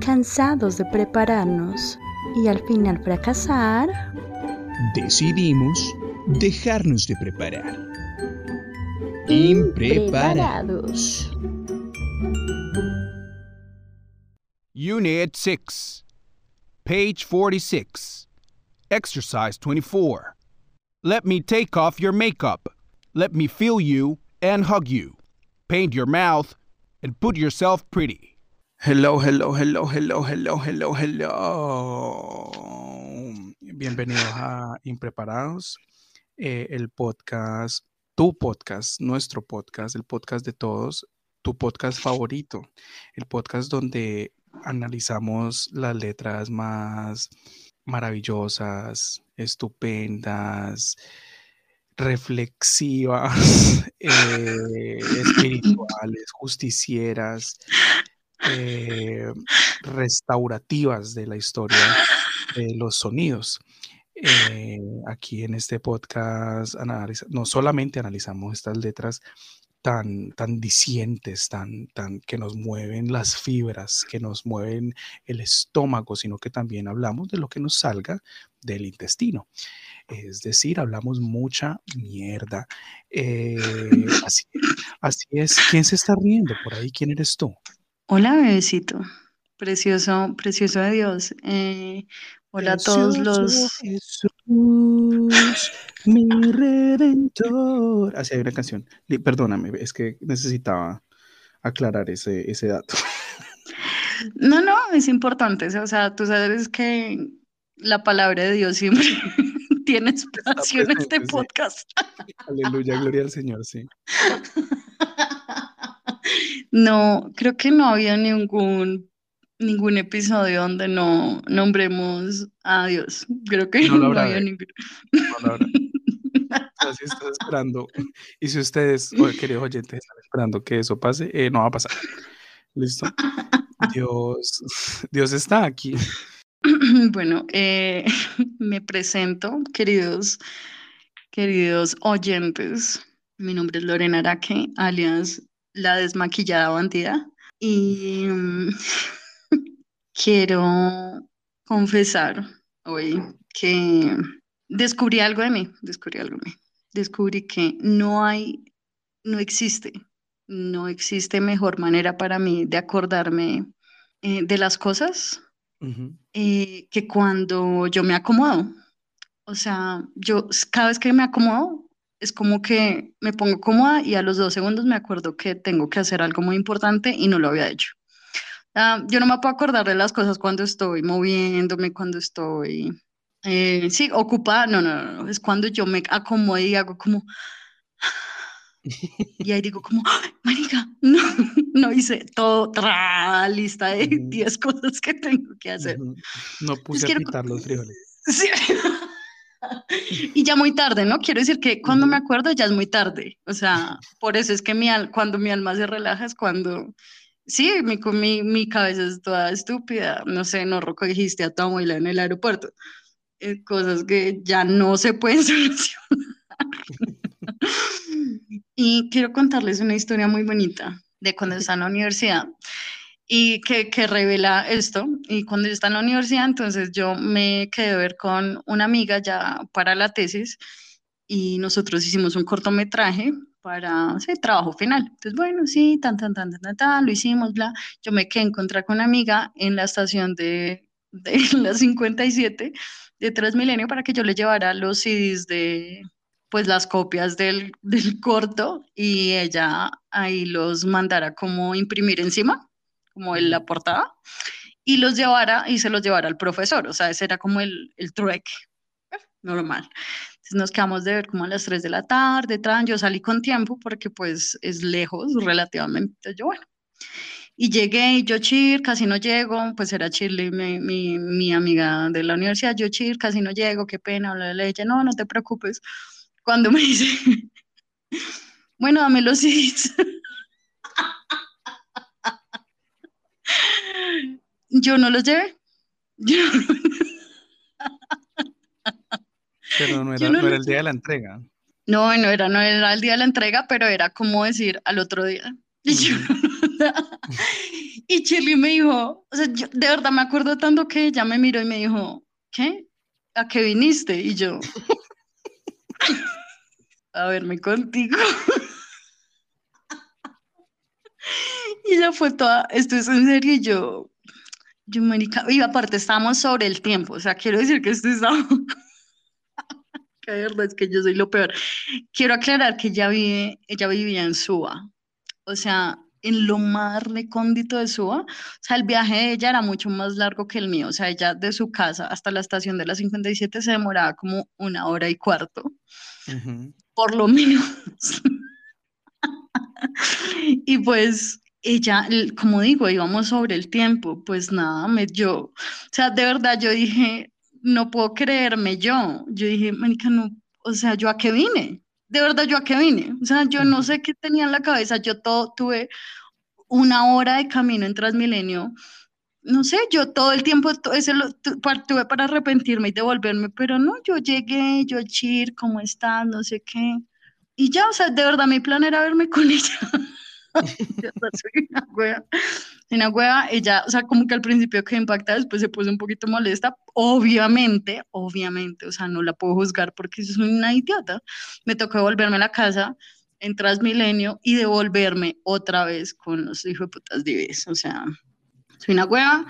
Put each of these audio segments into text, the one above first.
Cansados de prepararnos y al final fracasar, decidimos dejarnos de preparar. Impreparados. Unit 6, page 46, exercise 24. Let me take off your makeup. Let me feel you and hug you. Paint your mouth and put yourself pretty. Hello, hello, hello, hello, hello, hello, hello. Bienvenidos a Impreparados, eh, el podcast, tu podcast, nuestro podcast, el podcast de todos, tu podcast favorito, el podcast donde analizamos las letras más maravillosas, estupendas, reflexivas, eh, espirituales, justicieras, eh, restaurativas de la historia de los sonidos. Eh, aquí en este podcast no solamente analizamos estas letras tan, tan dicientes, tan, tan, que nos mueven las fibras, que nos mueven el estómago, sino que también hablamos de lo que nos salga del intestino. Es decir, hablamos mucha mierda. Eh, así, así es. ¿Quién se está riendo por ahí? ¿Quién eres tú? Hola, bebecito. Precioso, precioso de Dios. Eh, hola a todos los. Jesús, mi redentor. Así hay una canción. Perdóname, es que necesitaba aclarar ese, ese dato. No, no, es importante. O sea, tú sabes que la palabra de Dios siempre tiene espacio en este podcast. Aleluya, gloria al Señor, sí. No, creo que no había ningún, ningún episodio donde no nombremos a Dios. Creo que no, había ningún. No Así estás esperando. Y si ustedes, queridos oyentes, están esperando que eso pase, eh, no va a pasar. ¿Listo? Dios, Dios está aquí. Bueno, eh, me presento, queridos, queridos oyentes. Mi nombre es Lorena Araque, alias la desmaquillada bandida. Y mm, quiero confesar hoy que descubrí algo de mí, descubrí algo de mí. Descubrí que no hay, no existe, no existe mejor manera para mí de acordarme eh, de las cosas eh, que cuando yo me acomodo. O sea, yo cada vez que me acomodo, es como que me pongo cómoda y a los dos segundos me acuerdo que tengo que hacer algo muy importante y no lo había hecho. Ah, yo no me puedo acordar de las cosas cuando estoy moviéndome, cuando estoy, eh, sí, ocupada. No, no, no, es cuando yo me acomodo y hago como... Y ahí digo como, marica, no, no hice todo, tra, lista de 10 cosas que tengo que hacer. No puse a quitar los frijoles. Sí. y ya muy tarde, ¿no? Quiero decir que cuando me acuerdo ya es muy tarde. O sea, por eso es que mi cuando mi alma se relaja es cuando, sí, mi, mi, mi cabeza es toda estúpida. No sé, no recogiste a tu abuela en el aeropuerto. Eh, cosas que ya no se pueden solucionar. y quiero contarles una historia muy bonita de cuando estaba en la universidad y que, que, revela esto. Y cuando yo estaba en la universidad, entonces yo me quedé a ver con una amiga ya para la tesis y nosotros hicimos un cortometraje para ese trabajo final. Entonces, bueno, sí, tan, tan, tan, tan, tan, lo hicimos, bla. Yo me quedé a encontrar con una amiga en la estación de, de la 57 de Transmilenio para que yo le llevara los CDs de, pues las copias del, del corto y ella ahí los mandara como imprimir encima como él la portada, y los llevara y se los llevara al profesor. O sea, ese era como el, el trueque normal. Entonces nos quedamos de ver como a las 3 de la tarde, tran, yo salí con tiempo porque pues es lejos relativamente, yo bueno. Y llegué y yo chir, casi no llego, pues era Chirley, mi, mi, mi, amiga de la universidad, yo chir, casi no llego, qué pena, le dije, no, no te preocupes. Cuando me dice, bueno, dame los CDs. Yo no los llevé. Pero no era, el día de la entrega. No, no era, no era el día de la entrega, pero era como decir al otro día. Y yo no y me dijo, o sea, yo de verdad me acuerdo tanto que ella me miró y me dijo, ¿qué? ¿A qué viniste? Y yo, a verme contigo. y ella fue toda, esto es en serio, y yo, yo, marica, y aparte estábamos sobre el tiempo, o sea, quiero decir que esto estaba que de verdad es que yo soy lo peor. Quiero aclarar que ella, vive, ella vivía en Suba, o sea, en lo más recóndito de Suba. O sea, el viaje de ella era mucho más largo que el mío. O sea, ella de su casa hasta la estación de la 57 se demoraba como una hora y cuarto, por lo menos. y pues ella, como digo, íbamos sobre el tiempo, pues nada, me yo, o sea, de verdad yo dije, no puedo creerme yo. Yo dije, manica, no, o sea, ¿yo a qué vine? De verdad, ¿yo a qué vine? O sea, yo no sé qué tenía en la cabeza. Yo todo, tuve una hora de camino en Transmilenio. No sé, yo todo el tiempo ese lo, tuve para arrepentirme y devolverme, pero no, yo llegué, yo chir, ¿cómo estás? No sé qué. Y ya, o sea, de verdad mi plan era verme con ella. soy una wea. Una wea, ella, o sea, como que al principio que impacta, después se puso un poquito molesta. Obviamente, obviamente, o sea, no la puedo juzgar porque es una idiota. Me tocó devolverme a la casa en Transmilenio y devolverme otra vez con los hijos de putas dives. O sea, soy una wea.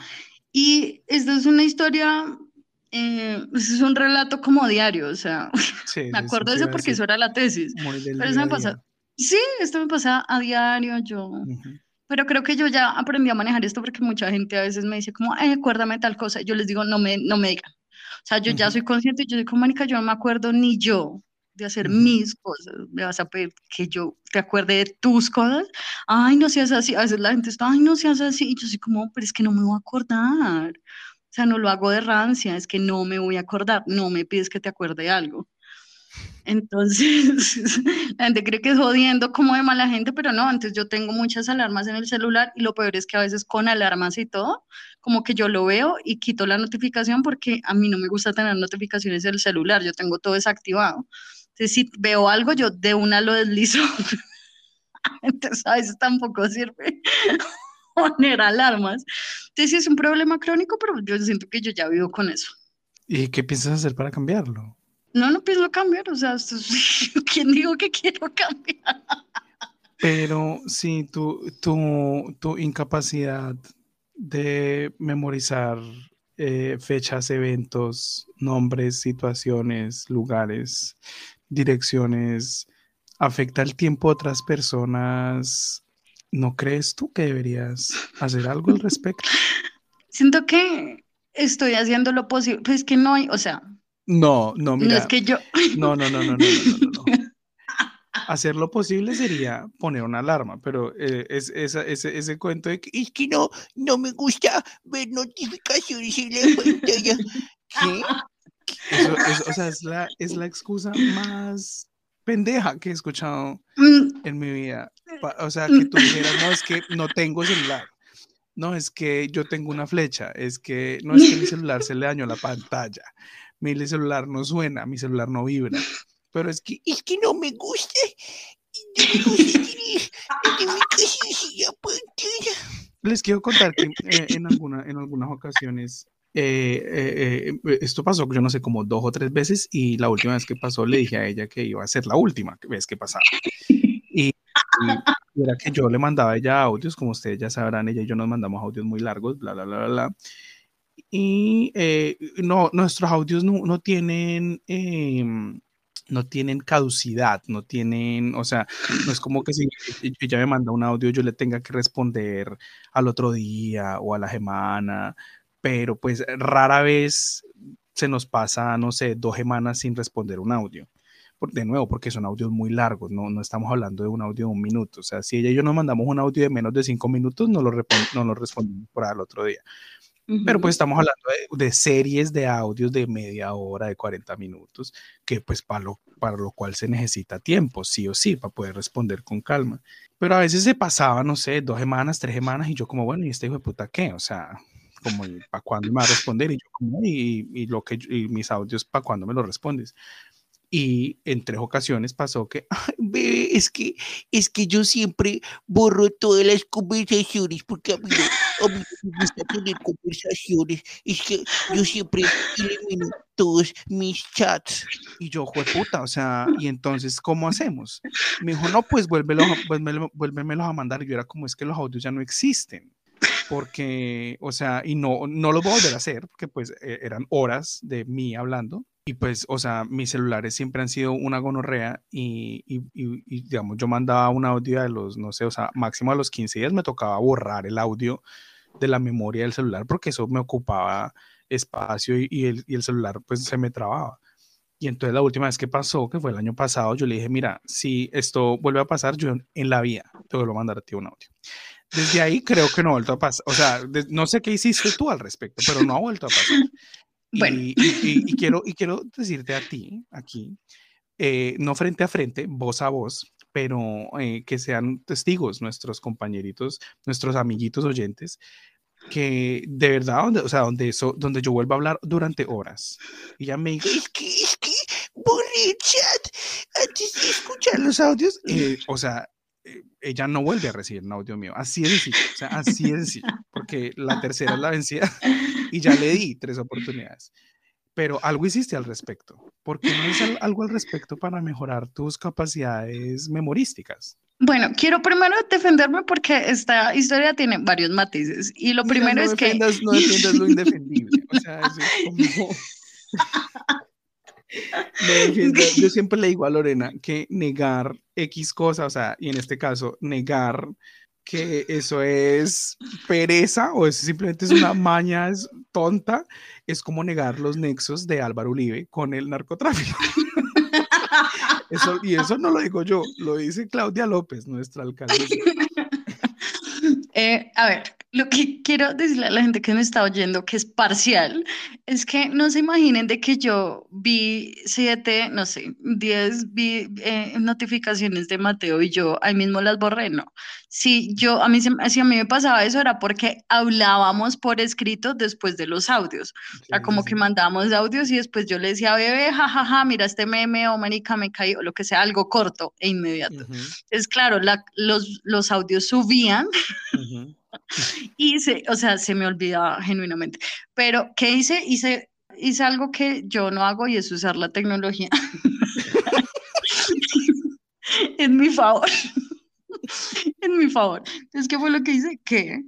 Y esta es una historia eh, es un relato como diario, o sea, me acuerdo de eso porque eso era la tesis. Pero eso me pasa, Sí, esto me pasa a diario, yo. Pero creo que yo ya aprendí a manejar esto porque mucha gente a veces me dice como, eh, acuérdame tal cosa. Yo les digo, no me, no me digan. O sea, yo ya soy consciente y yo digo, Mónica, yo no me acuerdo ni yo de hacer mis cosas. Me vas a pedir que yo te acuerde de tus cosas. Ay, no seas así. A veces la gente está, ay, no seas así. Y yo soy como, pero es que no me voy a acordar. O sea, no lo hago de rancia, es que no me voy a acordar. No me pides que te acuerde de algo. Entonces, la gente cree que es jodiendo como de mala gente, pero no, antes yo tengo muchas alarmas en el celular y lo peor es que a veces con alarmas y todo, como que yo lo veo y quito la notificación porque a mí no me gusta tener notificaciones en el celular, yo tengo todo desactivado. Entonces, si veo algo, yo de una lo deslizo. Entonces, a veces tampoco sirve poner alarmas. Entonces, es un problema crónico, pero yo siento que yo ya vivo con eso. ¿Y qué piensas hacer para cambiarlo? No, no pienso cambiar, o sea, ¿quién digo que quiero cambiar? Pero sí, tu, tu, tu incapacidad de memorizar eh, fechas, eventos, nombres, situaciones, lugares, direcciones, afecta el tiempo de otras personas. ¿No crees tú que deberías hacer algo al respecto? Siento que estoy haciendo lo posible, pues que no hay, o sea, no, no, mira. No es que yo. No, no, no, no, no, no, no. Hacer lo posible sería poner una alarma, pero eh, es, ese, cuento de que es que no, no me gusta ver notificaciones en la pantalla. ¿Qué? O sea, es la, es la excusa más pendeja que he escuchado mm. en mi vida. O sea, que tú dijeras, no, es que no tengo celular. No, es que yo tengo una flecha. Es que no es que mi celular se le dañó la pantalla mi celular no suena, mi celular no vibra. Pero es que, es que no me gusta. Les quiero contar que eh, en, alguna, en algunas ocasiones eh, eh, esto pasó, yo no sé, como dos o tres veces y la última vez que pasó le dije a ella que iba a ser la última vez que pasaba. Y, era que yo le mandaba a ella audios, como ustedes ya sabrán, ella y yo nos mandamos audios muy largos, bla, bla, bla, bla, bla y eh, no, nuestros audios no, no tienen... Em, no tienen caducidad, no tienen, o sea, no es como que si ella me manda un audio yo le tenga que responder al otro día o a la semana, pero pues rara vez se nos pasa, no sé, dos semanas sin responder un audio. De nuevo, porque son audios muy largos, no, no estamos hablando de un audio de un minuto. O sea, si ella y yo nos mandamos un audio de menos de cinco minutos, no lo, no lo respondemos por al otro día. Pero pues estamos hablando de, series de audios de media hora, de 40 minutos, que pues para lo, para lo cual se necesita tiempo, sí o sí, para poder responder con calma. Pero a veces se pasaba, no sé, dos semanas, tres semanas, y yo como, bueno, ¿y este hijo de puta qué? O sea, como, ¿para cuándo me va a responder? Y yo como, y, y lo que, y mis audios, ¿para cuándo me los respondes? Y en tres ocasiones pasó que, "Ay, bebé, es que, es que yo siempre borro todas las conversaciones porque a mí no, a mí me gusta tener conversaciones. Es que yo siempre elimino todos mis chats. Y yo, puta, o sea, y entonces, ¿cómo hacemos? Me dijo, no, pues vuélvelo, vuélvelo, vuélvemelos a mandar. Y yo era como, es que los audios ya no existen. Porque, o sea, y no, no los voy a volver a hacer, porque pues eh, eran horas de mí hablando. Y pues, o sea, mis celulares siempre han sido una gonorrea y, y, y- y, digamos, yo mandaba un audio de los, no sé, o sea, máximo a los 15 días me tocaba borrar el audio de la memoria del celular porque eso me ocupaba espacio y, el, el celular pues se me trababa. Y entonces la última vez que pasó, que fue el año pasado, yo le dije, mira, si esto vuelve a pasar, yo en la vida te vuelvo a mandar a ti un audio. Desde ahí creo que no ha vuelto a pasar. O sea, no sé qué hiciste tú al respecto, pero no ha vuelto a pasar. Bueno. Y, y- y- quiero, y quiero decirte a ti, aquí, eh, no frente a frente, voz a voz, pero eh, que sean testigos nuestros compañeritos, nuestros amiguitos oyentes, que de verdad, donde, o sea, donde, eso, donde yo vuelvo a hablar durante horas. Y ya me dijo, es que, es que, chat antes de escuchar los audios. Eh, o sea, eh, ella no vuelve a recibir un audio mío. Así es sencillo, o sea, así es sencillo, porque la tercera es la vencida y ya le di tres oportunidades. Pero algo hiciste al respecto. ¿Por qué no es al- algo al respecto para mejorar tus capacidades memorísticas? Bueno, quiero primero defenderme porque esta historia tiene varios matices. Y lo primero no es que defiendas, no defiendas lo indefendible. O sea, eso es como... No Yo siempre le digo a Lorena que negar X cosa, o sea, y en este caso, negar que eso es pereza o eso simplemente es una maña es tonta, es como negar los nexos de Álvaro Uribe con el narcotráfico. Eso, y eso no lo digo yo, lo dice Claudia López, nuestra alcaldesa. Eh, a ver, lo que quiero decirle a la gente que me está oyendo, que es parcial, es que no se imaginen de que yo vi siete, no sé, diez vi, eh, notificaciones de Mateo y yo ahí mismo las borré, no. Si yo, a mí, si a mí me pasaba eso era porque hablábamos por escrito después de los audios. O sea, como que mandábamos audios y después yo le decía, bebé, jajaja, mira este meme o manica, me caí, o lo que sea, algo corto e inmediato. Es claro, la- los, los audios subían ujú. y se, o sea, se me olvidaba genuinamente. Pero, ¿qué hice? Hice, hice algo que yo no hago y es usar la tecnología en mi favor. en mi favor. Entonces, ¿qué fue lo que hice? Que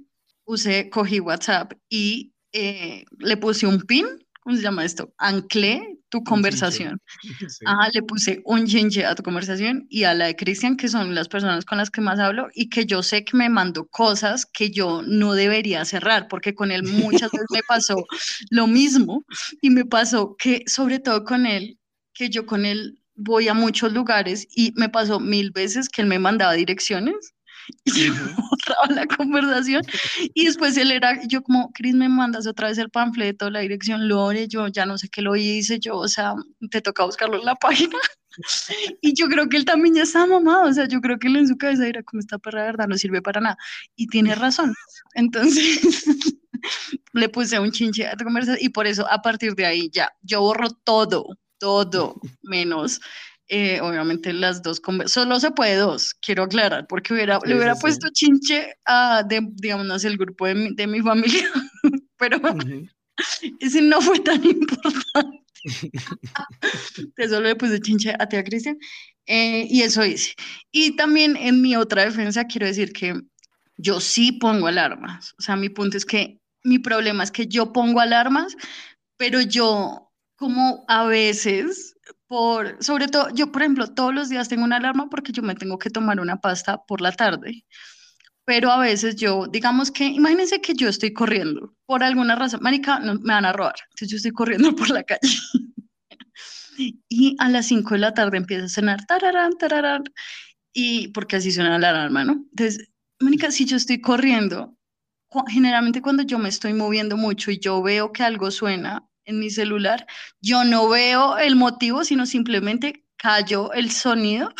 usé, cogí WhatsApp y eh, le puse un pin, ¿cómo se llama esto? Anclé tu conversación. Sí. Ajá, le puse un chinche a tu conversación y a la de Cristian, que son las personas con las que más hablo y que yo sé que me mandó cosas que yo no debería cerrar, porque con él muchas veces me pasó lo mismo y me pasó que, sobre todo con él, que yo con él voy a muchos lugares y me pasó mil veces que él me mandaba direcciones y se borraba la conversación y después él era, yo como, Cris, me mandas otra vez el panfleto, la dirección, Lore, yo ya no sé qué lo hice, yo, o sea, te toca buscarlo en la página. Y yo creo que él también ya estaba mamado, o sea, yo creo que él en su cabeza era como esta perra de verdad no sirve para nada. Y tiene razón. Entonces, le puse un chinche a tu conversación y por eso a partir de ahí ya, yo borro todo, todo, menos eh, obviamente las dos, solo se puede dos, quiero aclarar, porque hubiera, Sí, le hubiera sí, puesto chinche a, de, digamos, el grupo de mi, de mi familia, pero ese no fue tan importante. Solo le puse chinche a tía Cristian eh, y eso hice. Y también en mi otra defensa quiero decir que yo sí pongo alarmas. O sea, mi punto es que mi problema es que yo pongo alarmas, pero yo como a veces, sobre todo, yo por ejemplo, todos los días tengo una alarma porque yo me tengo que tomar una pasta por la tarde. Pero a veces yo, digamos que, imagínense que yo estoy corriendo por alguna razón, marica, no, me van a robar. Entonces yo estoy corriendo por la calle. Y a las 5 de la tarde empieza a sonar tararán, tararán, y porque así suena la alarma, ¿no? Entonces, Mónica, si yo estoy corriendo, generalmente cuando yo me estoy moviendo mucho y yo veo que algo suena en mi celular, yo no veo el motivo, sino simplemente callo el sonido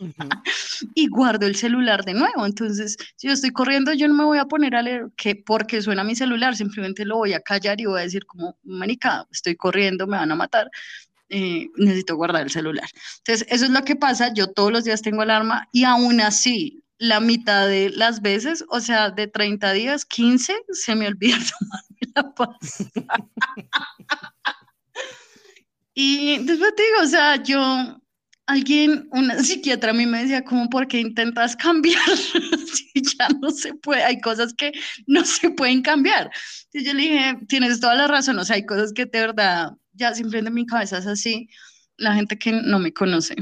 y guardo el celular de nuevo. Entonces, si yo estoy corriendo, yo no me voy a poner a leer que porque suena mi celular, simplemente lo voy a callar y voy a decir como, manica, estoy corriendo, me van a matar. eh, necesito guardar el celular. Entonces, eso es lo que pasa. Yo todos los días tengo alarma y aún así, la mitad de las veces, o sea, de 30 días, 15, se me olvida la paz. y después te digo, o sea, yo, alguien, una psiquiatra a mí me decía, como, ¿por qué intentas cambiar? si ya no se puede, hay cosas que no se pueden cambiar. Entonces yo le dije, tienes toda la razón, o sea, hay cosas que de verdad ya simplemente mi cabeza es así. La gente que no me conoce,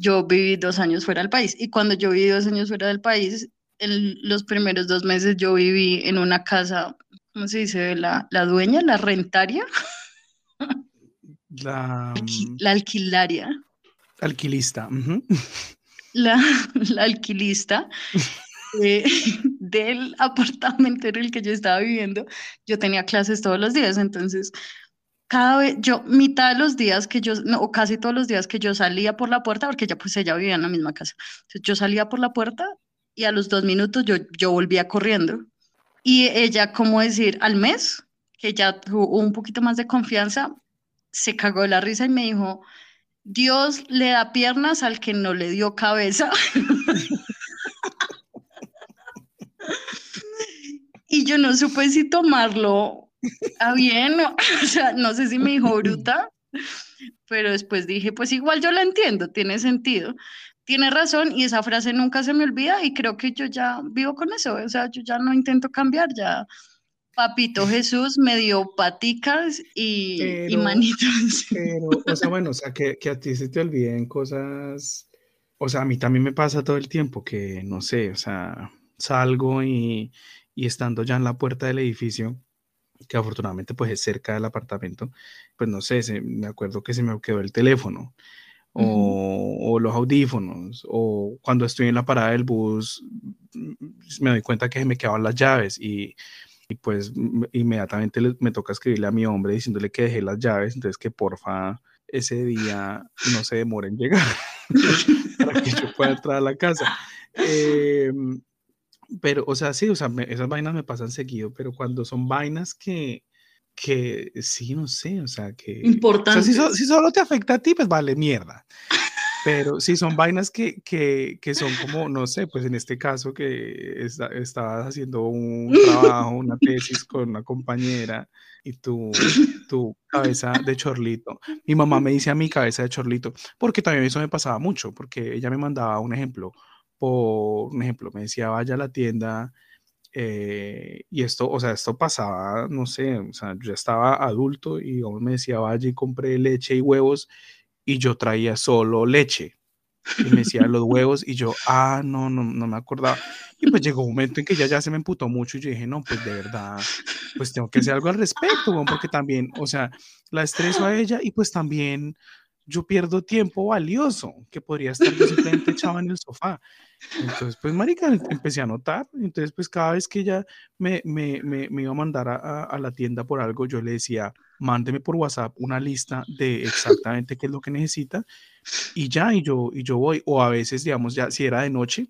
yo viví dos años fuera del país y cuando yo viví dos años fuera del país, en los primeros dos meses yo viví en una casa, ¿cómo se dice? La, la dueña, la rentaria. La, la alquilaria. Alquilista. la, la, alquilista eh, del apartamento en el que yo estaba viviendo. Yo tenía clases todos los días, entonces cada vez, yo, mitad de los días que yo, no, o casi todos los días que yo salía por la puerta, porque ya pues ella vivía en la misma casa, entonces yo salía por la puerta y a los dos minutos yo, yo volvía corriendo. Y ella, como decir, al mes, que ya tuvo un poquito más de confianza, se cagó de la risa y me dijo, Dios le da piernas al que no le dio cabeza. y yo no supe si tomarlo Ah, bien, no, o sea, no sé si me dijo bruta, pero después dije, pues igual yo la entiendo, tiene sentido. Tiene razón y esa frase nunca se me olvida y creo que yo ya vivo con eso, o sea, yo ya no intento cambiar, ya Papito Jesús me dio paticas y, manitos. Pero, o sea, bueno, o sea, que, que, a ti se te olviden cosas, o sea, a mí también me pasa todo el tiempo que, no sé, o sea, salgo y, y estando ya en la puerta del edificio, que afortunadamente pues es cerca del apartamento, pues no sé, me acuerdo que se me quedó el teléfono o, los audífonos o cuando estoy en la parada del bus mm, me doy cuenta que se me quedaban las llaves y, y pues inmediatamente me toca escribirle a mi hombre diciéndole que dejé las llaves, entonces que porfa ese día no se demore en llegar para que yo pueda entrar a la casa. Eh, pero, o sea, sí, o sea, esas vainas me pasan seguido, pero cuando son vainas que, que sí, no sé, o sea, que... Importante. si, solo te afecta a ti, pues vale mierda. Pero si son vainas que, que, que, son como, no sé, pues en este caso que estabas haciendo un trabajo, una tesis con una compañera y tu, tu cabeza de chorlito. Mi mamá me dice a mi cabeza de chorlito, porque también eso me pasaba mucho, porque ella me mandaba un ejemplo por un ejemplo, me decía, vaya a la tienda, eh, y esto, o sea, esto pasaba, no sé, o sea, yo estaba adulto y me decía, vaya y compré leche y huevos, y yo traía solo leche. Y me decía los huevos, y yo, ah, no, no, no me acordaba. Y pues llegó un momento en que ya, ya se me emputó mucho, y yo dije, no, pues de verdad, pues tengo que hacer algo al respecto, porque también, o sea, la estreso a ella, y pues también yo pierdo tiempo valioso que podría estar simplemente echado en el sofá. Entonces, pues, marica, empecé a notar. Entonces, pues, cada vez que ella me, me, me, me iba a mandar a, a, la tienda por algo, yo le decía, mándeme por WhatsApp una lista de exactamente qué es lo que necesita y ya, y yo, y yo voy. O a veces, digamos, ya si era de noche,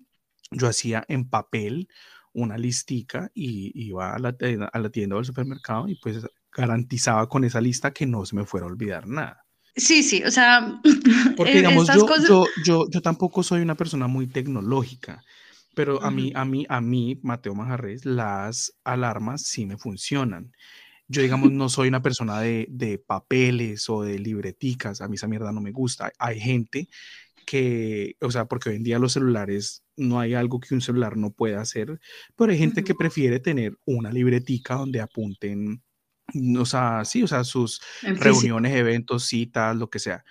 yo hacía en papel una listica y iba a la, a la tienda o al supermercado y pues garantizaba con esa lista que no se me fuera a olvidar nada. Sí, sí, o sea, porque digamos, yo, yo, yo, yo, tampoco soy una persona muy tecnológica, pero a mí, a mí, a mí, Mateo Majarres, las alarmas sí me funcionan. Yo, digamos, no soy una persona de, de papeles o de libreticas, a mí esa mierda no me gusta. Hay gente que, o sea, porque hoy en día los celulares no hay algo que un celular no pueda hacer, pero hay gente que prefiere tener una libretica donde apunten o sea, sí, o sea, sus reuniones, eventos, citas, lo que sea.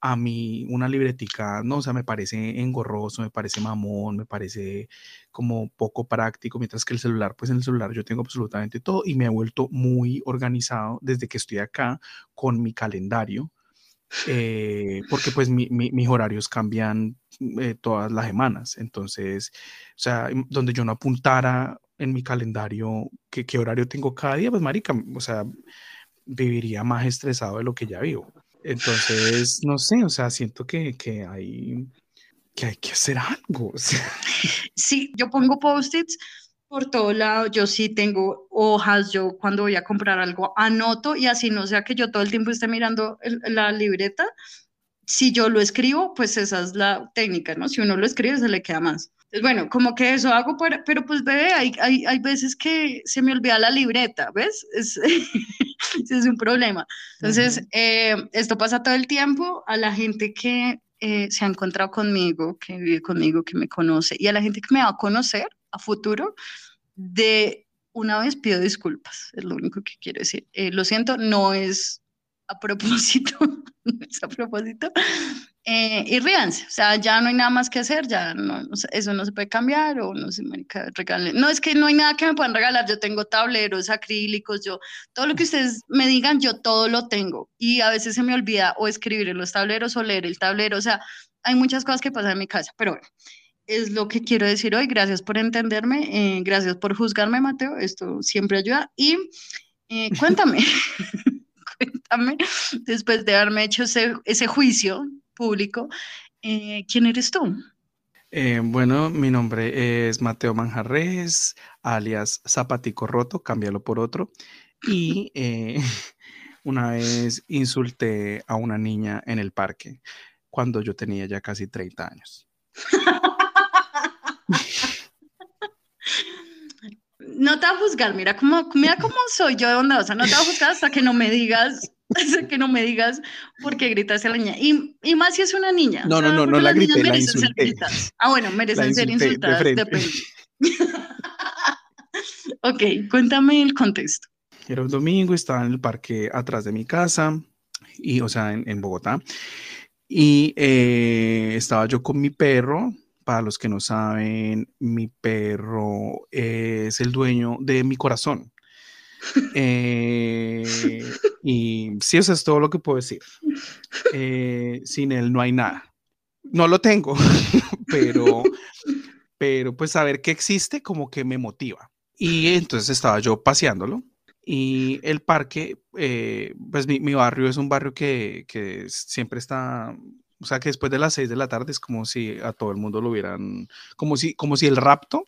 A mí una libretica, no, o sea, me parece engorroso, me parece mamón, me parece como poco práctico, mientras que el celular, pues en el celular yo tengo absolutamente todo y me he vuelto muy organizado desde que estoy acá con mi calendario, eh, porque pues mi, mis horarios cambian eh, todas las semanas, entonces, o sea, donde yo no apuntara en mi calendario qué, qué horario tengo cada día, pues marica, o sea, viviría más estresado de lo que ya vivo. Entonces, no sé, o sea, siento que, que hay que hay que hacer algo. Sí, yo pongo post-its por todo lado, yo sí tengo hojas, yo cuando voy a comprar algo anoto y así no sea que yo todo el tiempo esté mirando la libreta, si yo lo escribo, pues esa es la técnica, ¿no? Si uno lo escribe, se le queda más. Pues bueno, como que eso hago, pero pues bebé, hay, hay, hay, veces que se me olvida la libreta, ¿ves? Es, es un problema. Entonces, eh, esto pasa todo el tiempo a la gente que eh, se ha encontrado conmigo, que vive conmigo, que me conoce, y a la gente que me va a conocer a futuro, de una vez pido disculpas, es lo único que quiero decir. Eh, lo siento, no es a propósito, es a propósito, eh, y ríanse, o sea, ya no hay nada más que hacer, ya no, eso no se puede cambiar, o no sé, marica, regalen. No, es que no hay nada que me puedan regalar, yo tengo tableros, acrílicos, yo, todo lo que ustedes me digan, yo todo lo tengo, y a veces se me olvida o escribir en los tableros o leer el tablero, o sea, hay muchas cosas que pasan en mi casa, pero bueno, es lo que quiero decir hoy, gracias por entenderme, eh, gracias por juzgarme, Mateo, esto siempre ayuda, y eh, cuéntame. cuéntame, después de haberme hecho ese, ese juicio, público. Eh, ¿Quién eres tú? Eh, bueno, mi nombre es Mateo Manjarres, alias Zapatico Roto, cámbialo por otro. Y eh, una vez insulté a una niña en el parque cuando yo tenía ya casi 30 años. no te voy a juzgar, mira cómo, mira cómo soy yo de bondadosa, no te voy a juzgar hasta que no me digas que no me digas por qué gritas a la niña. Y, y, más si es una niña. No, no, no, no la grité, la insulté. Ah, bueno, merecen ser insultadas. De ok, cuéntame el contexto. Era un domingo, estaba en el parque atrás de mi casa, y, o sea, en, en Bogotá, y eh, estaba yo con mi perro. Para los que no saben, mi perro es el dueño de mi corazón. Eh, y sí, eso es todo lo que puedo decir. Eh, sin él no hay nada. No lo tengo, pero, pero pues saber que existe como que me motiva. Y entonces estaba yo paseándolo y el parque, eh, pues mi, mi, barrio es un barrio que, que, siempre está, o sea que después de las seis de la tarde es como si a todo el mundo lo hubieran, como si, como si el rapto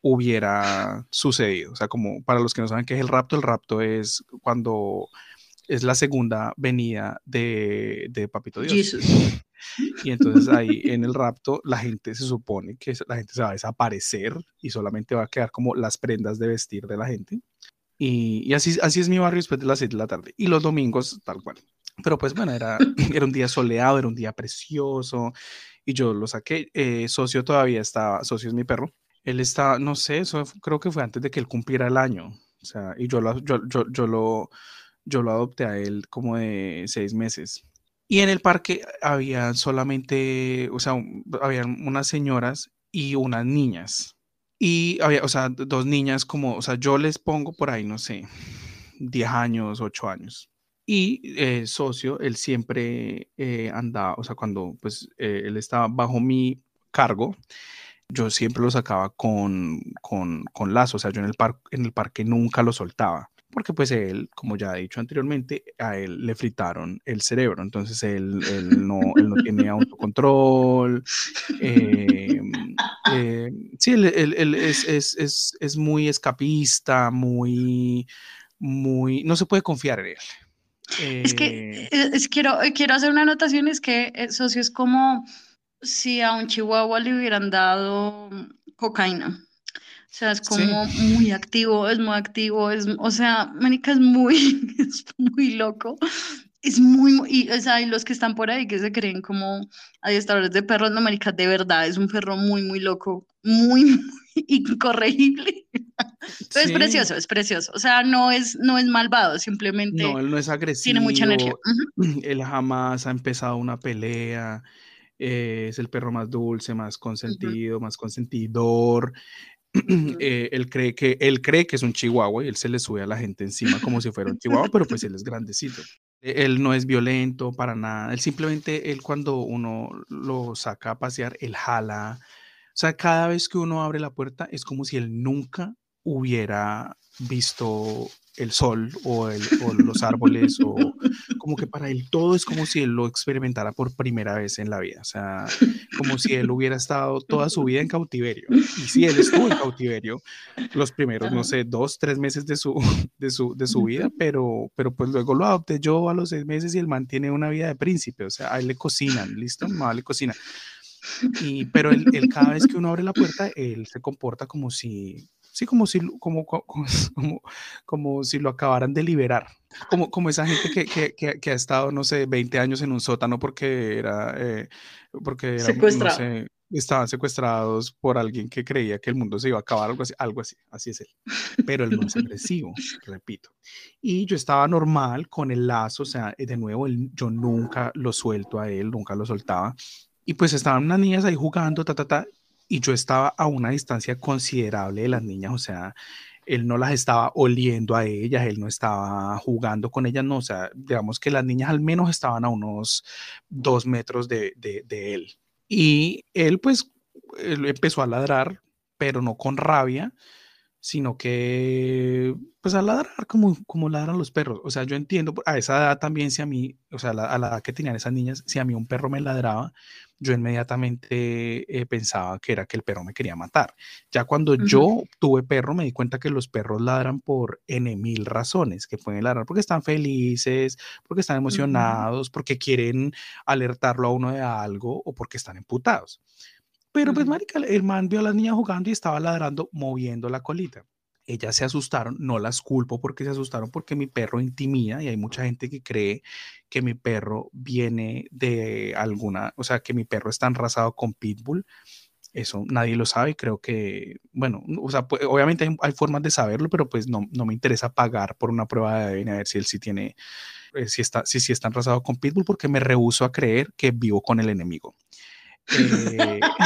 hubiera sucedido. O sea, como para los que no saben qué es el rapto, el rapto es cuando es la segunda venida de, de Papito Dios. Y entonces ahí en el rapto la gente se supone que la gente se va a desaparecer y solamente va a quedar como las prendas de vestir de la gente. Y, y así, así es mi barrio después de las 6 de la tarde. Y los domingos tal cual. Pero pues bueno, era, era un día soleado, era un día precioso. Y yo lo saqué. Eh, socio todavía estaba, socio es mi perro él está, no sé, eso creo que fue antes de que él cumpliera el año. O sea, y yo lo, yo, yo, yo lo, yo lo adopté a él como de seis meses. Y en el parque había solamente, o sea, había unas señoras y unas niñas. Y había, o sea, dos niñas como, o sea, yo les pongo por ahí, no sé, 10 años, 8 años. Y eh, socio, él siempre eh, andaba, o sea, cuando pues eh, él estaba bajo mi cargo, yo siempre lo sacaba con, con, con lazo, o sea, yo en el, par en el parque nunca lo soltaba, porque pues él, como ya he dicho anteriormente, a él le fritaron el cerebro, entonces él, él, no, él no tiene autocontrol, eh, eh, sí, él, él es, es, es, es, muy escapista, muy, muy, no se puede confiar en él. es que eh, es, quiero, quiero hacer una anotación, es que socio es como si a un chihuahua le hubieran dado cocaína. O sea, es como muy activo, es muy activo, es, o sea, Mónica es muy, es muy loco. Es muy, y, o sea, y los que están por ahí que se creen como adiestradores de perros, no, Mónica, de verdad, es un perro muy, muy loco, muy, muy incorregible. es precioso, es precioso. O sea, no es, no es malvado, simplemente. No, él no es agresivo. Tiene mucha energía. Él jamás ha empezado una pelea. Eh, es el perro más dulce, más consentido, más consentidor. Eh, él, cree que, él cree que es un chihuahua y él se le sube a la gente encima como si fuera un chihuahua, pero pues él es grandecito. E, él no es violento para nada. Él simplemente, él cuando uno lo saca a pasear, él jala. O sea, cada vez que uno abre la puerta es como si él nunca hubiera visto el sol o, los árboles o como que para él todo es como si él lo experimentara por primera vez en la vida, o sea, como si él hubiera estado toda su vida en cautiverio. Y si él estuvo en cautiverio los primeros, no sé, dos, tres meses de su, de su, de su vida, pero, pero pues luego lo adopté yo a los seis meses y él mantiene una vida de príncipe, o sea, a él le cocinan, ¿listo? Le cocina. Y, pero él, él, cada vez que uno abre la puerta, él se comporta como si, sí, como si, como, como, como, si lo acabaran de liberar, como, como esa gente que, que, que, que, ha estado, no sé, 20 años en un sótano porque era, eh, porque no sé, estaban secuestrados por alguien que creía que el mundo se iba a acabar, algo así, algo así, así es él. Pero él no es agresivo, repito. Y yo estaba normal con el lazo, o sea, de nuevo, yo nunca lo suelto a él, nunca lo soltaba. Y pues estaban unas niñas ahí jugando, ta, ta, ta, y yo estaba a una distancia considerable de las niñas, o sea, él no las estaba oliendo a ellas, él no estaba jugando con ellas, no, o sea, digamos que las niñas al menos estaban a unos dos metros de, de, él. Y él pues empezó a ladrar, pero no con rabia, sino que pues a ladrar como, como ladran los perros. O sea, yo entiendo, a esa edad también si a mí, o sea, a la edad que tenían esas niñas, si a mí un perro me ladraba, yo inmediatamente eh, pensaba que era que el perro me quería matar. Ya cuando yo tuve perro me di cuenta que los perros ladran por N mil razones, que pueden ladrar porque están felices, porque están emocionados, porque quieren alertarlo a uno de algo o porque están emputados. Pero pues, marica, el man vio a las niñas jugando y estaba ladrando, moviendo la colita ellas se asustaron, no las culpo porque se asustaron porque mi perro intimida y hay mucha gente que cree que mi perro viene de alguna, o sea, que mi perro está enrasado con pitbull. Eso nadie lo sabe, creo que, bueno, o sea, pues, obviamente hay, formas de saberlo, pero pues no, no, me interesa pagar por una prueba de ADN a ver si él sí tiene, eh, si, está, si, si está enrasado con pitbull, porque me rehuso a creer que vivo con el enemigo. Eh,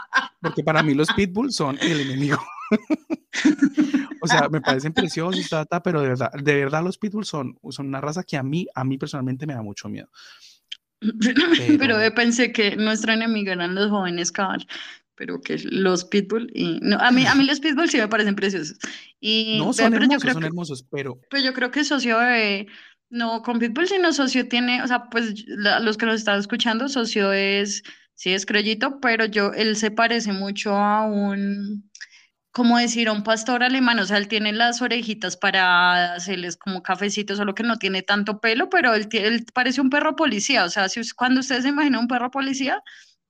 porque para mí los pitbull son el enemigo. o sea, me parecen preciosos, pero de verdad, de verdad los pitbulls son, son una raza que a mí, a mí personalmente me da mucho miedo. Pero, pensé que nuestra enemiga eran los jóvenes cabal, pero que los pitbull y no, a mí a mí los pitbull sí me parecen preciosos. Y no son hermosos, son hermosos, pero pues yo creo que socio bebé no con pitbull sino socio tiene, o sea, pues los que nos están escuchando, socio es sí es creyito, pero yo él se parece mucho a un como decir, un pastor alemán, o sea, él tiene las orejitas para hacerles como cafecitos, solo que no tiene tanto pelo, pero él, él parece un perro policía, o sea, si, cuando ustedes se imaginan un perro policía,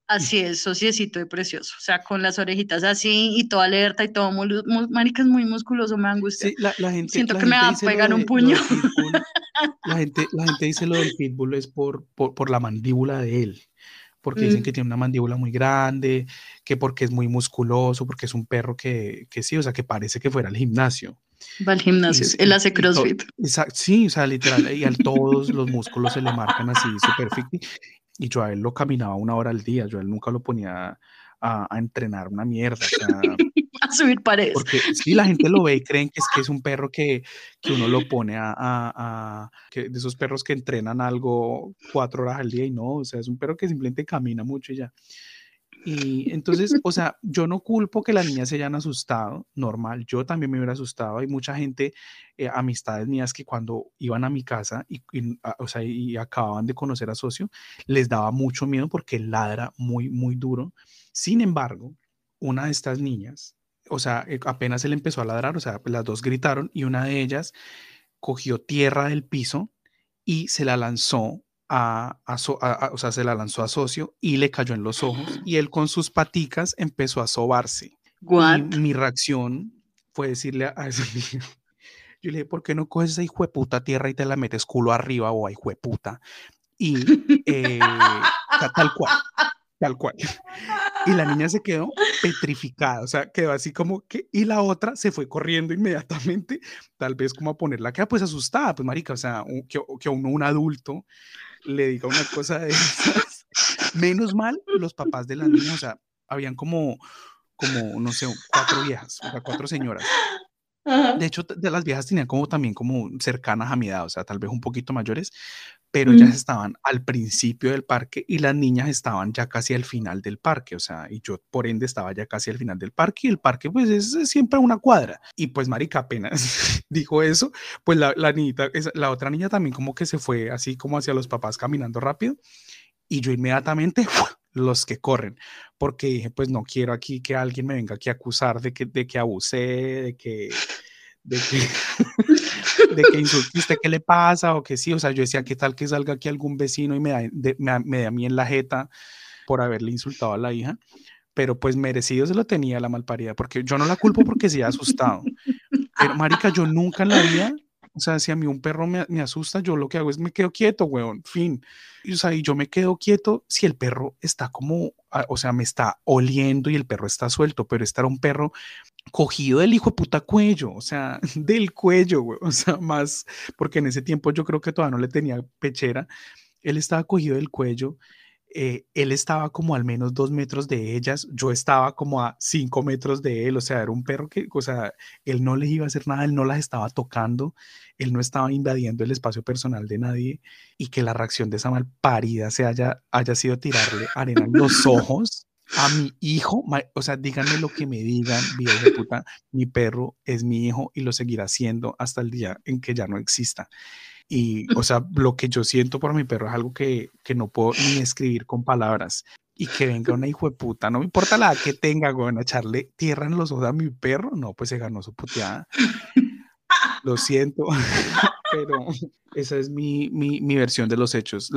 así es, sociecito de precioso, o sea, con las orejitas así y todo alerta y todo, muy, marica es muy musculoso, me angustia. Sí, la, gente, Siento que me va a pegar un puño. la, gente, la gente dice lo del pitbull es por, por, por la mandíbula de él porque dicen mm. que tiene una mandíbula muy grande, que porque es muy musculoso, porque es un perro que, que sí, o sea, que parece que fuera al gimnasio. Va al gimnasio, él hace crossfit. sí, o sea, literal, y a todos los músculos se le marcan así, súper. Y yo a él lo caminaba una hora al día, yo a él nunca lo ponía a, a entrenar una mierda. O sea, a subir paredes. Porque si la gente lo ve y creen que es que es un perro que, que uno lo pone a, a, que de esos perros que entrenan algo cuatro horas al día y no, o sea, es un perro que simplemente camina mucho y ya. Y entonces, o sea, yo no culpo que las niñas se hayan asustado, normal, yo también me hubiera asustado. Hay mucha gente, eh, amistades mías, que cuando iban a mi casa y, o sea, y acababan de conocer a Socio, les daba mucho miedo porque ladra muy, muy duro. Sin embargo, una de estas niñas o sea, eh, apenas él empezó a ladrar, o sea, las dos gritaron y una de ellas cogió tierra del piso y se la lanzó a, o sea, se la lanzó a Socio y le cayó en los ojos y él con sus paticas empezó a sobarse. Y mi reacción fue decirle a ese niño, yo le dije, ¿por qué no coges esa hijo de puta tierra y te la metes culo arriba o a hijo de puta? Y eh, tal cual, tal cual. Y la niña se quedó petrificada, o sea, quedó así como que, y la otra se fue corriendo inmediatamente, tal vez como a ponerla queda pues asustada, pues marica, o sea, que, que a uno, un adulto, le diga una cosa de esas. Menos mal, los papás de la niña, o sea, habían como, como, no sé, cuatro viejas, o sea, cuatro señoras. De hecho, de las viejas tenían como también como cercanas a mi edad, o sea, tal vez un poquito mayores, pero ellas estaban al principio del parque y las niñas estaban ya casi al final del parque, o sea, y yo por ende estaba ya casi al final del parque y el parque pues es, siempre una cuadra. Y pues marica apenas dijo eso, pues la, la niñita, la otra niña también como que se fue así como hacia los papás caminando rápido y yo inmediatamente los que corren, porque dije, pues no quiero aquí que alguien me venga aquí a acusar de que, de que abusé, de que, de que, de que insultiste, ¿qué le pasa? O que sí, o sea, yo decía, ¿qué tal que salga aquí algún vecino y me da, me, me da a mí en la jeta por haberle insultado a la hija? Pero pues merecido se lo tenía la malparida, porque yo no la culpo porque se ha asustado. Pero, marica, yo nunca en la vida, o sea, si a mí un perro me, me asusta, yo lo que hago es me quedo quieto, weón, fin. Y, o sea, y yo me quedo quieto si el perro está como, ah, o sea, me está oliendo y el perro está suelto, pero estar un perro cogido del hijo de puta cuello, o sea, del cuello, o sea, más, porque en ese tiempo yo creo que todavía no le tenía pechera, él estaba cogido del cuello, eh, él estaba como al menos dos metros de ellas, yo estaba como a cinco metros de él, o sea, era un perro que, o sea, él no les iba a hacer nada, él no las estaba tocando, él no estaba invadiendo el espacio personal de nadie y que la reacción de esa malparida se haya, haya sido tirarle arena en los ojos a mi hijo, o sea, díganme lo que me digan, viejo de puta, mi perro es mi hijo y lo seguirá siendo hasta el día en que ya no exista. Y, o sea, lo que yo siento por mi perro es algo que, que no puedo ni escribir con palabras. Y que venga una hijo de puta, no me importa la que tenga, güey, echarle tierra en los ojos a mi perro, no, pues se ganó su puteada. Lo siento, pero esa es mi, mi, mi versión de los hechos.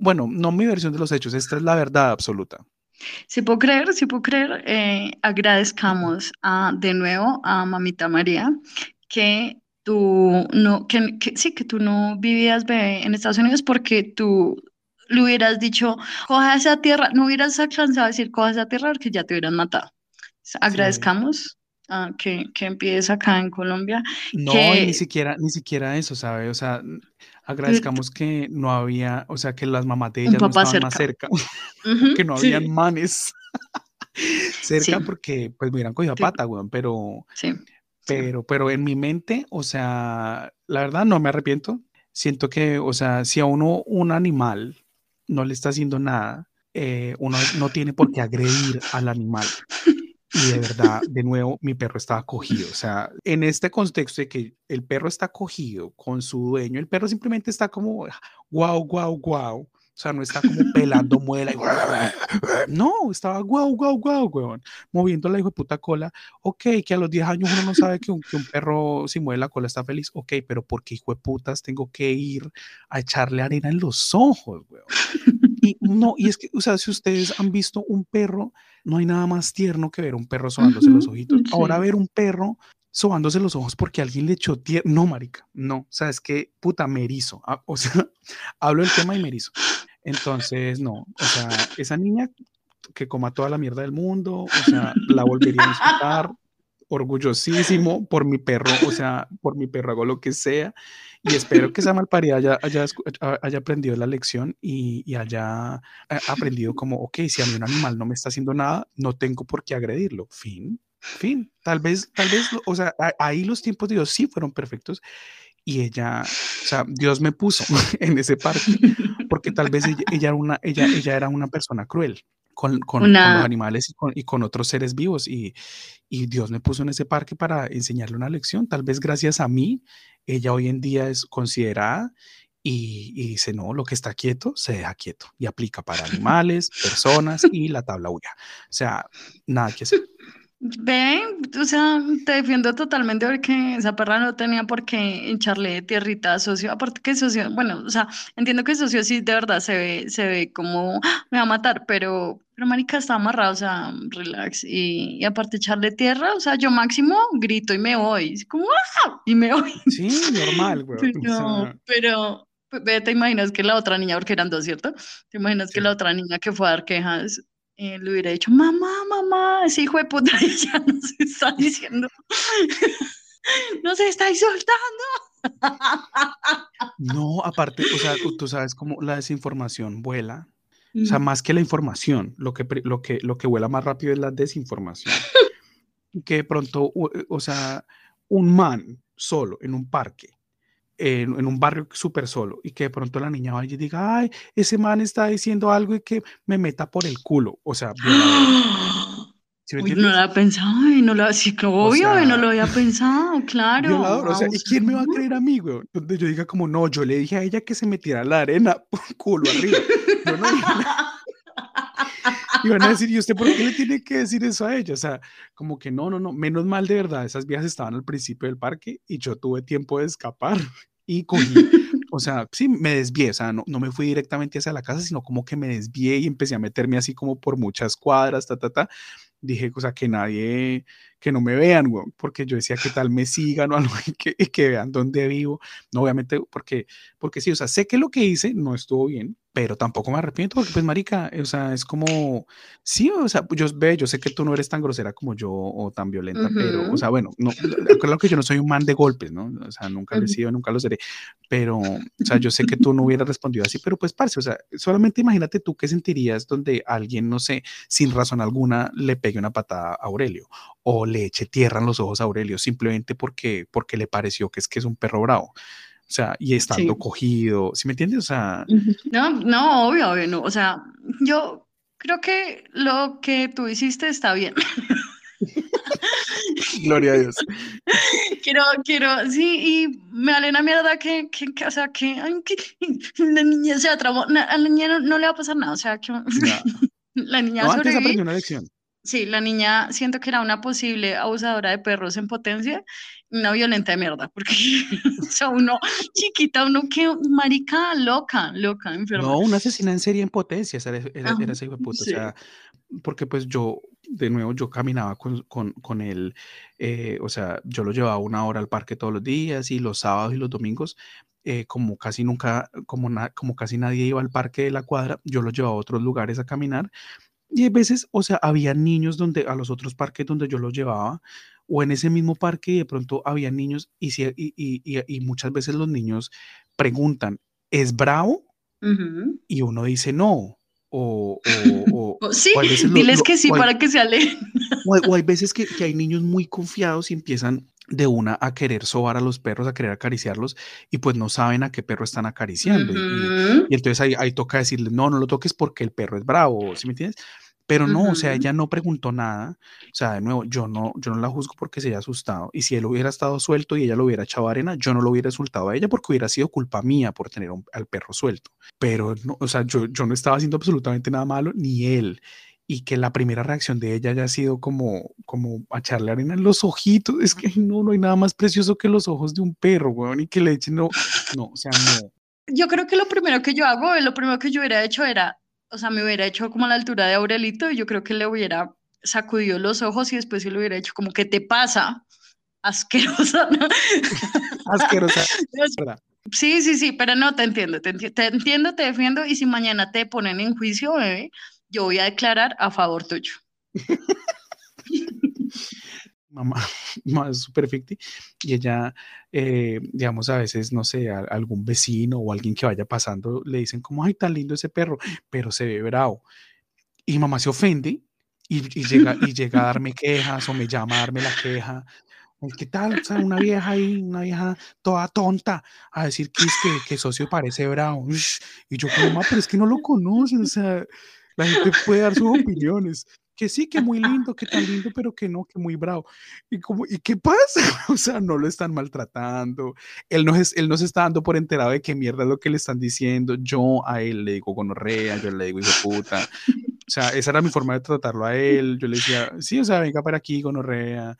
Bueno, no mi versión de los hechos, esta es la verdad absoluta. Si puedo creer, si puedo creer, eh, agradezcamos a, de nuevo a Mamita María que tú no, que, sí, que tú no vivías en Estados Unidos porque tú le hubieras dicho, coja esa tierra, no hubieras alcanzado a decir, coja esa tierra porque ya te hubieran matado. Agradezcamos que, que empieces acá en Colombia. No, ni siquiera, ni siquiera eso, ¿sabe? O sea, agradezcamos que no había, o sea, que las mamás de ellas no estaban más cerca, que no habían manes cerca porque pues me hubieran cogido a pata, weón, pero, pero, pero en mi mente, o sea, la verdad no me arrepiento. Siento que, o sea, si a uno un animal no le está haciendo nada, eh, uno no tiene por qué agredir al animal. Y de verdad, de nuevo, mi perro estaba cogido. O sea, en este contexto de que el perro está cogido con su dueño, el perro simplemente está como, guau, guau, guau. O sea, no está como pelando muela y... No, estaba guau, guau, guau, weón. Moviendo la hijo de puta cola. Ok, que a los 10 años uno no sabe que un, que un perro si mueve la cola está feliz. Ok, pero porque hijo de putas tengo que ir a echarle arena en los ojos, weón. Y no, y es que, o sea, si ustedes han visto un perro, no hay nada más tierno que ver un perro sobándose los ojitos. Ahora ver un perro sobándose los ojos porque alguien le echó tierra. No, marica, no. O sea, es que puta, me erizo. Ah, o sea, hablo del tema y me erizo. Entonces, no. O sea, esa niña que coma toda la mierda del mundo, o sea, la volvería a disfrutar orgullosísimo por mi perro, o sea, por mi perro hago lo que sea y espero que esa malparida haya, haya, haya aprendido la lección y, y, haya eh, aprendido como, ok, si a mí un animal no me está haciendo nada, no tengo por qué agredirlo, fin, fin, tal vez, tal vez, o sea, ahí los tiempos de Dios sí fueron perfectos y ella, o sea, Dios me puso en ese parque porque tal vez ella, ella, era, una, ella, ella era una persona cruel con, con, los animales y con, y con, otros seres vivos. Y, y, Dios me puso en ese parque para enseñarle una lección. Tal vez gracias a mí, ella hoy en día es considerada y, y dice, no, lo que está quieto, se deja quieto. Y aplica para animales, personas y la tabla huya. O sea, nada que hacer. Ven, o sea, te defiendo totalmente porque esa perra no tenía por qué echarle tierrita a socio, aparte que socio, bueno, o sea, entiendo que socio sí de verdad se ve, se ve como ¡ah! me va a matar, pero, pero marica está amarrado, o sea, relax, y, y aparte echarle tierra, o sea, yo máximo grito y me voy, como ¡ah! y me voy. Sí, normal, güey. Pero, pero, te imaginas que la otra niña, porque eran dos, ¿cierto? Te imaginas que la otra niña que fue a dar quejas eh, le hubiera dicho, mamá, mamá, ese hijo de puta ya nos está diciendo, no se está insultando. No, aparte, o sea, tú sabes cómo la desinformación vuela. O sea, más que la información, lo que, lo que, lo que vuela más rápido es la desinformación. que de pronto, o sea, un man solo en un parque en, un barrio súper solo y que de pronto la niña vaya y diga, ay, ese man está diciendo algo y que me meta por el culo. O sea, no lo había pensado, no lo, sí, obvio, no lo había pensado, claro. o sea, ¿y quién me va a creer a mí, güey? Donde yo diga como, no, yo le dije a ella que se metiera la arena, culo arriba. Yo no Y van a decir, ¿y usted por qué le tiene que decir eso a ella? O sea, como que no, no, no, menos mal de verdad, esas viejas estaban al principio del parque y yo tuve tiempo de escapar y cogí, o sea, sí, me desvié, o sea, no, no me fui directamente hacia la casa, sino como que me desvié y empecé a meterme así como por muchas cuadras, ta, ta, ta, dije, o sea, que nadie, que no me vean, güey, porque yo decía que tal me sigan o algo y que, que, vean dónde vivo. No, obviamente, porque, porque sí, o sea, sé que lo que hice no estuvo bien, pero tampoco me arrepiento porque, pues, marica, o sea, es como, sí, o sea, yo, ve, yo sé que tú no eres tan grosera como yo o tan violenta, pero, o sea, bueno, no, claro que yo no soy un man de golpes, ¿no? O sea, nunca lo he sido, nunca lo seré, pero, o sea, yo sé que tú no hubieras respondido así, pero pues, parce, o sea, solamente imagínate tú qué sentirías donde alguien, no sé, sin razón alguna, le pegue una patada a Aurelio o le eche tierra en los ojos a Aurelio simplemente porque, porque le pareció que es que es un perro bravo. O sea, y estando cogido, ¿sí me entiendes? O sea... No, no, obvio, obvio, no. O sea, yo creo que lo que tú hiciste está bien. Gloria a Dios. Quiero, quiero, sí, y me vale una mierda que, que, o sea, que, la niña se atrapó, a la niña no, le va a pasar nada, o sea, que la niña no, antes aprendió una lección. Sí, la niña siento que era una posible abusadora de perros en potencia, una violenta de mierda, porque o sea, uno chiquita, uno que marica, loca, loca, enferma. No, una asesina en serie en potencia, era, era, era ese hijo de puta, o sea, porque pues yo, de nuevo, yo caminaba con, con, con él, eh, o sea, yo lo llevaba una hora al parque todos los días y los sábados y los domingos, eh, como casi nunca, como, como casi nadie iba al parque de la cuadra, yo lo llevaba a otros lugares a caminar y a veces, o sea, había niños donde a los otros parques donde yo los llevaba, o en ese mismo parque y de pronto había niños y, y, y, y muchas veces los niños preguntan, ¿es bravo? Y uno dice no. O, o, o sí, diles que sí para que se alejen. O, hay veces que, que, hay niños muy confiados y empiezan de una a querer sobar a los perros, a querer acariciarlos y pues no saben a qué perro están acariciando. y, entonces ahí, ahí toca decirle, no, no lo toques porque el perro es bravo, ¿sí me entiendes? Pero no, o sea, ella no preguntó nada. O sea, de nuevo, yo no, yo no la juzgo porque se haya asustado. Y si él hubiera estado suelto y ella lo hubiera echado arena, yo no lo hubiera insultado a ella porque hubiera sido culpa mía por tener al perro suelto. Pero, no, o sea, yo, yo no estaba haciendo absolutamente nada malo, ni él. Y que la primera reacción de ella haya sido como, como echarle arena en los ojitos. Es que no, no hay nada más precioso que los ojos de un perro, weón, y que le echen, no, no, o sea, no. Yo creo que lo primero que yo hago, lo primero que yo hubiera hecho era o sea, me hubiera hecho como a la altura de Aurelito y yo creo que le hubiera sacudido los ojos y después sí lo hubiera hecho como, ¿qué te pasa? Asquerosa, ¿no? Asquerosa. Sí, sí, sí, pero no, te entiendo, te, entiendo, te defiendo y si mañana te ponen en juicio, bebé, yo voy a declarar a favor tuyo. mamá, más super ficti, y ella, eh, digamos, a veces, no sé, a, algún vecino o alguien que vaya pasando le dicen como, ay, tan lindo ese perro, pero se ve bravo. Y mamá se ofende y, llega, y llega a darme quejas o me llama a darme la queja. ¿Qué tal? O sea, una vieja ahí, una vieja toda tonta, a decir que, es que, que socio parece bravo. Y yo como, mamá, pero es que no lo conocen, o sea, la gente puede dar sus opiniones que sí, que muy lindo, que tan lindo, pero que no, que muy bravo. ¿Y, como, ¿y qué pasa? O sea, no lo están maltratando. Él no, es, él no se está dando por enterado de qué mierda es lo que le están diciendo. Yo a él le digo gonorrea, yo le digo hijo puta. O sea, esa era mi forma de tratarlo a él. Yo le decía, sí, o sea, venga para aquí, gonorrea.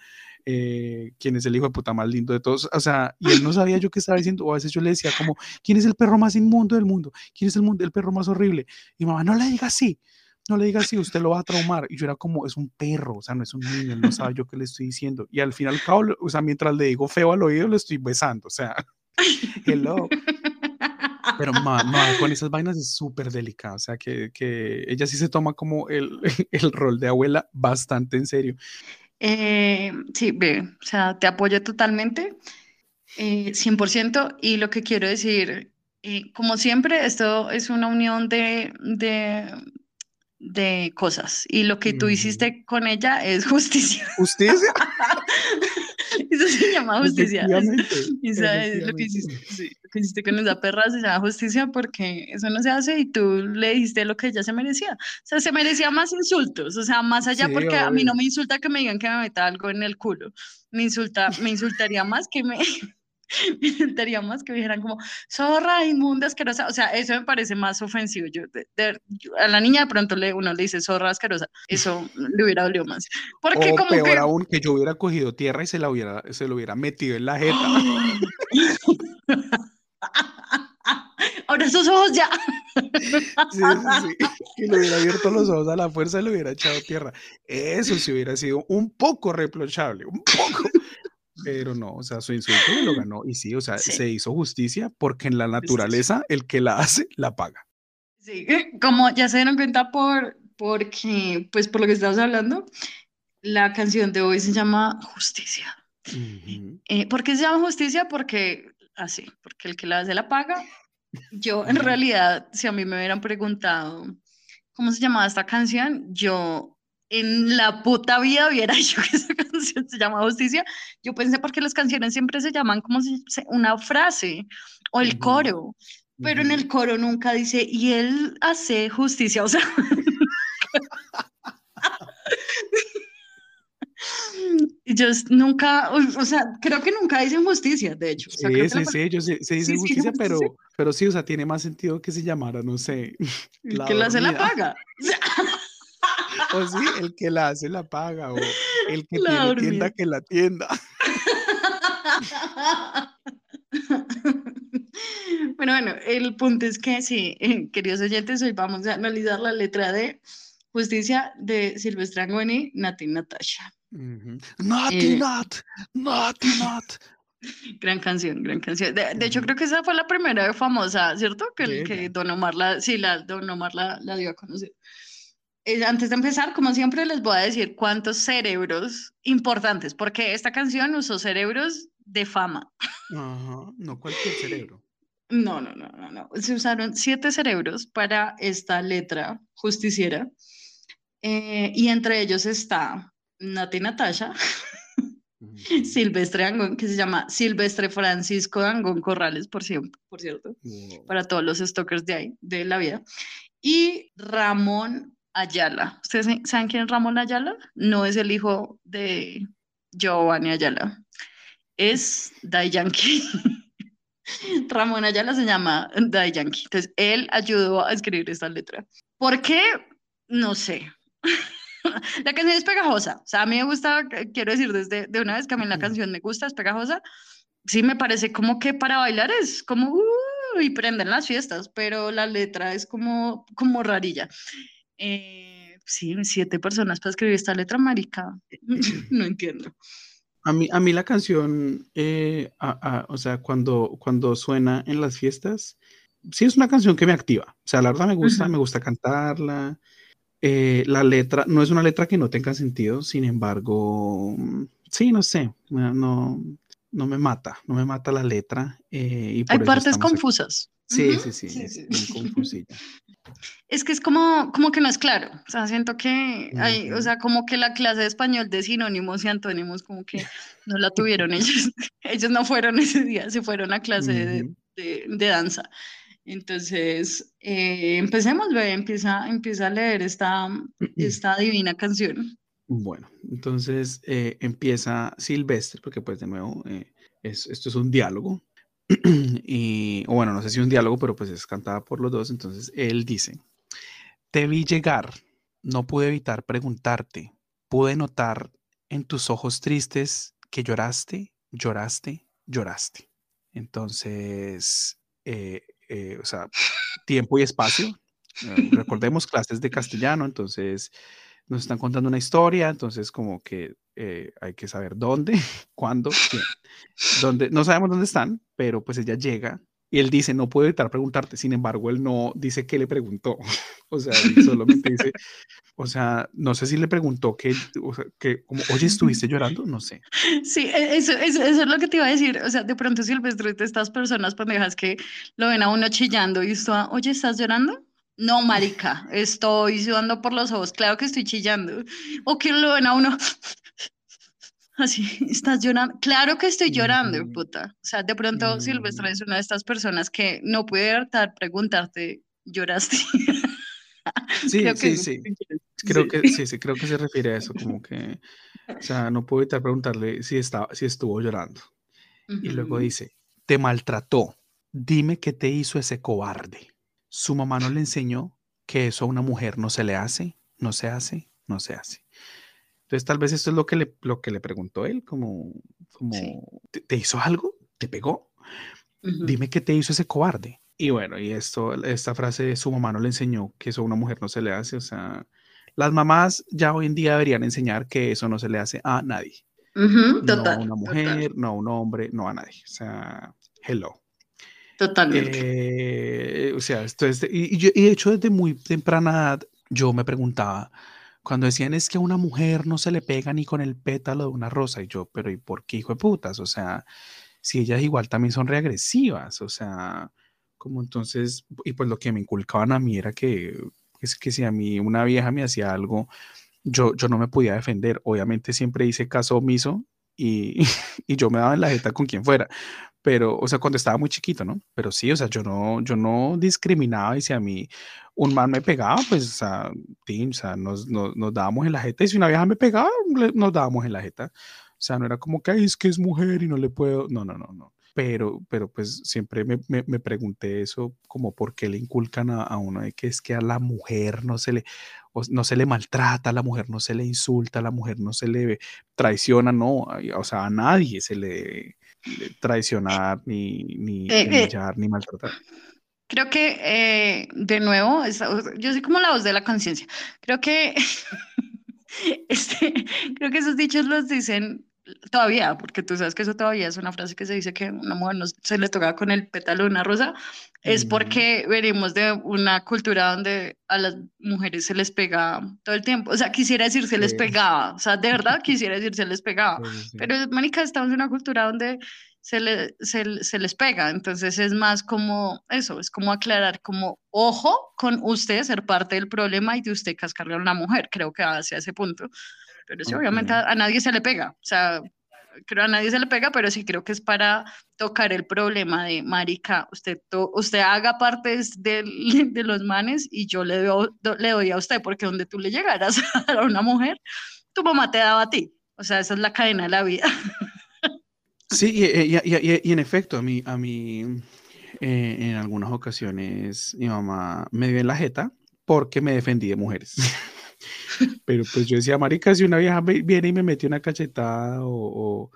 Eh, quién es el hijo de puta más lindo de todos, o sea, y él no sabía yo qué estaba diciendo, o a veces yo le decía como, ¿quién es el perro más inmundo del mundo? ¿Quién es el, el perro más horrible? Y mamá, no le diga así, no le diga así, usted lo va a traumar. Y yo era como, es un perro, o sea, no es un niño, no sabe yo qué le estoy diciendo. Y al final, o sea, mientras le digo feo al oído, le estoy besando, o sea, hello. Pero mamá, con esas vainas es súper delicada, o sea, que, que, ella sí se toma como el, el rol de abuela bastante en serio. Eh, sí, ve, o sea, te apoyo totalmente, eh, 100%, y lo que quiero decir, eh, como siempre, esto es una unión de, de de cosas y lo que tú hiciste con ella es justicia. ¿Justicia? Eso se llama justicia. Efectivamente, Esa es lo que hiciste, sí, lo que hiciste con esa perra se llama justicia porque eso no se hace y tú le dijiste lo que ella se merecía. O sea, se merecía más insultos, o sea, más allá Sí, porque a mí no obvio. me insulta que me digan que me meta algo en el culo. Me insulta, me insultaría más que me, me insultaría más que me dijeran como zorra, inmunda, asquerosa. O sea, eso me parece más ofensivo. Yo, de- de- yo- a la niña de pronto le, uno le dice zorra, asquerosa. Eso le hubiera dolido más. Porque O como peor que... aún, que yo hubiera cogido tierra y se la hubiera, se lo hubiera metido en la jeta. Ahora esos ojos ya. Sí, sí, sí. Que le hubiera abierto los ojos a la fuerza y le hubiera echado tierra. Eso sí hubiera sido un poco reprochable, un poco. Pero no, o sea, su insulto me lo ganó. Y sí, o sea, Sí. se hizo justicia porque en la naturaleza el que la hace, la paga. Sí, como ya se dieron cuenta por, porque, pues por lo que estamos hablando, la canción de hoy se llama Justicia. Ujú. Eh, ¿por qué se llama Justicia? Porque, así, porque el que la hace la paga. Yo, en realidad, si a mí me hubieran preguntado cómo se llamaba esta canción, yo en la puta vida hubiera dicho que esa canción se llama Justicia. Yo pensé porque las canciones siempre se llaman como si se- una frase o el coro, pero en el coro nunca dice, y él hace justicia, o sea. Yo nunca, o o sea, creo que nunca dicen justicia, de hecho. O sea, Sí, la sí, sí, ellos se, se dicen sí, justicia, justicia. pero, pero sí, o sea, tiene más sentido que se llamara, no sé, la que la hace la dormida. paga. O sea, o sí, el que la hace la paga, o el que La tiene tienda que la tienda. Bueno, bueno, el punto es que sí, eh, queridos oyentes, hoy vamos a analizar la letra de Justicia de Silvestre Angoni, Nati Natasha. Naughty Eh, naughty not. Gran canción, gran canción. De, de hecho, creo que esa fue la primera famosa, ¿cierto? Que, el, que. Don Omar la, sí, la, Don Omar la, la dio a conocer. Eh, antes de empezar, como siempre, les voy a decir cuántos cerebros importantes, porque esta canción usó cerebros de fama. Ajá, no cualquier cerebro. No, no, no, no, no. Se usaron siete cerebros para esta letra justiciera. eh, y entre ellos está Nati Natasha. Silvestre Angón, que se llama Silvestre Francisco Angón Corrales, por, cierto, por cierto, para todos los stalkers de ahí, de la vida. Y Ramón Ayala. ¿Ustedes sa- saben quién es Ramón Ayala? No es el hijo de Giovanni Ayala. Es Dai Yankee. Ramón Ayala se llama Dai Yankee. Entonces, él ayudó a escribir esta letra. ¿Por qué? No sé. La canción es pegajosa. O sea, a mí me gusta, eh, quiero decir desde de una vez que a mí la canción me gusta, es pegajosa. Sí, me parece como que para bailar es como uh, y prenden las fiestas, pero la letra es como, como rarilla. Eh, sí, siete personas para escribir esta letra, marica. No entiendo. A mí, a mí la canción, eh, a- a- o sea, cuando, cuando suena en las fiestas, sí es una canción que me activa. O sea, la verdad me gusta, me gusta cantarla. Eh, la letra, no es una letra que no tenga sentido, sin embargo, mm, sí, no sé, no, no, me mata, no me mata la letra. eh, y por Hay eso partes confusas. Sí, sí, sí, sí, es bien confusilla. Es que es como, como que no es claro. O sea, siento que hay, o sea, como que la clase de español de sinónimos y antónimos, como que no la tuvieron ellos. Ellos no fueron ese día, se fueron a clase de, Ujú. de- de danza. Entonces, eh, empecemos, ve, empieza, empieza a leer esta, esta divina canción. Bueno, entonces eh, empieza Silvestre, porque pues de nuevo, eh, es- esto es un diálogo. y, bueno, no sé si un diálogo, pero pues es cantada por los dos. Entonces él dice, te vi llegar, no pude evitar preguntarte, pude notar en tus ojos tristes que lloraste, lloraste, lloraste. Entonces, eh, eh, o sea, tiempo y espacio. eh, recordemos clases de castellano, entonces nos están contando una historia, entonces como que eh, hay que saber dónde, cuándo, quién. Dónde, no sabemos dónde están, pero pues ella llega y él dice, no puedo evitar preguntarte, sin embargo, él no dice qué le preguntó, o sea, solamente dice, o sea, no sé si le preguntó que, o sea, que como, oye, ¿estuviste llorando? No sé. Sí, e- eso, eso, eso es lo que te iba a decir. O sea, de pronto Silvestre es de estas personas pendejas que lo ven a uno chillando y esto, oye, ¿estás llorando? No, marica, estoy sudando por los ojos. Claro que estoy chillando. O que lo ven a uno. Así, estás llorando. Claro que estoy llorando, puta. O sea, de pronto Silvestre Mm. es una de estas personas que no puede evitar preguntarte, ¿lloraste? Sí, Creo sí, sí. Creo Sí. que sí, sí, creo que se refiere a eso, como que, o sea, no puedo evitar preguntarle si estaba, si estuvo llorando. Y luego dice, te maltrató. Dime qué te hizo ese cobarde. Su mamá no le enseñó que eso a una mujer no se le hace, no se hace, no se hace. Entonces tal vez esto es lo que le, lo que le preguntó él, como, como Sí. ¿te, te hizo algo? ¿Te pegó? Dime qué te hizo ese cobarde. Y bueno, y esto, esta frase de su mamá no le enseñó que eso a una mujer no se le hace. O sea, las mamás ya hoy en día deberían enseñar que eso no se le hace a nadie. No a una total, mujer, no a un hombre, no a nadie. O sea, hello. Totalmente. Eh, o sea, esto es de- y, y de hecho desde muy temprana edad yo me preguntaba, cuando decían es que a una mujer no se le pega ni con el pétalo de una rosa, y yo, pero ¿y por qué hijo de putas? O sea, si ellas igual también son reagresivas, o sea, como entonces, y pues lo que me inculcaban a mí era que, es que si a mí una vieja me hacía algo, yo, yo no me podía defender, obviamente siempre hice caso omiso y, y yo me daba en la jeta con quien fuera, pero, o sea, cuando estaba muy chiquito, ¿no? Pero sí, o sea, yo no, yo no discriminaba y si a mí un man me pegaba, pues, o sea, tin, o sea, nos, nos, nos dábamos en la jeta y si una vieja me pegaba, le- nos dábamos en la jeta. O sea, no era como que, "Ay, es que es mujer y no le puedo, no, no, no, no. Pero, pero pues siempre me, me, me pregunté eso, como por qué le inculcan a, a uno de que es que a la mujer no se le, no se le maltrata, a la mujer no se le insulta, a la mujer no se le traiciona, no, o sea, a nadie se le- traicionar, ni, ni Eh, eh, humillar, ni maltratar. Creo que, eh, de nuevo, yo soy como la voz de la conciencia. Creo que, este, creo que esos dichos los dicen todavía, porque tú sabes que eso todavía es una frase que se dice que una mujer no se le toca con el pétalo de una rosa, es porque venimos de una cultura donde a las mujeres se les pega todo el tiempo. O sea, quisiera decir se les Sí. pegaba, o sea, de verdad quisiera decir se les pegaba. Sí, sí, sí. Pero, Mónica, estamos en una cultura donde se, le- se, se les pega, entonces es más como eso, es como aclarar, como ojo con usted ser parte del problema y de usted cascarle a una mujer, creo que hacia ese punto. Pero sí, obviamente a, a nadie se le pega, o sea, creo a nadie se le pega, pero sí creo que es para tocar el problema de, marica, usted, to- usted haga partes del- de los manes y yo le, do- do- le doy a usted, porque donde tú le llegaras a una mujer, tu mamá te daba a ti. O sea, esa es la cadena de la vida. Sí, y, y- y- y- y en efecto, a mí, a mí eh, en algunas ocasiones mi mamá me dio en la jeta porque me defendí de mujeres. Pero pues yo decía, marica, si una vieja viene y me mete una cachetada o, o-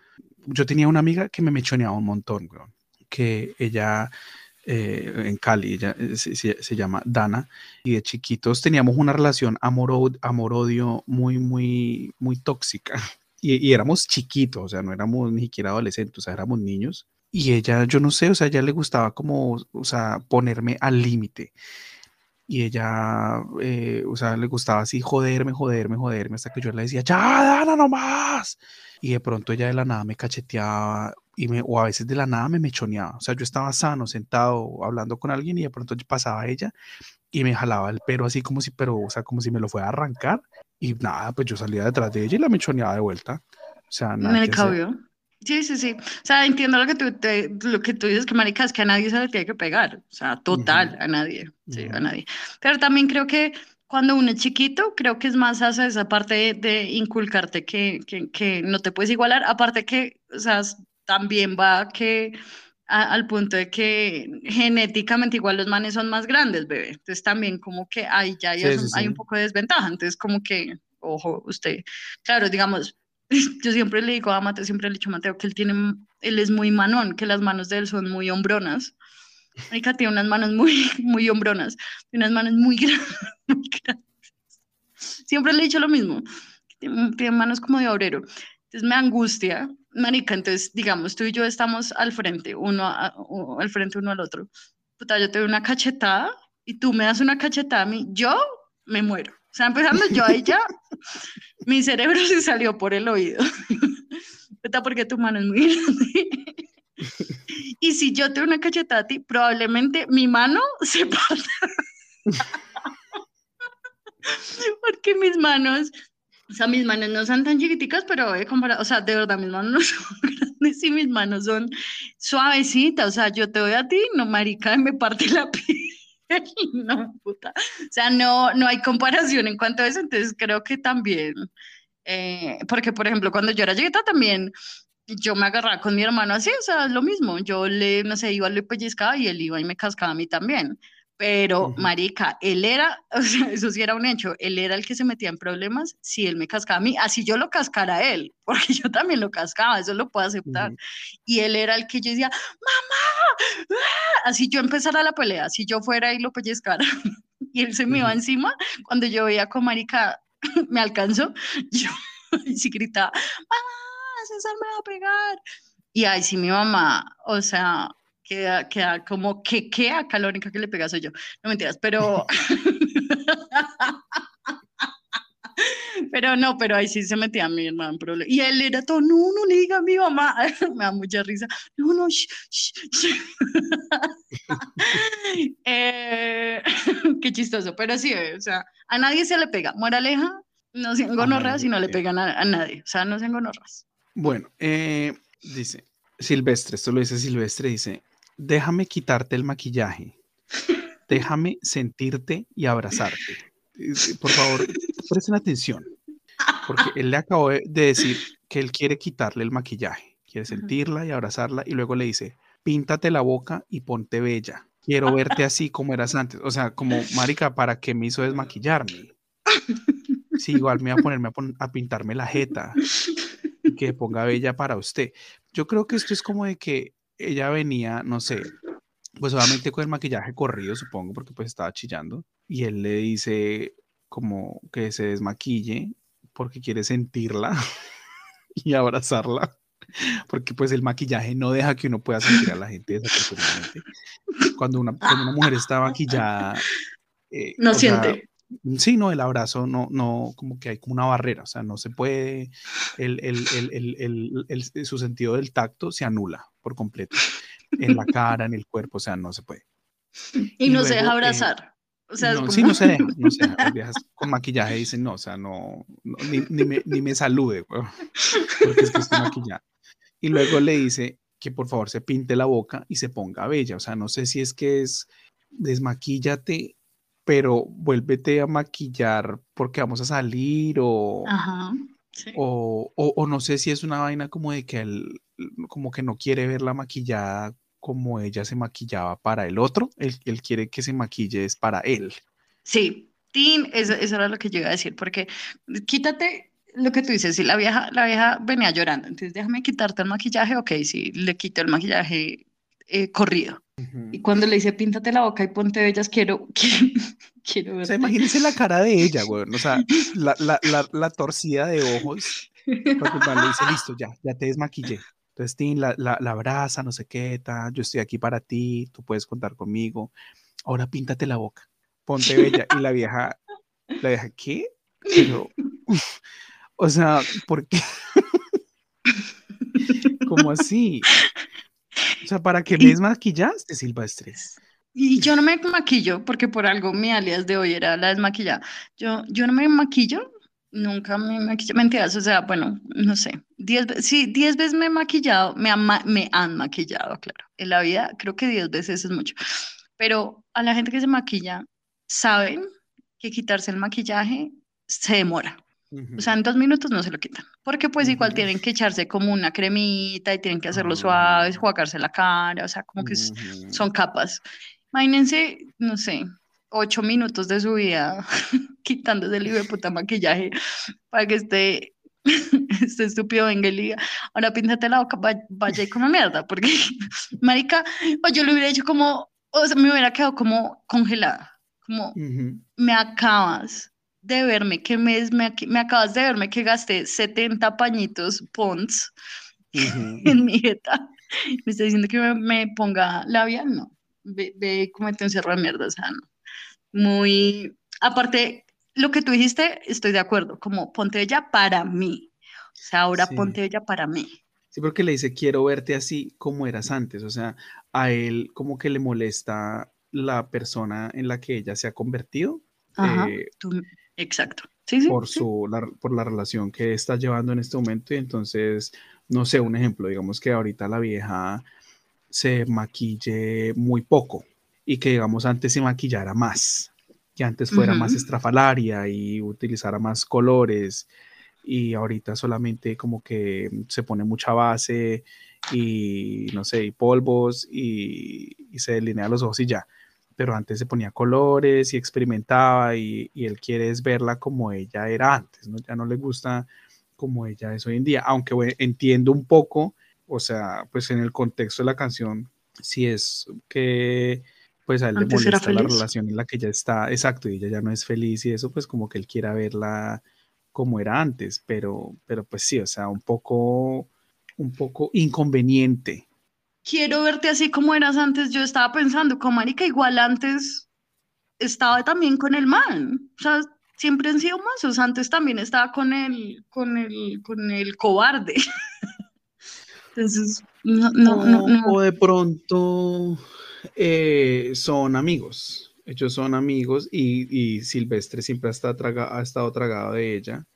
Yo tenía una amiga que me mechoneaba un montón, que ella eh, en Cali, ella eh, se, se- se llama Dana, y de chiquitos teníamos una relación amor-od- amor-odio muy, muy, muy tóxica. Y, y éramos chiquitos, o sea, no éramos ni siquiera adolescentes, o sea, éramos niños. Y ella, yo no sé, o sea, ella le gustaba como, o sea, ponerme al límite. Y ella, eh, o sea, le gustaba así joderme, joderme, joderme, hasta que yo le decía, ya, Dana, no más. Y de pronto ella de la nada me cacheteaba, y me, o a veces de la nada me mechoneaba. O sea, yo estaba sano, sentado, hablando con alguien, y de pronto pasaba ella y me jalaba el pelo así como si, pero, o sea, como si me lo fuera a arrancar. Y nada, pues yo salía detrás de ella y la mechoneaba de vuelta. O sea, nada Me que hacer. Sí, sí, sí. O sea, entiendo lo que tú, te- lo que tú dices, que marica, es que a nadie se le tiene que pegar. O sea, total, Ujú. a nadie. Sí, a Ujú. nadie. Pero también creo que cuando uno es chiquito, creo que es más hacia esa parte de, de inculcarte que, que, que no te puedes igualar. Aparte que, o sea, también va que a- al punto de que genéticamente igual los manes son más grandes, bebé. Entonces también como que ahí ya hay, Sí, sí, hay un poco de desventaja. Entonces como que, ojo, usted, claro, digamos, yo siempre le digo a Mateo, siempre le he dicho a Mateo que él tiene, él es muy manón, que las manos de él son muy hombronas. Marica tiene unas manos muy, muy hombronas, unas manos muy grandes, muy grandes. Siempre le he dicho lo mismo, tiene, manos como de obrero. Entonces me angustia, marica, entonces digamos, tú y yo estamos al frente, uno al frente uno al otro. Puta, yo te doy una cachetada y tú me das una cachetada a mí, yo me muero. O sea, empezando yo ahí ya, mi cerebro se salió por el oído. Puta, porque tu mano es muy grande. Y si yo te doy una cachetada a ti, probablemente mi mano se parta. Porque mis manos, O sea, mis manos no son tan chiquiticas, pero comparado, o sea, de verdad, mis manos no son grandes y mis manos son suavecitas. O sea, yo te doy a ti, no, marica, me parte la piel. No, puta. O sea, no, no hay comparación en cuanto a eso. Entonces, creo que también, eh, porque, por ejemplo, cuando yo era chiquita también, yo me agarraba con mi hermano así, o sea, lo mismo. Yo le, no sé, iba, le pellizcaba y él iba y me cascaba a mí también. Pero, marica, él era, o sea, eso sí era un hecho, él era el que se metía en problemas si él me cascaba a mí, así yo lo cascara a él, porque yo también lo cascaba, eso lo puedo aceptar. Y él era el que yo decía, mamá, ¡ah! así yo empezara la pelea, si yo fuera y lo pellizcara, y él se me iba encima, cuando yo veía con marica, me alcanzó, yo sí gritaba, mamá, César me va a pegar. Y ahí sí mi mamá, o sea, queda, queda como que, que acá la única que le pega soy yo. No mentiras, pero. pero no, pero ahí sí se metía mi hermano en problema. Y él era todo, no, no le diga a mi mamá. Me da mucha risa. No, no, shh, shh, eh, qué chistoso, pero sí, o sea, a nadie se le pega. Moraleja, no sean gonorras y no le pegan a, a, nadie. O sea, no sean gonorras. Bueno, eh, dice Silvestre, esto lo dice Silvestre, dice, déjame quitarte el maquillaje, déjame sentirte y abrazarte. Por favor, presten atención, porque él le acabó de decir que él quiere quitarle el maquillaje, quiere sentirla y abrazarla, y luego le dice, píntate la boca y ponte bella. Quiero verte así como eras antes. O sea, como, marica, ¿para qué me hizo desmaquillarme? Sí, igual me voy a ponerme a, a pintarme la jeta y que ponga bella para usted. Yo creo que esto es como de que ella venía, no sé, pues obviamente con el maquillaje corrido, supongo, porque pues estaba chillando. Y él le dice como que se desmaquille porque quiere sentirla y abrazarla. Porque pues el maquillaje no deja que uno pueda sentir a la gente desafortunadamente. Cuando una, cuando una mujer está maquillada... Eh, no siente. sí, no, el abrazo no, no, como que hay como una barrera, o sea, no se puede, el, el, el, su sentido del tacto se anula por completo, en la cara, en el cuerpo, o sea, no se puede. Y, no se deja eh, abrazar. o sea, no, Sí, no se deja, no se deja. Las con maquillaje dicen, no, o sea, no, ni, ni, me, ni, me, salude, porque es que estoy maquillada. Y luego le dice que por favor se pinte la boca y se ponga bella, o sea, no sé si es que es desmaquíllate, pero vuélvete a maquillar porque vamos a salir o... Ajá. O, o, no sé si es una vaina como de que él, como que no quiere verla maquillada como ella se maquillaba para el otro, él, él quiere que se maquille es para él. Sí, Tim, eso, eso, era lo que yo iba a decir, porque quítate lo que tú dices, si la vieja, la vieja venía llorando, entonces déjame quitarte el maquillaje, ok, sí, le quito el maquillaje eh, corrido. Y cuando le dice, píntate la boca y ponte bellas, quiero, quiero, ver. O sea, imagínense la cara de ella, güey. O sea, la, la, la, la torcida de ojos. Porque le dice, listo, ya, ya te desmaquillé. Entonces, Tim la, la, la, abraza, no sé qué, ta, yo estoy aquí para ti, tú puedes contar conmigo. Ahora píntate la boca, ponte bella. Y la vieja, la vieja, ¿qué? Pero, o sea, ¿por qué? ¿Cómo así? O sea, ¿para qué me desmaquillaste, Silvestre? Y yo no me maquillo porque por algo mi alias de hoy era la desmaquillada. Yo, yo no me maquillo Nunca me maquillado, mentiras, o sea, bueno, no sé, diez, sí, diez veces me he maquillado, me, me han maquillado, claro, en la vida creo que diez veces es mucho, pero a la gente que se maquilla, saben que quitarse el maquillaje se demora, o sea, en dos minutos no se lo quitan, porque pues igual tienen que echarse como una cremita y tienen que hacerlo suave, jugarse la cara, o sea, como que son capas. Imagínense, no sé, ocho minutos de su vida quitándose el libro de puta maquillaje para que esté, este estúpido venga y diga, ahora píntate la boca, vaya y come mierda, porque, marica, pues yo lo hubiera hecho como, o sea, me hubiera quedado como congelada, como, me acabas de verme, que me, me, me, acabas de verme que gasté 70 pañitos Pons en mi dieta, me está diciendo que me, me ponga labial, no, ve, ve comete un cerro de mierda, o sea, no muy, aparte, lo que tú dijiste, estoy de acuerdo, como ponte ella para mí. O sea, ahora ponte ella para mí. Sí, porque le dice, quiero verte así como eras antes. O sea, a él como que le molesta la persona en la que ella se ha convertido. Ajá, eh, exacto. Sí, sí, por, sí. su, la, por la relación que está llevando en este momento. Y entonces, no sé, un ejemplo, digamos que ahorita la vieja se maquille muy poco y que, digamos, antes se maquillara más, que antes fuera más Ujú. estrafalaria y utilizara más colores y ahorita solamente como que se pone mucha base y no sé, y polvos y, y se delinea los ojos y ya. Pero antes se ponía colores y experimentaba y, y él quiere es verla como ella era antes, ¿no? Ya no le gusta como ella es hoy en día, aunque bueno, entiendo un poco, o sea, pues en el contexto de la canción, si es que pues a él le Antes era molesta la relación en la que ella está, exacto, y ella ya no es feliz y eso, pues como que él quiera verla como era antes, pero, pero pues sí, o sea, un poco, un poco inconveniente. Quiero verte así como eras antes. Yo estaba pensando, como marica, igual antes estaba también con el man. O sea, siempre han sido mazos. Antes también estaba con el, con el, con el cobarde. Entonces, no, no, no, no. o de pronto eh, son amigos. Ellos son amigos y, y Silvestre siempre ha estado, traga- ha estado tragado de ella.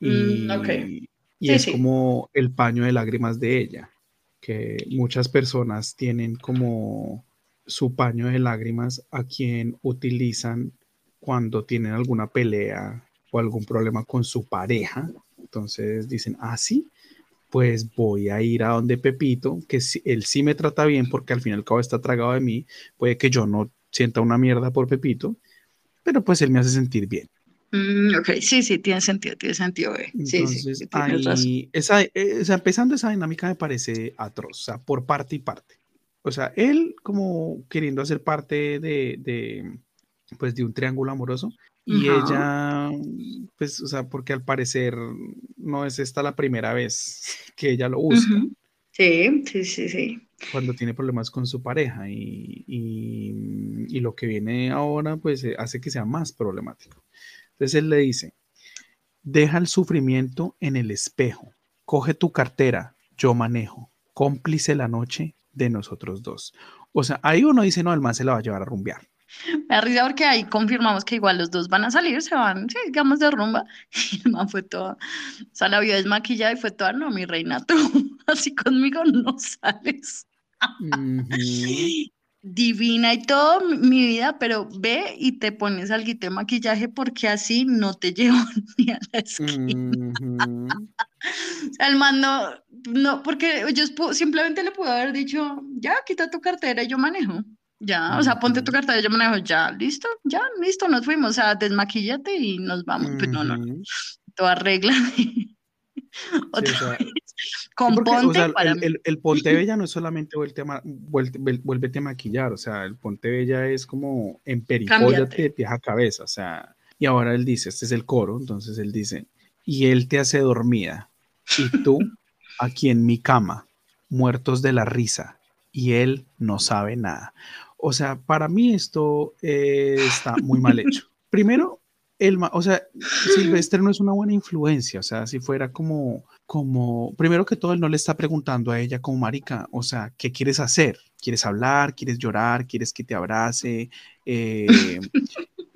Y, Mm, y Sí, es sí. como el paño de lágrimas de ella, que muchas personas tienen como su paño de lágrimas a quien utilizan cuando tienen alguna pelea o algún problema con su pareja. Entonces dicen, ah, sí, pues voy a ir a donde Pepito, que si- él sí me trata bien porque al fin y al cabo está tragado de mí, puede que yo no sienta una mierda por Pepito, pero pues él me hace sentir bien. Mm, ok, sí, sí, tiene sentido, tiene sentido, eh. Sí, Entonces, sí, ahí, esa, eh, o sea, empezando esa dinámica me parece atroz, o sea, por parte y parte. O sea, él como queriendo hacer parte de, de, pues, de un triángulo amoroso y ella, pues, o sea, porque al parecer no es esta la primera vez que ella lo busca. Sí, sí, sí, sí. cuando tiene problemas con su pareja y, y- y lo que viene ahora, pues, eh, hace que sea más problemático. Entonces él le dice, deja el sufrimiento en el espejo, coge tu cartera, yo manejo, cómplice la noche de nosotros dos. O sea, ahí uno dice, no, el man se la va a llevar a rumbear. Me da risa porque ahí confirmamos que igual los dos van a salir, se van, sí, digamos, de rumba. Y el man fue toda, o sea, la vio desmaquillada y fue toda, no, mi reina, tú así conmigo no sales. Ujú. Divina y todo, mi- vida, pero ve y te pones algo de maquillaje porque así no te llevo ni a la esquina. O sea, el man no, no, porque pu- simplemente le pudo haber dicho, ya, quita tu cartera y yo manejo. Ya, o sea, ponte tu y yo manejo, ya, listo, ya, listo, nos fuimos, o sea, desmaquíllate y nos vamos. Pues no, no, no, Ujú. tú arréglame Sí, otra o sea, vez, con porque, o ponte sea, para el, el, el ponte bella no es solamente vuelte a vuélvete a maquillar, o sea, el ponte bella es como emperipóllate de pies a cabeza, o sea, y ahora él dice, este es el coro, entonces él dice, y él te hace dormida, y tú aquí en mi cama, muertos de la risa, y él no sabe nada. O sea, para mí esto eh, está muy mal hecho. Primero, el, o sea, Silvestre no es una buena influencia, o sea, si fuera como, como, primero que todo, él no le está preguntando a ella como marica, o sea, ¿qué quieres hacer? ¿Quieres hablar? ¿Quieres llorar? ¿Quieres que te abrace? Eh,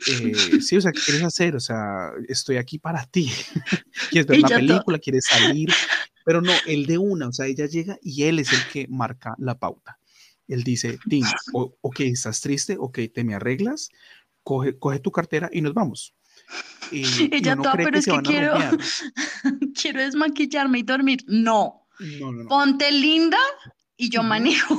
eh, sí, o sea, ¿qué quieres hacer? O sea, estoy aquí para ti. ¿Quieres ver to- película? ¿Quieres salir? Pero no, él de una, o sea, ella llega y él es el que marca la pauta. Él dice, Tim, ok, estás triste, ok, te me arreglas, coge, coge tu cartera y nos vamos. Y, Ella toda, pero que es que quiero, quiero desmaquillarme y dormir. No, No, no, no. ponte linda y yo manejo.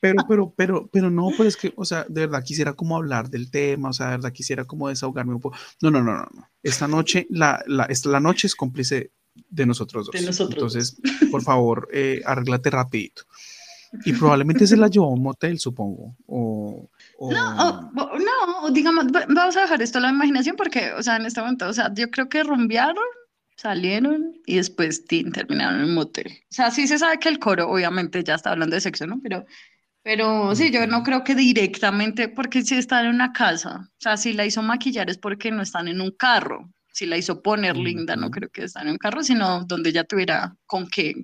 Pero, pero, pero, pero no, pero es que, o sea, de verdad quisiera como hablar del tema, o sea, de verdad quisiera como desahogarme un poco. No, no, no, no, no. Esta noche, la, la, esta, la noche es cómplice de nosotros dos. De nosotros Entonces, por favor, eh, arréglate rapidito. Y probablemente se la llevó a un motel, supongo. O, o- No, o- no, digamos, va- vamos a dejar esto a la imaginación porque, o sea, en este momento, o sea, yo creo que rumbearon, salieron y después tin, terminaron en un motel. O sea, sí se sabe que el coro, obviamente, ya está hablando de sexo, ¿no? Pero, pero sí, yo no creo que directamente, porque si están en una casa, o sea, si la hizo maquillar es porque no están en un carro. Si la hizo poner linda, no creo que están en un carro, sino donde ella tuviera con qué,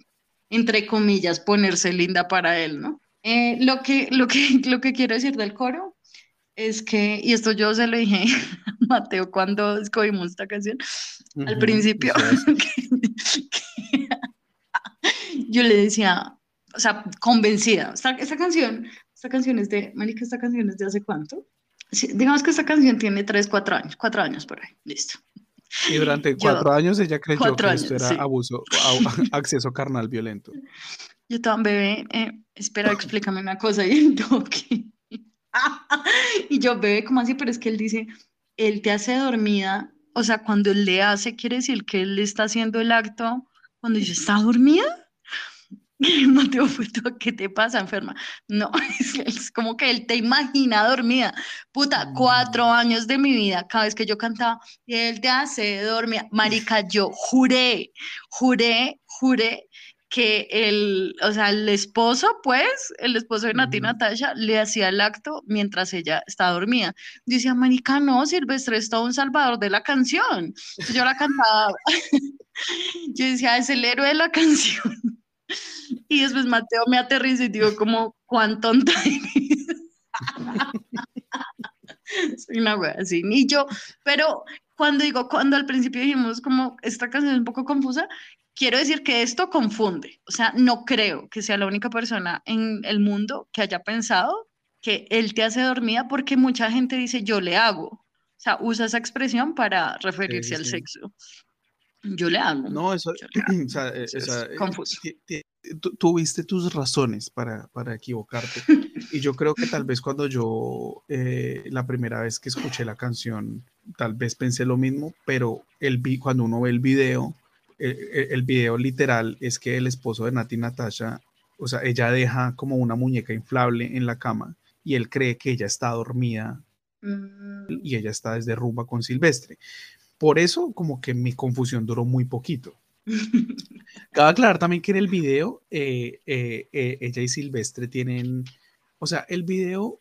entre comillas, ponerse linda para él, ¿no? Eh, lo que, lo que, lo que quiero decir del coro es que, y esto yo se lo dije a Mateo cuando escogimos esta canción, al principio, yo le decía, o sea, convencida, esta, esta, canción, esta canción es de, Marica, esta canción es de hace cuánto? digamos que esta canción tiene 3, 4 años, 4 años por ahí, listo. Y durante cuatro años ella creyó que esto era abuso, acceso carnal violento. Yo estaba bebé, eh, espera, explícame una cosa. Y el toque. y yo, bebé, ¿cómo así? Pero es que él dice, él te hace dormida. O sea, cuando él le hace, quiere decir que él le está haciendo el acto cuando yo está dormida. Mateo fue ¿qué te pasa, enferma? No, es, como que él te imagina dormida. Puta, cuatro mm. años de mi vida, cada vez que yo cantaba, y él te hace dormir. Marica, yo juré, juré, juré que el, o sea, el esposo, pues, el esposo de Nati Natasha, le hacía el acto mientras ella estaba dormida. Decía, marica, no, Silvestre es todo un salvador de la canción. Yo la cantaba, yo decía, es el héroe de la canción. Y después Mateo me aterriza y digo, como, ¿cuán tonta Soy una wea así, ni yo, pero cuando digo, cuando al principio dijimos como esta canción es un poco confusa, quiero decir que esto confunde, o sea, no creo que sea la única persona en el mundo que haya pensado que él te hace dormida porque mucha gente dice yo le hago, o sea, usa esa expresión para referirse al sexo. Yo le hago. No, eso, o sea, es, eh, confuso. Tuviste tus razones para, para, equivocarte. Y yo creo que tal vez cuando yo, eh, la primera vez que escuché la canción, tal vez pensé lo mismo, pero el, cuando uno ve el video, eh, eh, el, video literal es que el esposo de Nati Natasha, o sea, ella deja como una muñeca inflable en la cama y él cree que ella está dormida mm. y ella está desde rumba con Silvestre. Por eso como que mi confusión duró muy poquito. Cabe aclarar también que en el video eh, ella y Silvestre tienen, o sea, el video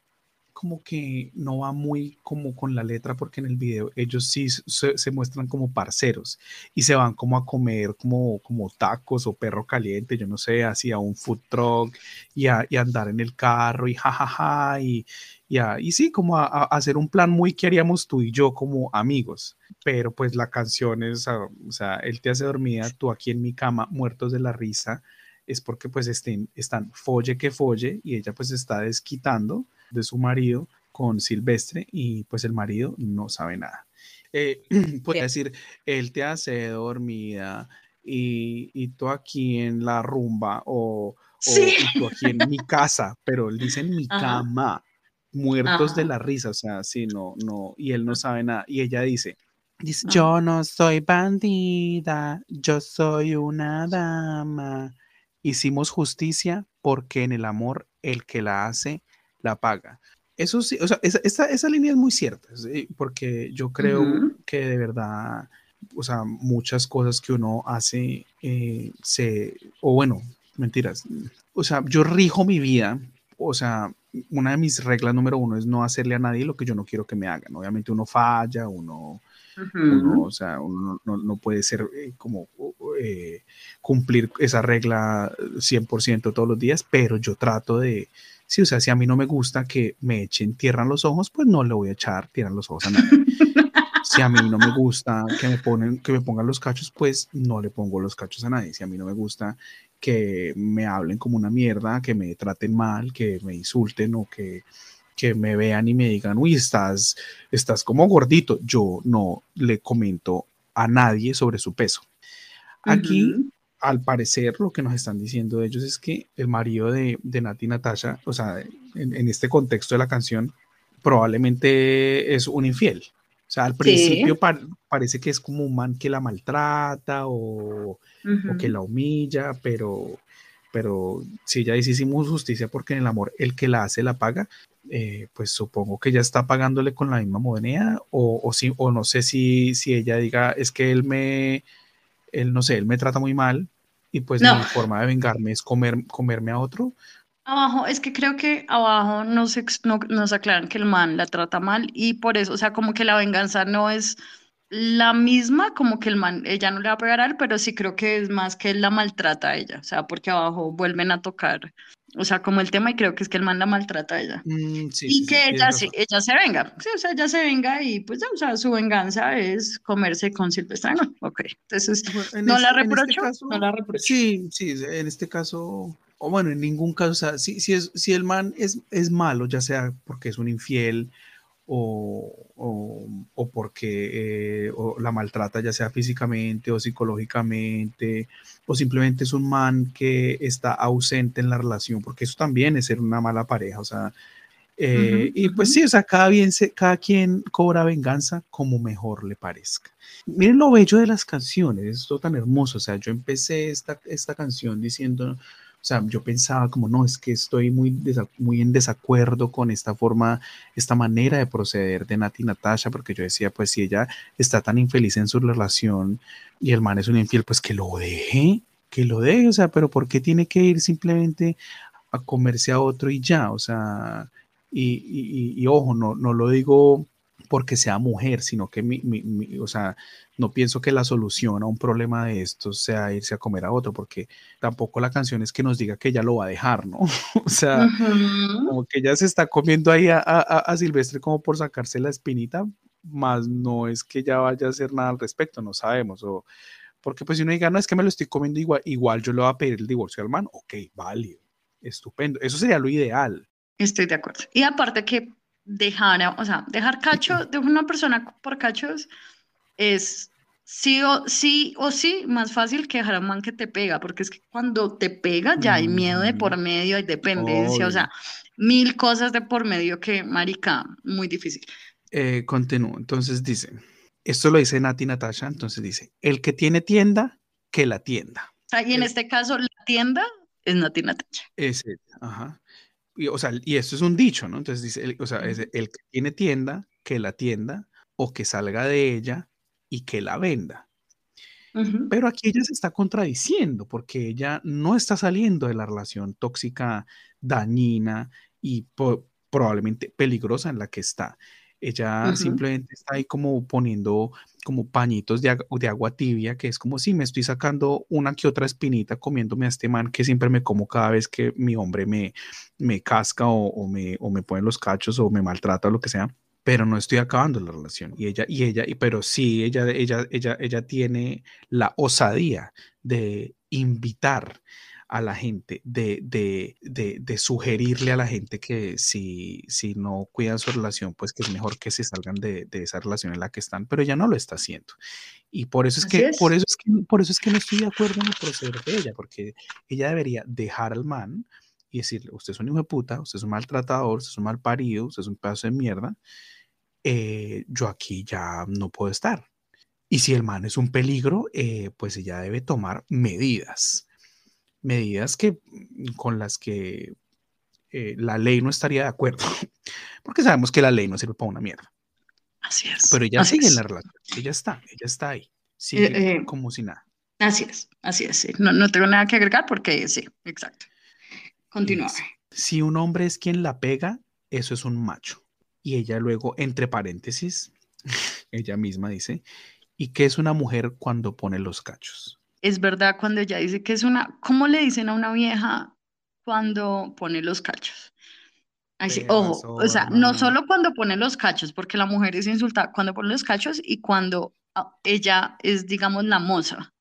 como que no va muy como con la letra porque en el video ellos sí se, muestran como parceros y se van como a comer como, como tacos o perro caliente, yo no sé, así a un food truck y a, y andar en el carro y jajaja y, y, y sí, como a, hacer un plan muy que haríamos tú y yo como amigos, pero pues la canción es, o sea, él te hace dormida, tú aquí en mi cama muertos de la risa, es porque pues estén, están folle que folle y ella pues está desquitando de su marido con Silvestre y pues el marido no sabe nada. Eh, puede decir, él te hace dormida y, y, tú aquí en la rumba o, tú aquí en mi casa, pero él dice en mi cama, muertos de la risa, o sea, sí, no, no, y él no sabe nada. Y ella dice, dice, yo no soy bandida, yo soy una dama. Hicimos justicia porque en el amor el que la hace la paga. Eso sí, o sea, esa, esa, línea es muy cierta, porque yo creo que de verdad, o sea, muchas cosas que uno hace eh, se, o bueno, mentiras, o sea, yo rijo mi vida, o sea, una de mis reglas número uno es no hacerle a nadie lo que yo no quiero que me hagan. Obviamente uno falla, uno, o sea, uno no, puede ser eh, como eh, cumplir esa regla 100% todos los días, pero yo trato de, Sí, o sea, si a mí no me gusta que me echen tierra en los ojos, pues no le voy a echar tierra en los ojos a nadie. si a mí no me gusta que me, ponen, que me pongan los cachos, pues no le pongo los cachos a nadie. Si a mí no me gusta que me hablen como una mierda, que me traten mal, que me insulten o que, que me vean y me digan, uy, estás, estás como gordito. Yo no le comento a nadie sobre su peso. Aquí al parecer lo que nos están diciendo ellos es que el marido de, de Nati Natasha, o sea, en, este contexto de la canción, probablemente es un infiel. O sea, al principio parece que es como un man que la maltrata o, que la humilla, pero, pero si ya hicimos justicia porque en el amor el que la hace la paga, eh, pues supongo que ya está pagándole con la misma moneda o, o, si, o no sé si, si ella diga, es que él me él no sé, él me trata muy mal y pues mi forma de vengarme es comer, comerme a otro. Abajo, es que creo que abajo nos, no, nos aclaran que el man la trata mal y por eso, o sea, como que la venganza no es la misma, como que el man, ella no le va a pegar a él, pero sí creo que es más que él la maltrata a ella, o sea, porque abajo vuelven a tocar, o sea, como el tema, y creo que es que el man la maltrata a ella. Mm, sí, y sí, sí, que tienes ella, sí, ella se venga, sí, o sea, ella se venga y pues, ya, o sea, su venganza es comerse con Silvestre, no, ok, entonces, Bueno, en no la este- en este reprocho, caso, no la reprocho. Sí, sí, en este caso, o bueno, en ningún caso, o sea, si, si, es, si el man es, es malo, ya sea porque es un infiel o, o, o porque eh, o la maltrata, ya sea físicamente o psicológicamente, o simplemente es un man que está ausente en la relación, porque eso también es ser una mala pareja, o sea, eh, Ujú, y pues ujú. sí, o sea, cada, bien se- cada quien cobra venganza como mejor le parezca. Miren lo bello de las canciones, esto tan hermoso. O sea, yo empecé esta, esta canción diciendo, o sea, yo pensaba como, no, es que estoy muy, muy en desacuerdo con esta forma, esta manera de proceder de Nati Natasha, porque yo decía, pues si ella está tan infeliz en su relación y el man es un infiel, pues que lo deje, que lo deje, o sea, pero ¿por qué tiene que ir simplemente a comerse a otro y ya? O sea, y, y- y- y ojo, no, no lo digo porque sea mujer, sino que mi, mi- mi- o sea, no pienso que la solución a un problema de estos sea irse a comer a otro, porque tampoco la canción es que nos diga que ella lo va a dejar, ¿no? O sea, Ujú. como que ella se está comiendo ahí a, a- a- a Silvestre como por sacarse la espinita, más no es que ella vaya a hacer nada al respecto, no sabemos, o porque pues si uno diga, no, es que me lo estoy comiendo igual, igual yo le voy a pedir el divorcio al man, ok, válido, estupendo, eso sería lo ideal. Estoy de acuerdo. Y aparte que dejar, o sea, dejar cacho de una persona por cachos es sí o sí o sí más fácil que dejar a un man que te pega, porque es que cuando te pega ya hay miedo de por Ujú. medio, hay dependencia, o sea, mil cosas de por medio que, marica, muy difícil. Eh, continúo. Entonces dice, esto lo dice Nati Natasha, entonces dice, el que tiene tienda, que la tienda. Y en El- este caso la tienda es Nati Natacha. Ese, ajá. Y, o sea, y esto es un dicho, ¿no? Entonces dice, el- o sea, es el que tiene tienda, que la tienda, o que salga de ella y que la venda. Pero aquí ella se está contradiciendo porque ella no está saliendo de la relación tóxica, dañina y probablemente peligrosa en la que está. Ella simplemente está ahí como poniendo como pañitos de, ag- de agua tibia, que es como si me estoy sacando una que otra espinita comiéndome a este man que siempre me como cada vez que mi hombre me, me casca o, o me, o me pone los cachos o me maltrata o lo que sea pero no estoy acabando la relación. Y ella, y ella, y, pero sí, ella, ella, ella, ella tiene la osadía de invitar a la gente, de, de, de, de sugerirle a la gente que si, si no cuidan su relación, pues que es mejor que se salgan de, de esa relación en la que están, pero ella no lo está haciendo. Y por eso es Así que, es. por eso es que, por eso es que no estoy de acuerdo en el proceder de ella, porque ella debería dejar al man y decirle, usted es un hijo de puta, usted es un maltratador, usted es un mal parido, usted es un pedazo de mierda, eh, yo aquí ya no puedo estar. Y si el man es un peligro, eh, pues ella debe tomar medidas, medidas que, con las que eh, la ley no estaría de acuerdo, porque sabemos que la ley no sirve para una mierda. Así es. Pero ella sigue es. en la relación, ella está, ella está ahí, sigue Eh, eh, como si nada. Así es, así es. sí. No, no tengo nada que agregar porque sí, exacto. Continúa. si un hombre es quien la pega, eso es un macho. Y ella luego, entre paréntesis, ella misma dice, ¿y qué es una mujer cuando pone los cachos? Es verdad cuando ella dice que es una, ¿cómo le dicen a una vieja cuando pone los cachos? Ay, sí, Perra, ojo, o sea, no solo cuando pone los cachos, porque la mujer es insultada cuando pone los cachos y cuando ah, ella es, digamos, la moza.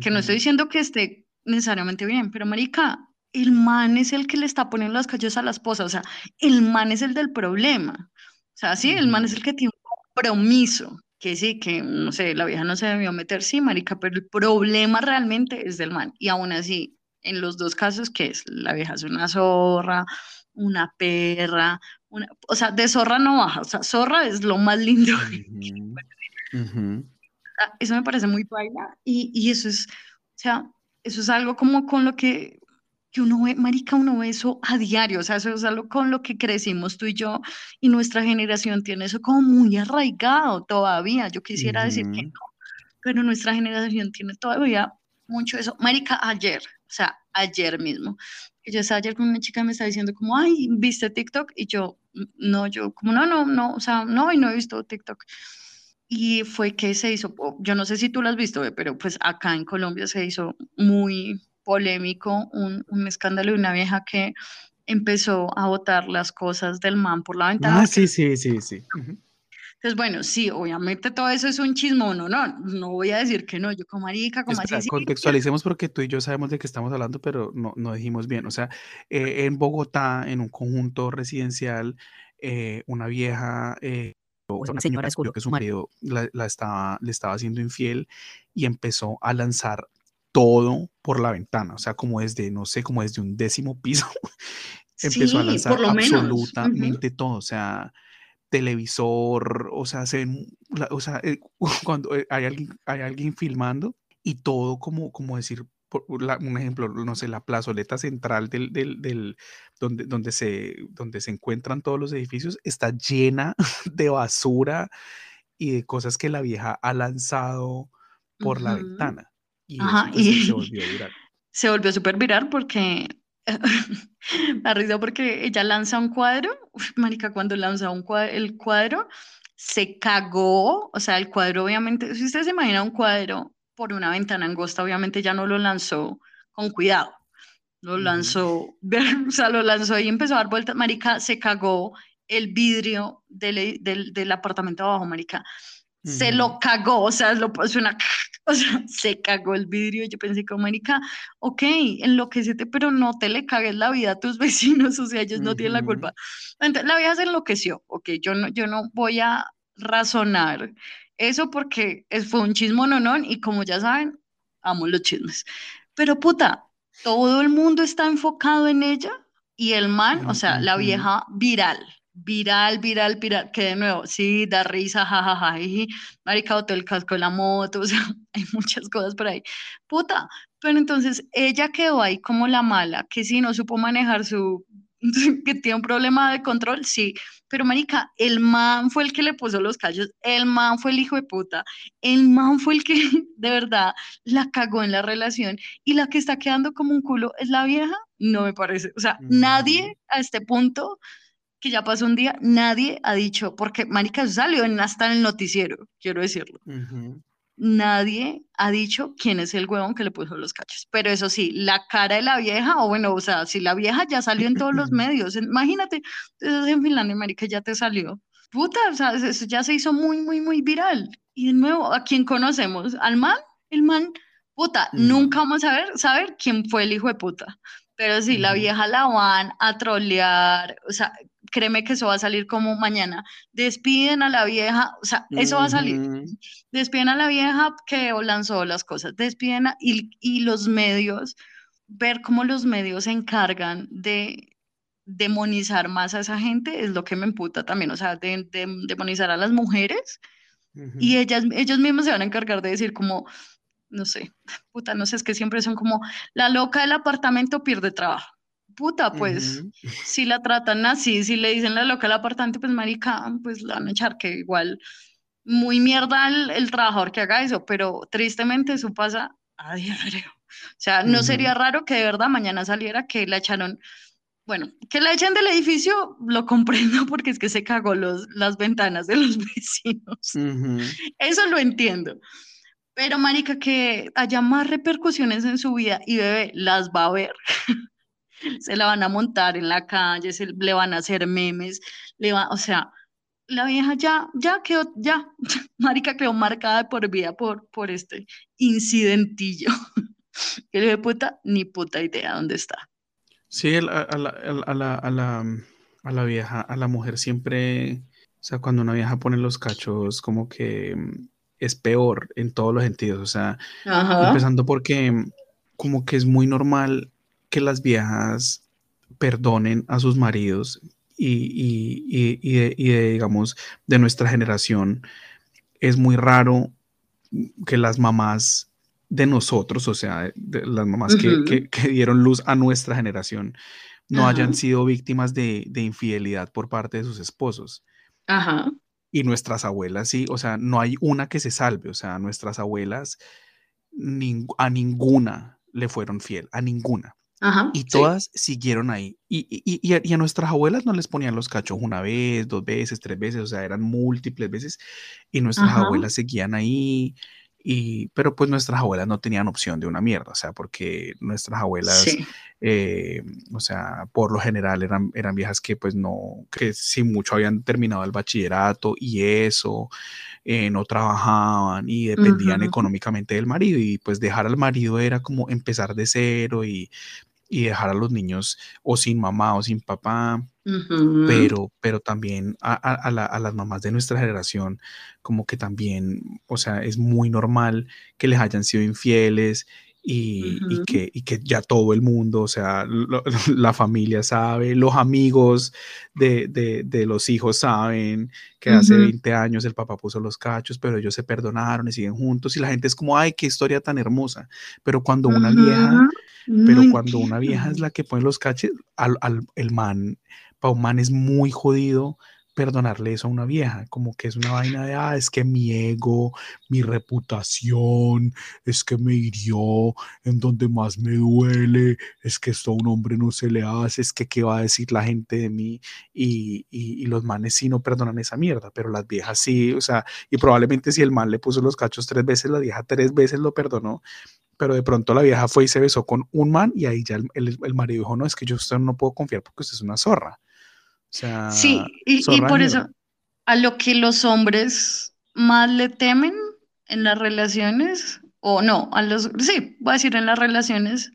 Que no estoy diciendo que esté necesariamente bien, pero marica, el man es el que le está poniendo los cachos a la esposa, o sea, el man es el del problema. O sea, sí, el man es el que tiene un compromiso, que sí, que no sé, la vieja no se debió meter, sí, marica, pero el problema realmente es del man. Y aún así, en los dos casos, ¿qué es? La vieja es una zorra, una perra, una, o sea, de zorra no baja, o sea, zorra es lo más lindo. Ujú. Ah, Eso me parece muy baila y, y eso es, o sea, eso es algo como con lo que, que uno ve, marica, uno ve eso a diario, o sea, eso es algo con lo que crecimos tú y yo y nuestra generación tiene eso como muy arraigado todavía. Yo quisiera decir que no, pero nuestra generación tiene todavía mucho eso. Marica, ayer, o sea, ayer mismo, yo estaba ayer con una chica y me estaba diciendo como, ay, ¿viste TikTok? Y yo, "Mm, no, yo como, no, no, no, o sea, no, y no he visto TikTok. y fue que se hizo, yo no sé si tú lo has visto, pero pues acá en Colombia se hizo muy polémico un, un escándalo de una vieja que empezó a botar las cosas del man por la ventana. Ah, sí, sí, sí, sí. Entonces, bueno, sí, obviamente todo eso es un chismón, no, no, no voy a decir que no, yo como marica, como así. Contextualicemos porque tú y yo sabemos de qué estamos hablando, pero no, no dijimos bien. O sea, eh, en Bogotá, en un conjunto residencial, eh, una vieja eh, una señora descubrió que su marido la, estaba, le estaba haciendo infiel y empezó a lanzar todo por la ventana, o sea, como desde, no sé, como desde un décimo piso, empezó a lanzar absolutamente todo, o sea, televisor, o sea, se, o sea eh, cuando eh, hay alguien, hay alguien filmando y todo como, como decir, un ejemplo, no sé, la plazoleta central del, del, donde, donde, se, donde se encuentran todos los edificios está llena de basura y de cosas que la vieja ha lanzado por la ventana. Y, pues, se volvió viral. Se volvió súper viral porque me risa porque ella lanza un cuadro, marica, cuando lanza un cuadro, el cuadro se cagó, o sea, el cuadro obviamente, si usted se imagina un cuadro por una ventana angosta, obviamente ya no lo lanzó con cuidado. Lo lanzó, o sea, lo lanzó y empezó a dar vueltas. Marica, se cagó el vidrio del, del, del apartamento abajo, Marica. Se lo cagó, o sea, lo puso una, o sea, se cagó el vidrio. Yo pensé como, Marica, ok, enloquecete, pero no te le cagues la vida a tus vecinos, o sea, ellos no tienen la culpa. Entonces, la vieja se enloqueció, ok, yo no, yo no voy a razonar eso porque fue un chismo no y como ya saben, amo los chismes. Pero puta, todo el mundo está enfocado en ella y el man, o sea, la vieja viral, viral, viral, viral, que de nuevo, sí, da risa, jajaja, y marica, botó el casco de la moto, o sea, hay muchas cosas por ahí. Puta, pero entonces ella quedó ahí como la mala, que si no supo manejar su que tiene un problema de control, sí, pero marica, el man fue el que le puso los callos, el man fue el hijo de puta, el man fue el que de verdad la cagó en la relación y la que está quedando como un culo es la vieja, no me parece, o sea, nadie a este punto que ya pasó un día, nadie ha dicho, porque marica salió en, hasta en el noticiero, quiero decirlo nadie ha dicho quién es el huevón que le puso los cachos. Pero eso sí, la cara de la vieja, o bueno, o sea, si la vieja ya salió en todos los medios, imagínate, en Finlandia, América ya te salió. Puta, o sea, eso ya se hizo muy, muy, muy viral. Y de nuevo, ¿a quién conocemos? ¿Al man? El man, puta, nunca vamos a ver, saber quién fue el hijo de puta. Pero sí, la vieja la van a trolear, o sea, créeme que eso va a salir como mañana. Despiden a la vieja, o sea, eso va a salir. Despiden a la vieja que lanzó las cosas, despiden y, y los medios, ver cómo los medios se encargan de demonizar más a esa gente es lo que me emputa también, o sea, de, demonizar a las mujeres. Y ellas, ellos mismos se van a encargar de decir como, no sé, puta, no sé, es que siempre son como, la loca del apartamento pierde trabajo puta, pues si la tratan así, si le dicen la loca al apartante, pues marica, pues la van a echar que igual muy mierda el, trabajador que haga eso, pero tristemente eso pasa a diario. O sea, no sería raro que de verdad mañana saliera que la echaron, bueno, que la echen del edificio, lo comprendo porque es que se cagó los, las ventanas de los vecinos. Eso lo entiendo. Pero, marica, que haya más repercusiones en su vida y bebé las va a ver. se la van a montar en la calle, se le van a hacer memes, le va, o sea, la vieja ya, ya quedó, ya, marica quedó marcada por vida por, por este incidentillo. que le de puta, ni puta idea dónde está. Sí, a, la, a, la, a, la, a la vieja, a la mujer siempre, o sea, cuando una vieja pone los cachos, como que mm, es peor en todos los sentidos, o sea, empezando porque mm, como que es muy normal que las viejas perdonen a sus maridos y, de, digamos, de nuestra generación, es muy raro que las mamás de nosotros, o sea, las mamás que, dieron luz a nuestra generación, no hayan sido víctimas de, infidelidad por parte de sus esposos. Ajá. Y nuestras abuelas, sí, o sea, no hay una que se salve, o sea, nuestras abuelas a ninguna le fueron fiel, a ninguna. Y todas siguieron ahí. Y, y, y, a, nuestras abuelas no les ponían los cachos una vez, dos veces, tres veces, o sea, eran múltiples veces. Y nuestras abuelas seguían ahí. Y, pero pues nuestras abuelas no tenían opción de una mierda, o sea, porque nuestras abuelas, eh, o sea, por lo general eran, eran viejas que pues no, que si mucho habían terminado el bachillerato y eso, eh, no trabajaban y dependían económicamente del marido y pues dejar al marido era como empezar de cero y, y dejar a los niños o sin mamá o sin papá pero, pero también a, las mamás de nuestra generación, como que también, o sea, es muy normal que les hayan sido infieles y, que, que, ya todo el mundo, o sea, la familia sabe, los amigos de, los hijos saben que hace 20 años el papá puso los cachos, pero ellos se perdonaron y siguen juntos y la gente es como, ay, qué historia tan hermosa. Pero cuando una vieja, pero cuando una vieja es la que pone los cachos, al, al, el man Pauman es muy jodido perdonarle eso a una vieja, como que es una vaina de, ah, es que mi ego, mi reputación, es que me hirió, en donde más me duele, es que esto a un hombre no se le hace, es que qué va a decir la gente de mí, y, y, los manes sí no perdonan esa mierda, pero las viejas sí, o sea, y probablemente si el man le puso los cachos tres veces, la vieja tres veces lo perdonó, pero de pronto la vieja fue y se besó con un man y ahí ya el, el, marido dijo, no, es que yo usted no puedo confiar porque usted es una zorra sí, y, por eso a lo que los hombres más le temen en las relaciones, o no, a los, sí, voy a decir en las relaciones,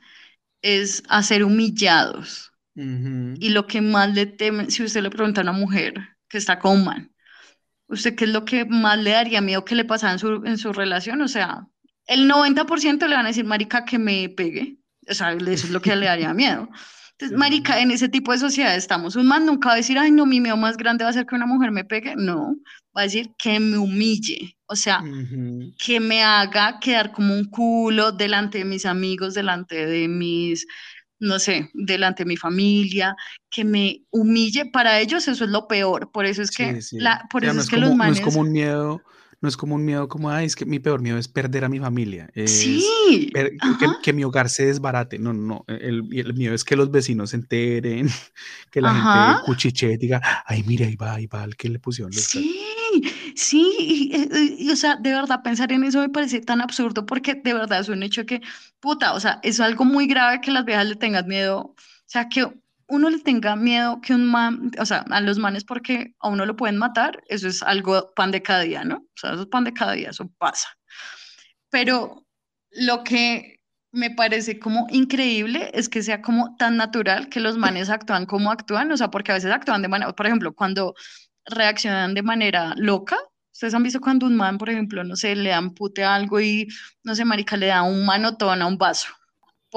es a ser humillados. Y lo que más le temen, si usted le pregunta a una mujer que está con un man, ¿usted qué es lo que más le daría miedo que le pasara en su, en su relación? O sea, el 90% le van a decir, marica, que me pegue. O sea, eso es lo que le daría miedo. Entonces, marica, en ese tipo de sociedad estamos. Un man nunca va a decir, ay, no, mi miedo más grande va a ser que una mujer me pegue. No, va a decir que me humille. O sea, que me haga quedar como un culo delante de mis amigos, delante de mis, no sé, delante de mi familia, que me humille. Para ellos eso es lo peor. Por eso es que, La, por eso es, que los manes... No es como un miedo no es como un miedo como, ay, es que mi peor miedo es perder a mi familia. sí. que, mi hogar se desbarate. No, no, el, el, miedo es que los vecinos se enteren, que la gente cuchiche diga, ay, mira, ahí va, ahí va, el que le pusieron los Sí, sí, y, o sea, de verdad, pensar en eso me parece tan absurdo porque de verdad es un hecho que, puta, o sea, es algo muy grave que las viejas le tengan miedo. O sea, que uno le tenga miedo que un man, o sea, a los manes porque a uno lo pueden matar, eso es algo pan de cada día, ¿no? O sea, eso es pan de cada día, eso pasa. Pero lo que me parece como increíble es que sea como tan natural que los manes actúan como actúan, o sea, porque a veces actúan de manera, por ejemplo, cuando reaccionan de manera loca, Ustedes han visto cuando un man, por ejemplo, no sé, le dan pute algo y, no sé, marica, le da un manotón a un vaso.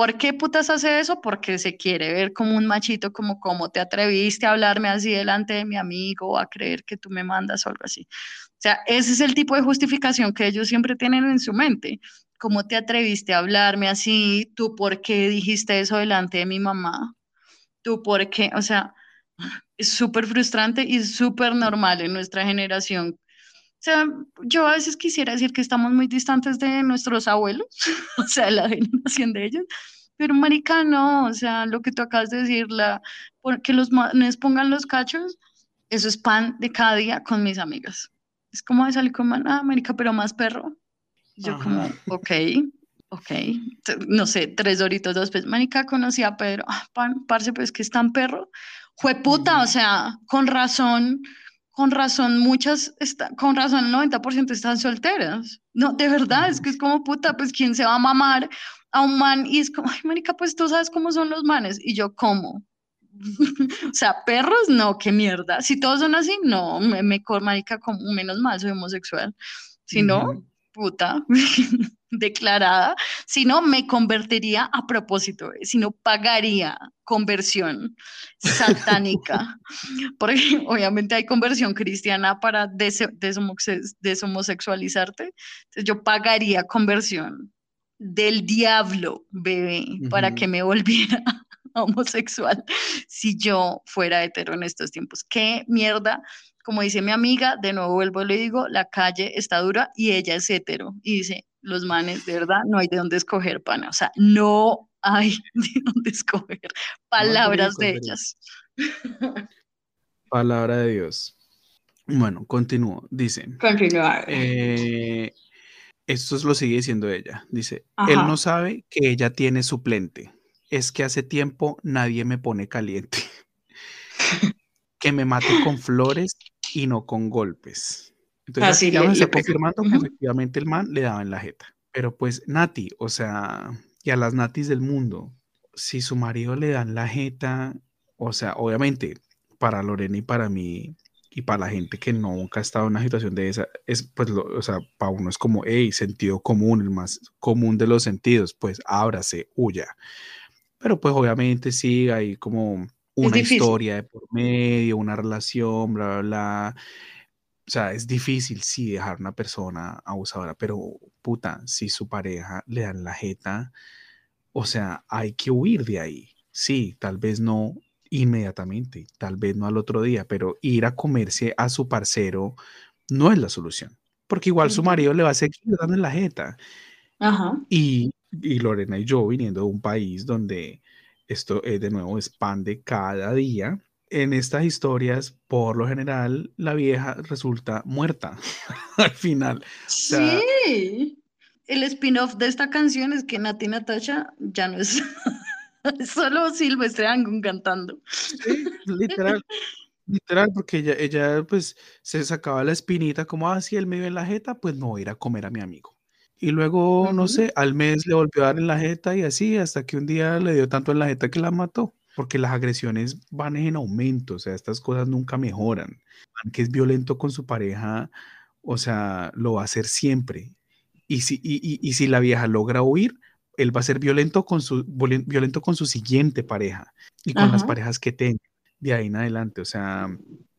¿Por qué putas hace eso? Porque se quiere ver como un machito, como cómo te atreviste a hablarme así delante de mi amigo a creer que tú me mandas o algo así. O sea, ese es el tipo de justificación que ellos siempre tienen en su mente. ¿Cómo te atreviste a hablarme así? ¿Tú por qué dijiste eso delante de mi mamá? ¿Tú por qué? O sea, es súper frustrante y súper normal en nuestra generación sea, yo a veces quisiera decir que estamos muy distantes de nuestros abuelos, o sea, la generación de ellos, pero marica, no, o sea, lo que tú acabas de decir, la, que los manes pongan los cachos, eso es pan de cada día con mis amigas. Es como de salir con man, ah, marica, pero más perro. Yo como, ok, ok, no sé, tres horitos después, marica, conocí a Pedro, ah, pan, parce, pues que es tan perro. Fue puta, o sea, con razón, con razón muchas, está, con razón el 90% están solteras. No, de verdad, es que es como puta, pues quién se va a mamar a un man y es como, ay, marica, pues tú sabes cómo son los manes. Y yo, ¿cómo? o sea, perros, no, qué mierda. Si todos son así, no, me, me marica, como, menos mal, soy homosexual. Si no, puta, declarada, si no, me convertiría a propósito, eh, si no, pagaría conversión satánica, porque obviamente hay conversión cristiana para des deshomosexualizarte, entonces yo pagaría conversión del diablo, bebé, para que me volviera homosexual si yo fuera hetero en estos tiempos. ¿Qué mierda? Como dice mi amiga, de nuevo vuelvo y le digo, la calle está dura y ella es hetero. Y dice, los manes, de verdad, no hay de dónde escoger pana. O sea, no hay de dónde escoger. Palabras de ellas. Palabra de Dios. Bueno, continúo. Dice. Continuar. Eh, esto lo sigue diciendo ella. Dice, él no sabe que ella tiene suplente. Es que hace tiempo nadie me pone caliente. que me mate con flores y no con golpes. Entonces, Así ya está confirmando que efectivamente el man le daba en la jeta. Pero pues, Nati, o sea, y a las Natis del mundo, si su marido le dan la jeta, o sea, obviamente, para Lorena y para mí, y para la gente que nunca ha estado en una situación de esa, es pues, o sea, para uno es como, hey, sentido común, el más común de los sentidos, pues ábrase, huya. Pero pues obviamente sí, hay como una historia de por medio, una relación, bla, bla, bla. O sea, es difícil sí dejar una persona abusadora, pero puta, si su pareja le dan la jeta, o sea, hay que huir de ahí. Sí, tal vez no inmediatamente, tal vez no al otro día, pero ir a comerse a su parcero no es la solución, porque igual su marido le va a seguir dando la jeta. Y, y Lorena y yo viniendo de un país donde esto es de nuevo expande cada día, en estas historias, por lo general, la vieja resulta muerta al final. sí. El spin-off de esta canción es que Nati Natasha ya no es Solo Silvestre Angun cantando. Sí, literal. literal, porque ella, ella pues se sacaba la espinita como ah, el medio en la jeta, pues no voy a ir a comer a mi amigo. Y luego, no sé, al mes le volvió a dar en la jeta y así, hasta que un día le dio tanto en la jeta que la mató. Porque las agresiones van en aumento, o sea, estas cosas nunca mejoran. Que es violento con su pareja, o sea, lo va a hacer siempre. Y si, y, y si la vieja logra huir, él va a ser violento con su, violento con su siguiente pareja y con las parejas que tenga de ahí en adelante. O sea,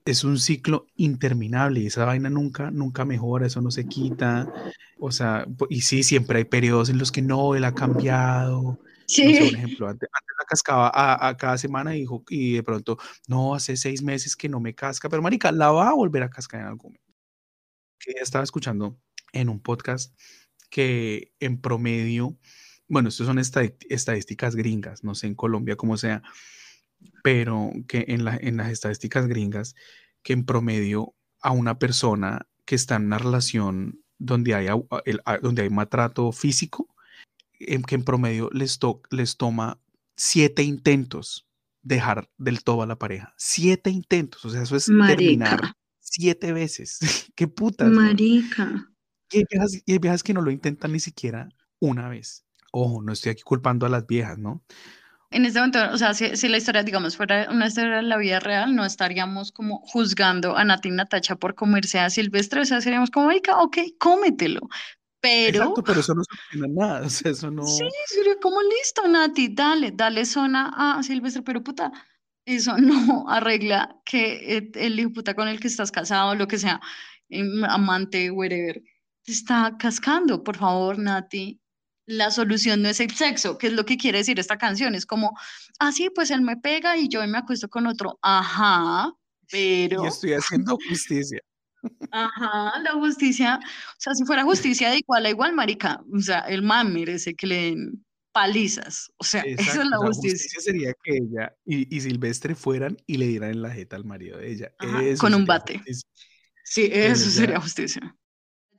es un ciclo interminable y esa vaina nunca, nunca mejora, eso no se quita. O sea, y sí, siempre hay periodos en los que no, él ha cambiado. Sí. por ejemplo, antes, la cascaba a, cada semana y, dijo, y de pronto, no, hace seis meses que no me casca, pero marica, la va a volver a cascar en algún momento. Que estaba escuchando en un podcast que en promedio bueno, estas son estadísticas gringas, no sé en Colombia cómo sea, pero que en, en las estadísticas gringas, que en promedio a una persona que está en una relación donde hay, donde hay maltrato físico, que en promedio les, les toma siete intentos dejar del todo a la pareja. Siete intentos, o sea, eso es terminar siete veces. ¡Qué putas! Marica. Y hay, viejas, que no lo intentan ni siquiera una vez. Ojo, no estoy aquí culpando a las viejas, ¿no? En este momento, o sea, si, la historia, digamos, fuera una historia de la vida real, no estaríamos como juzgando a Nati Natacha por comerse a Silvestre, o sea, seríamos como, ok, cómetelo. Pero... Exacto, pero eso no soluciona nada, o sea, eso no... Sí, sería como listo, Nati, dale, dale zona a Silvestre, pero puta, eso no arregla que el hijo puta con el que estás casado, lo que sea, em, amante, whatever, te está cascando, por favor, Nati, la solución no es el sexo, que es lo que quiere decir esta canción. Es como, ah, sí, pues él me pega y yo me acuesto con otro. Ajá, pero... Y estoy haciendo justicia. Ajá, la justicia, o sea, si fuera justicia de igual a igual, marica, o sea, el man merece que le den palizas, o sea, eso es la justicia. justicia. sería que ella y, Silvestre fueran y le dieran en la jeta al marido de ella. con un bate. Sí, eso sería justicia.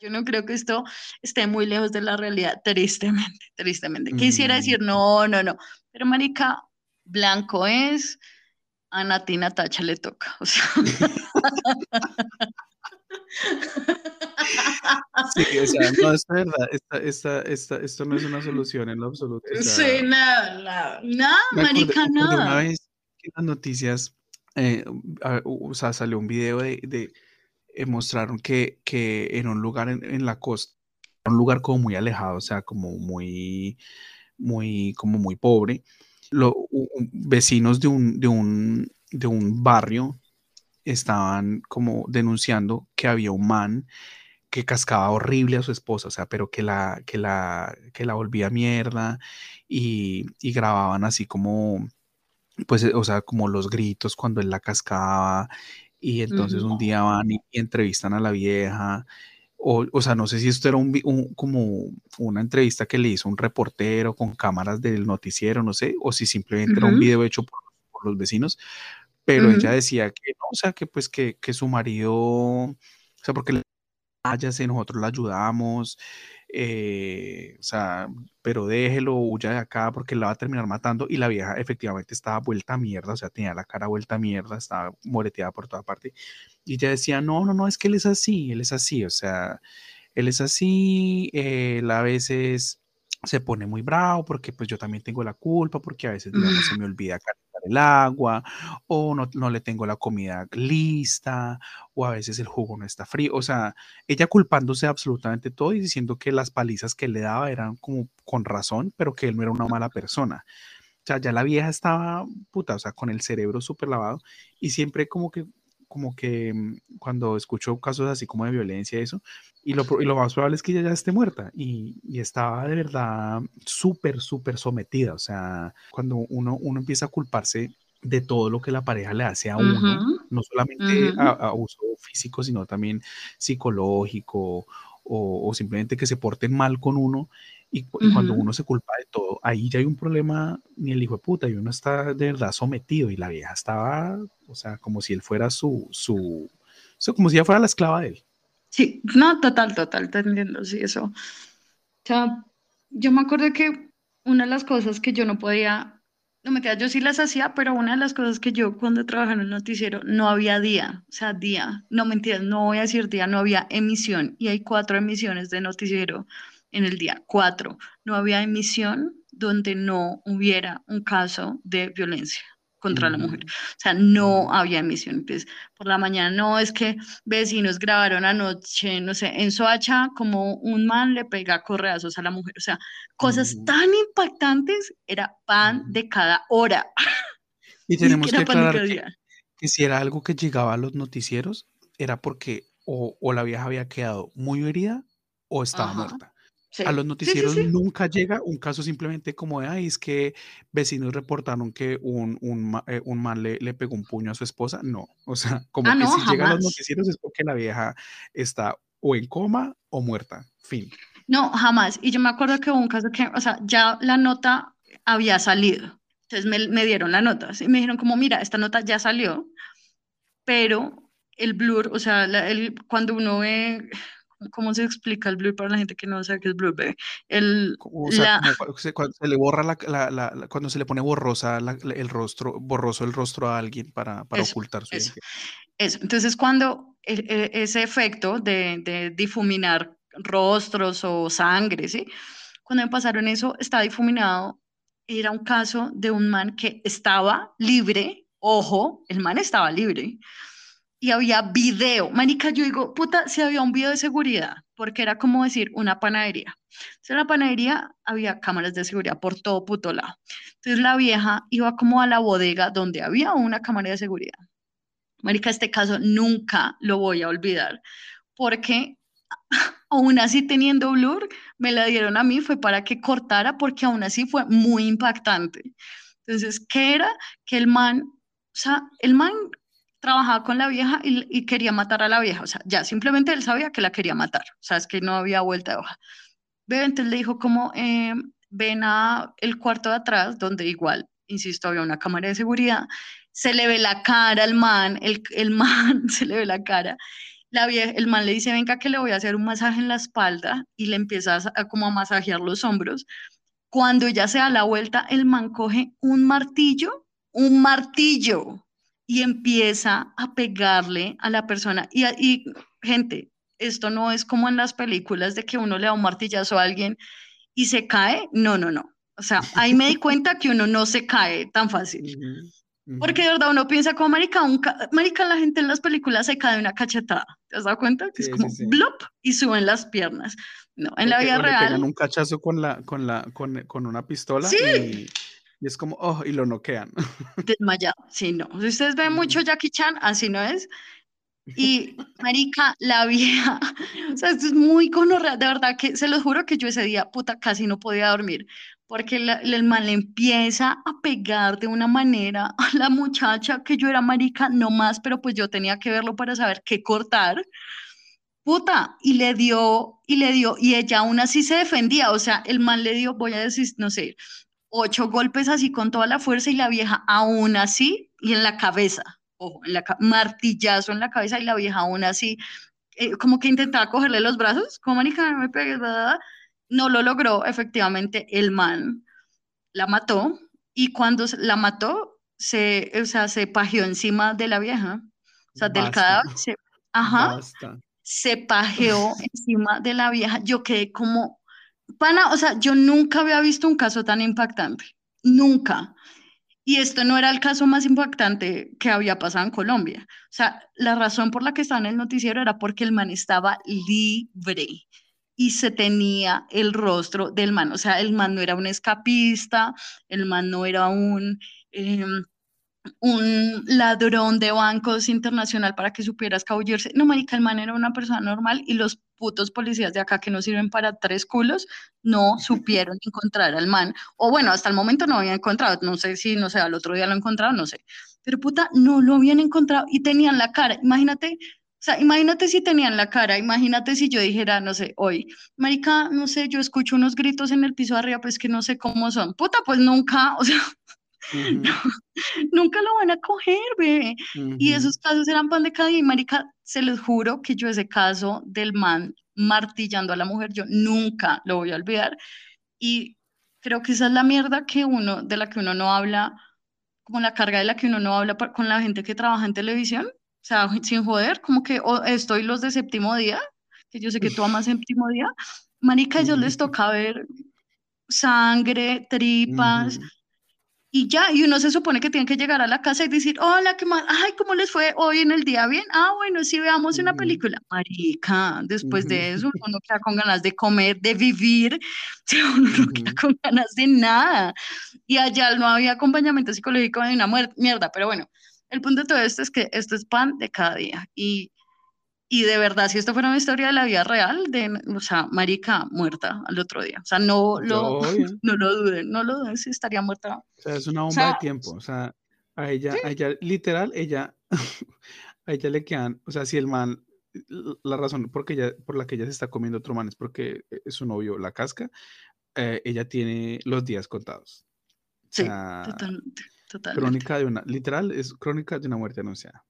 Yo no creo que esto esté muy lejos de la realidad, tristemente, tristemente. Quisiera decir, mm. no, no, no, pero marica, blanco es, a Natina Tacha le toca, o sea. Sí, o sea, no, es verdad, esta, esta, esta, esto no es una solución en lo absoluto. sí, nada, nada, nada, marica, nada. Una vez en las noticias, eh, o sea, salió un video de, de eh, mostraron que, que, en un lugar en, la costa, un lugar como muy alejado, o sea, como muy, muy, como muy pobre, los vecinos de un, de, un, de un barrio estaban como denunciando que había un man que cascaba horrible a su esposa, o sea, pero que la, que la, que la volvía mierda y, y grababan así como, pues, o sea, como los gritos cuando él la cascaba y entonces un día van y, entrevistan a la vieja, o, o sea, no sé si esto era un, como una entrevista que le hizo un reportero con cámaras del noticiero, no sé, o si simplemente era un video hecho por, los vecinos, pero ella decía que no, o sea, que pues que, que su marido, o sea, porque váyase, nosotros la ayudamos, eh, o sea, pero déjelo, huya de acá porque la va a terminar matando. Y la vieja efectivamente estaba vuelta a mierda, o sea, tenía la cara vuelta a mierda, estaba moreteada por toda parte. Y ella decía, no, no, no, es que él es así, él es así, o sea, él es así, él a veces se pone muy bravo porque pues yo también tengo la culpa, porque a veces digamos, se me olvida el agua, o no, no, le tengo la comida lista, o a veces el jugo no está frío. O sea, ella culpándose absolutamente todo y diciendo que las palizas que le daba eran como con razón, pero que él no era una mala persona. O sea, ya la vieja estaba puta, o sea, con el cerebro súper lavado y siempre como que como que mm, cuando escucho casos así como de violencia y eso, y lo, y lo más probable es que ella ya esté muerta y, y estaba de verdad súper, súper sometida. O sea, cuando uno, uno empieza a culparse de todo lo que la pareja le hace a uno, no solamente a, abuso físico, sino también psicológico o, o, simplemente que se porten mal con uno, y, cuando uno se culpa de todo, ahí ya hay un problema, ni el hijo de puta, y uno está de verdad sometido, y la vieja estaba, o sea, como si él fuera su, su, como si ella fuera la esclava de él. Sí, no, total, total, te entiendo, sí, eso. O sea, yo me acuerdo que una de las cosas que yo no podía, no me yo sí las hacía, pero una de las cosas que yo cuando trabajaba en el noticiero no había día, o sea, día, no mentiras, no voy a decir día, no había emisión, y hay cuatro emisiones de noticiero en el día. Cuatro, no había emisión donde no hubiera un caso de violencia contra la mujer. O sea, no había emisión. Entonces, por la mañana, no, es que vecinos grabaron anoche, no sé, en Soacha, como un man le pega correazos a la mujer. O sea, cosas tan impactantes, era pan de cada hora. Y tenemos que aclarar que, si era algo que llegaba a los noticieros, era porque o, la vieja había quedado muy herida o estaba muerta a los noticieros nunca llega un caso simplemente como de, ay, es que vecinos reportaron que un, un, eh, un man le, le, pegó un puño a su esposa. No, o sea, como ah, que si llega a los noticieros es porque la vieja está o en coma o muerta. Fin. No, jamás. Y yo me acuerdo que hubo un caso que, o sea, ya la nota había salido. Entonces me, me dieron la nota y me dijeron como, mira, esta nota ya salió, pero el blur, o sea, el, cuando uno ve ¿Cómo se explica el blur para la gente que no sabe qué es blur? El, cuando se le borra la, cuando se le pone borrosa el rostro, borroso el rostro a alguien para, para ocultar su eso, eso. Entonces, cuando e, ese efecto de, de, difuminar rostros o sangre, ¿sí? Cuando me pasaron eso, estaba difuminado. Era un caso de un man que estaba libre, ojo, el man estaba libre, y había video. Manica, yo digo, puta, si había un video de seguridad, porque era como decir una panadería. Entonces, en la panadería había cámaras de seguridad por todo puto lado. Entonces, la vieja iba como a la bodega donde había una cámara de seguridad. Marica, este caso nunca lo voy a olvidar, porque aún así teniendo blur, me la dieron a mí, fue para que cortara, porque aún así fue muy impactante. Entonces, ¿qué era? Que el man, o sea, el man trabajaba con la vieja y, quería matar a la vieja. O sea, ya simplemente él sabía que la quería matar. O sea, es que no había vuelta de hoja. entonces le dijo como, eh, ven a el cuarto de atrás, donde igual, insisto, había una cámara de seguridad. Se le ve la cara al man, el, el man se le ve la cara. La vieja, el man le dice, venga que le voy a hacer un masaje en la espalda y le empieza a, como a masajear los hombros. Cuando ya se da la vuelta, el man coge un martillo, un martillo, y empieza a pegarle a la persona. Y, y, gente, esto no es como en las películas de que uno le da un martillazo a alguien y se cae. No, no, no. O sea, ahí me di cuenta que uno no se cae tan fácil. Porque de verdad uno piensa como marica, un marica, la gente en las películas se cae de una cachetada. ¿Te has dado cuenta? Que es como blop y suben las piernas. No, en la vida real. Le pegan un cachazo con la, con la, con, con una pistola. Y y es como, oh, y lo noquean. Desmayado, sí, no. Si ustedes ven mucho Jackie Chan, así no es. Y, marica, la vieja, o sea, esto es muy conorrea, de verdad que se los juro que yo ese día, puta, casi no podía dormir, porque el mal empieza a pegar de una manera a la muchacha que yo era marica, no más, pero pues yo tenía que verlo para saber qué cortar. puta, y le dio, y le dio, y ella aún así se defendía, o sea, el man le dio, voy a decir, no sé, ocho golpes así con toda la fuerza y la vieja aún así, y en la cabeza, ojo, en la martillazo en la cabeza y la vieja aún así, eh, como que intentaba cogerle los brazos, como manica, me pegues, no lo logró, efectivamente, el man la mató, y cuando la mató, se, o sea, se pajeó encima de la vieja, o sea, del cadáver, se, ajá, se pajeó encima de la vieja, yo quedé como, pana, o sea, yo nunca había visto un caso tan impactante, nunca. Y esto no era el caso más impactante que había pasado en Colombia. O sea, la razón por la que estaba en el noticiero era porque el man estaba libre y se tenía el rostro del man. O sea, el man no era un escapista, el man no era un... Em, un ladrón de bancos internacional para que supiera escabullirse. No, marica, el man era una persona normal y los putos policías de acá que no sirven para tres culos no supieron encontrar al man. O bueno, hasta el momento no habían encontrado. No sé si, no sé, al otro día lo encontraron, no sé. Pero puta, no lo habían encontrado y tenían la cara. Imagínate, o sea, imagínate si tenían la cara, imagínate si yo dijera, no sé, hoy, marica, no sé, yo escucho unos gritos en el piso de arriba, pues que no sé cómo son. Puta, pues nunca, o sea, nunca lo van a coger, bebé. Y esos casos eran pan de cada día. Y marica, se les juro que yo ese caso del man martillando a la mujer, yo nunca lo voy a olvidar. Y creo que esa es la mierda que uno, de la que uno no habla, como la carga de la que uno no habla con la gente que trabaja en televisión. O sea, sin joder, como que estoy los de séptimo día, que yo sé que tú amas séptimo día. Marica, a ellos les toca ver sangre, tripas, y ya, y uno se supone que tiene que llegar a la casa y decir, hola, ¿qué más? Ay, ¿cómo les fue hoy en el día? Bien. Ah, bueno, sí, veamos una película. Marica, después de eso, uno queda con ganas de comer, de vivir, uno no queda con ganas de nada. Y allá no había acompañamiento psicológico de una mierda, pero bueno, el punto de todo esto es que esto es pan de cada día. Y y de verdad, si esto fuera una historia de la vida real, de, o sea, marica muerta al otro día. O sea, no lo, no lo duden, no lo duden si estaría muerta. O sea, es una bomba de tiempo. O sea, a ella, a ella, literal, ella, a ella le quedan, o sea, si el man, la razón porque ella, por la que ella se está comiendo otro man es porque su novio la casca, eh, ella tiene los días contados. Sí, totalmente, totalmente. Crónica de una, literal, es crónica de una muerte anunciada.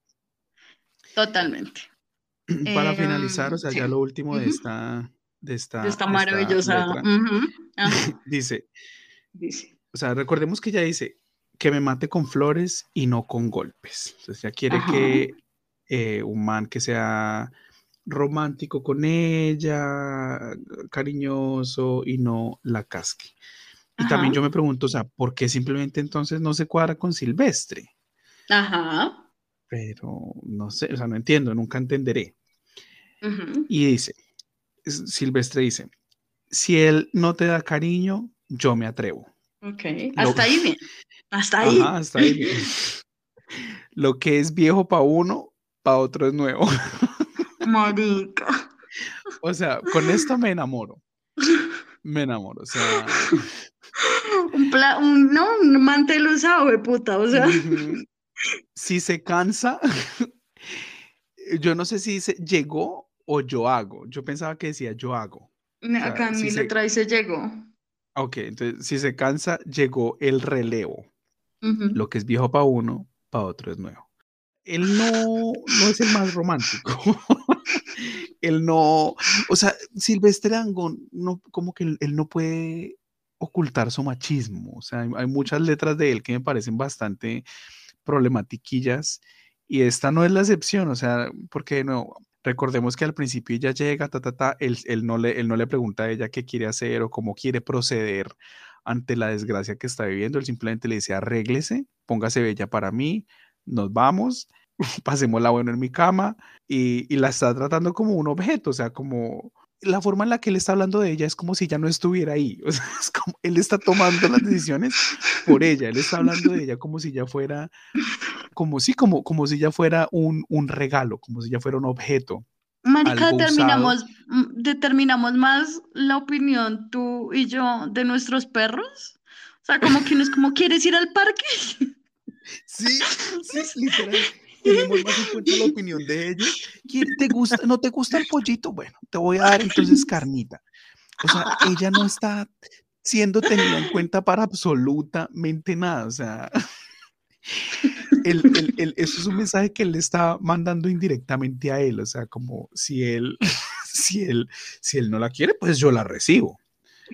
Totalmente. Para finalizar, o sea, ya lo último de esta, de esta, esta maravillosa. dice, dice, o sea, recordemos que ella dice que me mate con flores y no con golpes. O sea, ella quiere que eh, un man que sea romántico con ella, cariñoso y no la casque. Y también yo me pregunto, o sea, ¿por qué simplemente entonces no se cuadra con Silvestre? Ajá pero no sé, o sea, no entiendo, nunca entenderé. Y dice, Silvestre dice, si él no te da cariño, yo me atrevo. Ok, hasta ahí bien. Hasta ahí. hasta ahí bien. Lo que es viejo para uno, para otro es nuevo. Marica. O sea, con esto me enamoro. Me enamoro, o sea. Un, un no, un mantel usado de puta, o sea si se cansa, yo no sé si dice llegó o yo hago. Yo pensaba que decía yo hago. Acá en mi letra dice llegó. Ok, entonces si se cansa, llegó el relevo. Lo que es viejo para uno, para otro es nuevo. Él no, no es el más romántico. él no, o sea, Silvestre Angón, no, como que él, no puede ocultar su machismo. O sea, hay, muchas letras de él que me parecen bastante problematiquillas y esta no es la excepción, o sea, porque no, recordemos que al principio ella llega, ta, ta, ta, él, no le, él no le pregunta a ella qué quiere hacer o cómo quiere proceder ante la desgracia que está viviendo, él simplemente le dice arréglese, póngase bella para mí, nos vamos, pasemos la bueno en mi cama y, y la está tratando como un objeto, o sea, como la forma en la que él está hablando de ella es como si ya no estuviera ahí. Es como él está tomando las decisiones por ella. Él está hablando de ella como si ya fuera, como si, como, como si ya fuera un, un regalo, como si ya fuera un objeto. Marica, determinamos, mm, determinamos más la opinión tú y yo de nuestros perros. O sea, como que uno es como, ¿quieres ir al parque? Sí, sí, literal. tenemos más en cuenta la opinión de ellos. ¿Quién te gusta? ¿No te gusta el pollito? Bueno, te voy a dar entonces carnita. O sea, ella no está siendo tenida en cuenta para absolutamente nada. O sea, el, el, eso es un mensaje que él le está mandando indirectamente a él. O sea, como si él, si él, si él no la quiere, pues yo la recibo.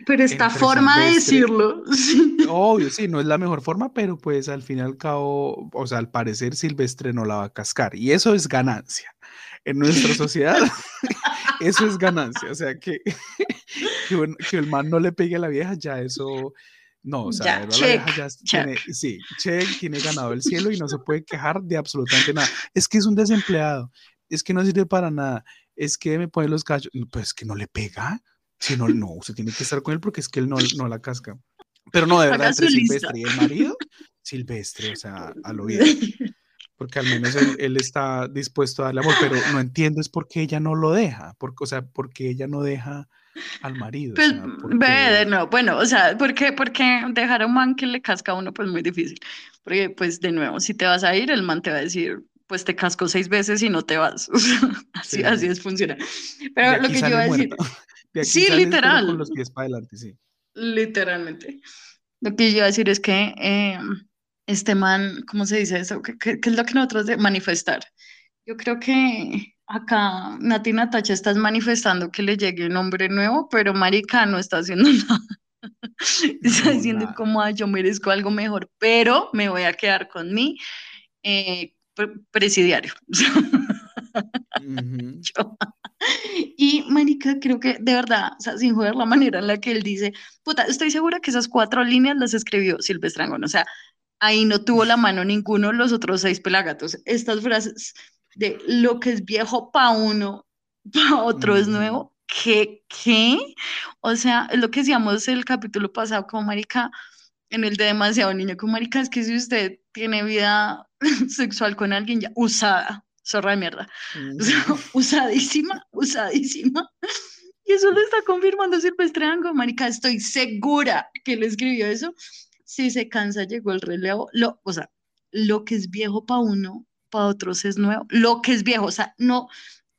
Pero esta forma de decirlo. Obvio, sí, no es la mejor forma, pero pues al fin y al cabo, o sea, al parecer Silvestre no la va a cascar. Y eso es ganancia. En nuestra sociedad, eso es ganancia. O sea, que, que, el man no le pegue a la vieja, ya eso. No, o sea, ya tiene, sí, che, tiene ganado el cielo y no se puede quejar de absolutamente nada. Es que es un desempleado, es que no sirve para nada, es que me pone los cachos, pues que no le pega. Si no, no, usted tiene que estar con él porque es que él no, no la casca. Pero no, de verdad, entre Silvestre y el marido, Silvestre, o sea, a lo bien. Porque al menos él, está dispuesto a darle amor, pero no entiendo es por qué ella no lo deja, porque, o sea, porque ella no deja al marido. Pues, ve, no, bueno, o sea, ¿por qué, porque dejar a un man que le casca a uno, pues muy difícil. Porque, pues, de nuevo, si te vas a ir, el man te va a decir, pues te casco seis veces y no te vas. así, así es, funciona. Pero lo que yo iba a decir, sí, literal. Con los pies para adelante, sí. Literalmente. Lo que yo iba a decir es que eh, este man, ¿cómo se dice eso? ¿Qué, es lo que nosotros de manifestar? Yo creo que acá Nati Natacha estás manifestando que le llegue un hombre nuevo, pero Marica no está haciendo nada. está diciendo como yo merezco algo mejor, pero me voy a quedar con mi eh, presidiario. Y Marica, creo que de verdad, o sea, sin joder la manera en la que él dice, puta, estoy segura que esas cuatro líneas las escribió Silvestre Angón, o sea, ahí no tuvo la mano ninguno los otros seis pelagatos. Estas frases de lo que es viejo para uno, para otro es nuevo, ¿qué? ¿Qué? O sea, es lo que decíamos el capítulo pasado como Marica, en el de demasiado niño, como Marica, es que si usted tiene vida sexual con alguien ya usada, zorra de mierda. usadísima, usadísima. Y eso lo está confirmando Silvestre Ango, marica, estoy segura que le escribió eso. Si se cansa, llegó el relevo. Lo, o sea, lo que es viejo para uno, para otros es nuevo. Lo que es viejo, o sea, no,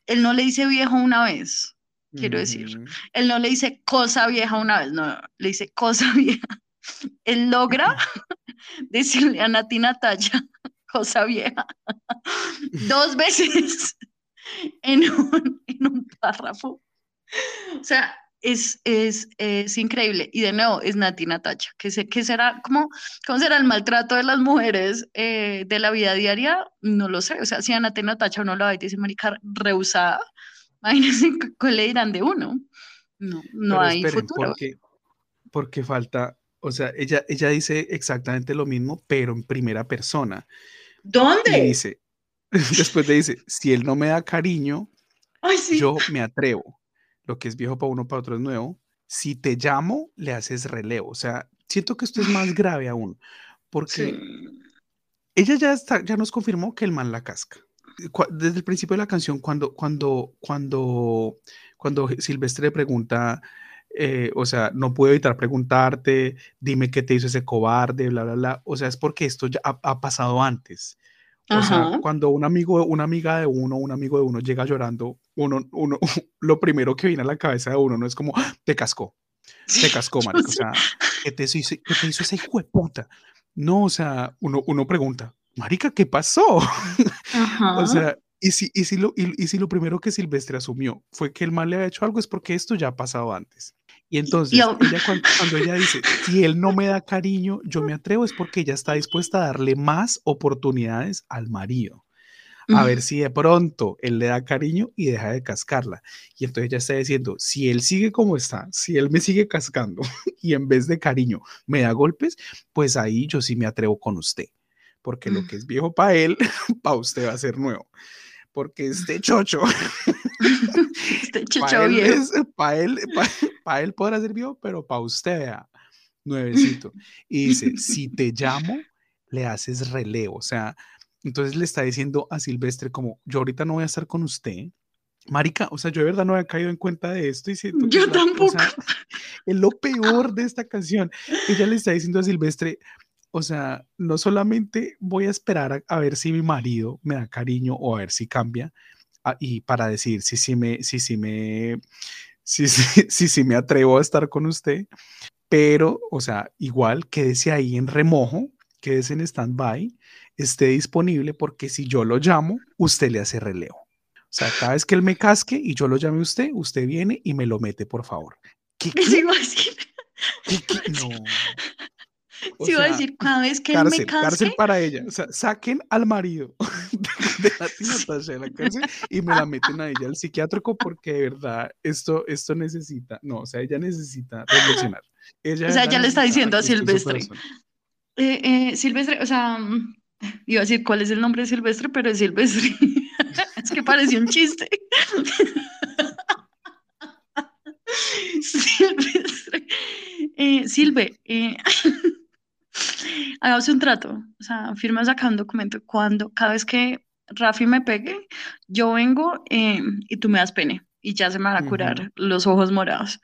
él no le dice viejo una vez, quiero decir. Él no le dice cosa vieja una vez, no, le dice cosa vieja. Él logra decirle a Nati Natalia cosa vieja, dos veces en un, en un párrafo. O sea, es, es, es, increíble. Y de nuevo, es Nati Natacha, que, sé, que será, ¿cómo, ¿cómo será el maltrato de las mujeres eh, de la vida diaria? No lo sé. O sea, si a Nati Natacha uno lo va y dice, marica, rehusada, imagínense qué le dirán de uno. No, no hay futuro. Porque, porque falta, o sea, ella, ella dice exactamente lo mismo, pero en primera persona. ¿Dónde? dice, después le dice, si él no me da cariño, yo me atrevo. Lo que es viejo para uno, para otro es nuevo. Si te llamo, le haces relevo. O sea, siento que esto es más grave aún, porque ella ya, está, ya nos confirmó que el man la casca. Desde el principio de la canción, cuando, cuando, cuando, cuando Silvestre le pregunta, eh, o sea, no puedo evitar preguntarte, dime qué te hizo ese cobarde, bla, bla, bla. O sea, es porque esto ya ha, pasado antes. O sea, cuando un amigo, una amiga de uno, un amigo de uno llega llorando, uno, uno, lo primero que viene a la cabeza de uno no es como, ¡Ah! te cascó, te cascó, marico. O sea, ¿qué te hizo, qué te hizo ese hijo de puta? No, o sea, uno, uno pregunta, marica, ¿qué pasó? o sea, y si, y, si lo, y, si lo primero que Silvestre asumió fue que el mal le había hecho algo, es porque esto ya ha pasado antes. Y entonces, ella, cuando, ella dice, si él no me da cariño, yo me atrevo, es porque ella está dispuesta a darle más oportunidades al marido. A ver si de pronto él le da cariño y deja de cascarla. Y entonces ella está diciendo, si él sigue como está, si él me sigue cascando y en vez de cariño me da golpes, pues ahí yo sí me atrevo con usted. Porque lo que es viejo para él, para usted va a ser nuevo porque este chocho, este chocho bien. Para él, para él podrá ser viejo, pero para usted, nuevecito. Y dice, si te llamo, le haces relevo. O sea, entonces le está diciendo a Silvestre como, yo ahorita no voy a estar con usted. Marica, o sea, yo de verdad no había caído en cuenta de esto y siento Yo tampoco. es lo peor de esta canción. Ella le está diciendo a Silvestre, o sea, no solamente voy a esperar a, ver si mi marido me da cariño o a ver si cambia, ah, y para decir si sí me, si, si me, si, si, si, me atrevo a estar con usted, pero, o sea, igual quédese ahí en remojo, quédese en stand-by, esté disponible porque si yo lo llamo, usted le hace relevo. O sea, cada vez que él me casque y yo lo llame a usted, usted viene y me lo mete, por favor. ¿Qué, qué? No. Sí, iba a decir, cada vez que él me casque... Cárcel para ella. O sea, saquen al marido de la Natasha de la cárcel y me la meten a ella al psiquiátrico porque de verdad esto, esto necesita... No, o sea, ella necesita reflexionar. Ella o sea, ya le está diciendo a Silvestre. Eh, eh, Silvestre, o sea, iba a decir cuál es el nombre de Silvestre, pero es Silvestre. es que pareció un chiste. Silvestre. Eh, Silve, eh, hagamos un trato. O sea, firmas acá un documento. Cuando, cada vez que Rafi me pegue, yo vengo eh, y tú me das pene. Y ya se me van a curar los ojos morados.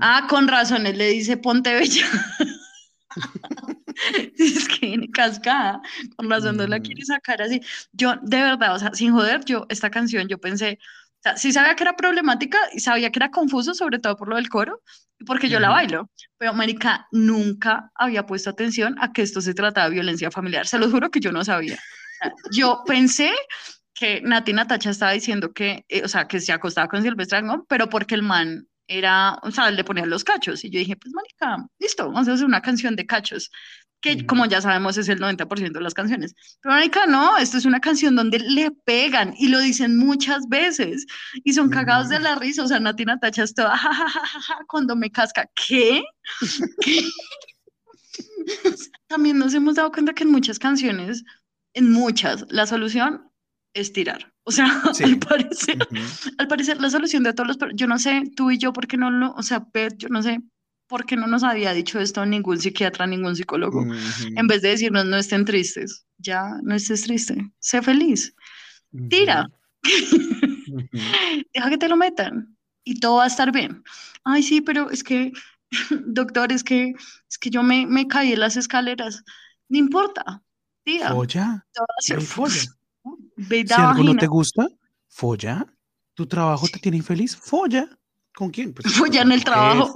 Ah, con razón, él le dice ponte bella. es que viene cascada, con razón no la quiere sacar así. Yo, de verdad, o sea, sin joder, yo, esta canción, yo pensé, o sea, sí sabía que era problemática y sabía que era confuso, sobre todo por lo del coro, porque yo la bailo, pero Marica nunca había puesto atención a que esto se trataba de violencia familiar. Se lo juro que yo no sabía. yo pensé que Nati Natacha estaba diciendo que, eh, o sea, que se acostaba con Silvestre ¿no? pero porque el man era, o sea, le ponían los cachos. Y yo dije, pues, marica, listo, vamos a hacer una canción de cachos que como ya sabemos es el 90% de las canciones. Pero marica, no, esto es una canción donde le pegan y lo dicen muchas veces y son cagados de la risa, o sea, Nati Natacha es toda, cuando me casca, ¿qué? También nos hemos dado cuenta que en muchas canciones, en muchas, la solución es tirar. O sea, al, parecer, al parecer la solución de todos los... Yo no sé, tú y yo, ¿por qué no lo... O sea, Pet, yo no sé, porque no nos había dicho esto ningún psiquiatra, ningún psicólogo. En vez de decirnos no estén tristes, ya no estés triste, sé feliz, tira, deja que te lo metan y todo va a estar bien. Ay, sí, pero es que, doctor, es que, es que yo me, me caí en las escaleras. No importa, tira. Folla. folla. si algo no te gusta, folla. Tu trabajo te tiene infeliz, folla. ¿Con quién? Pues, folla en el trabajo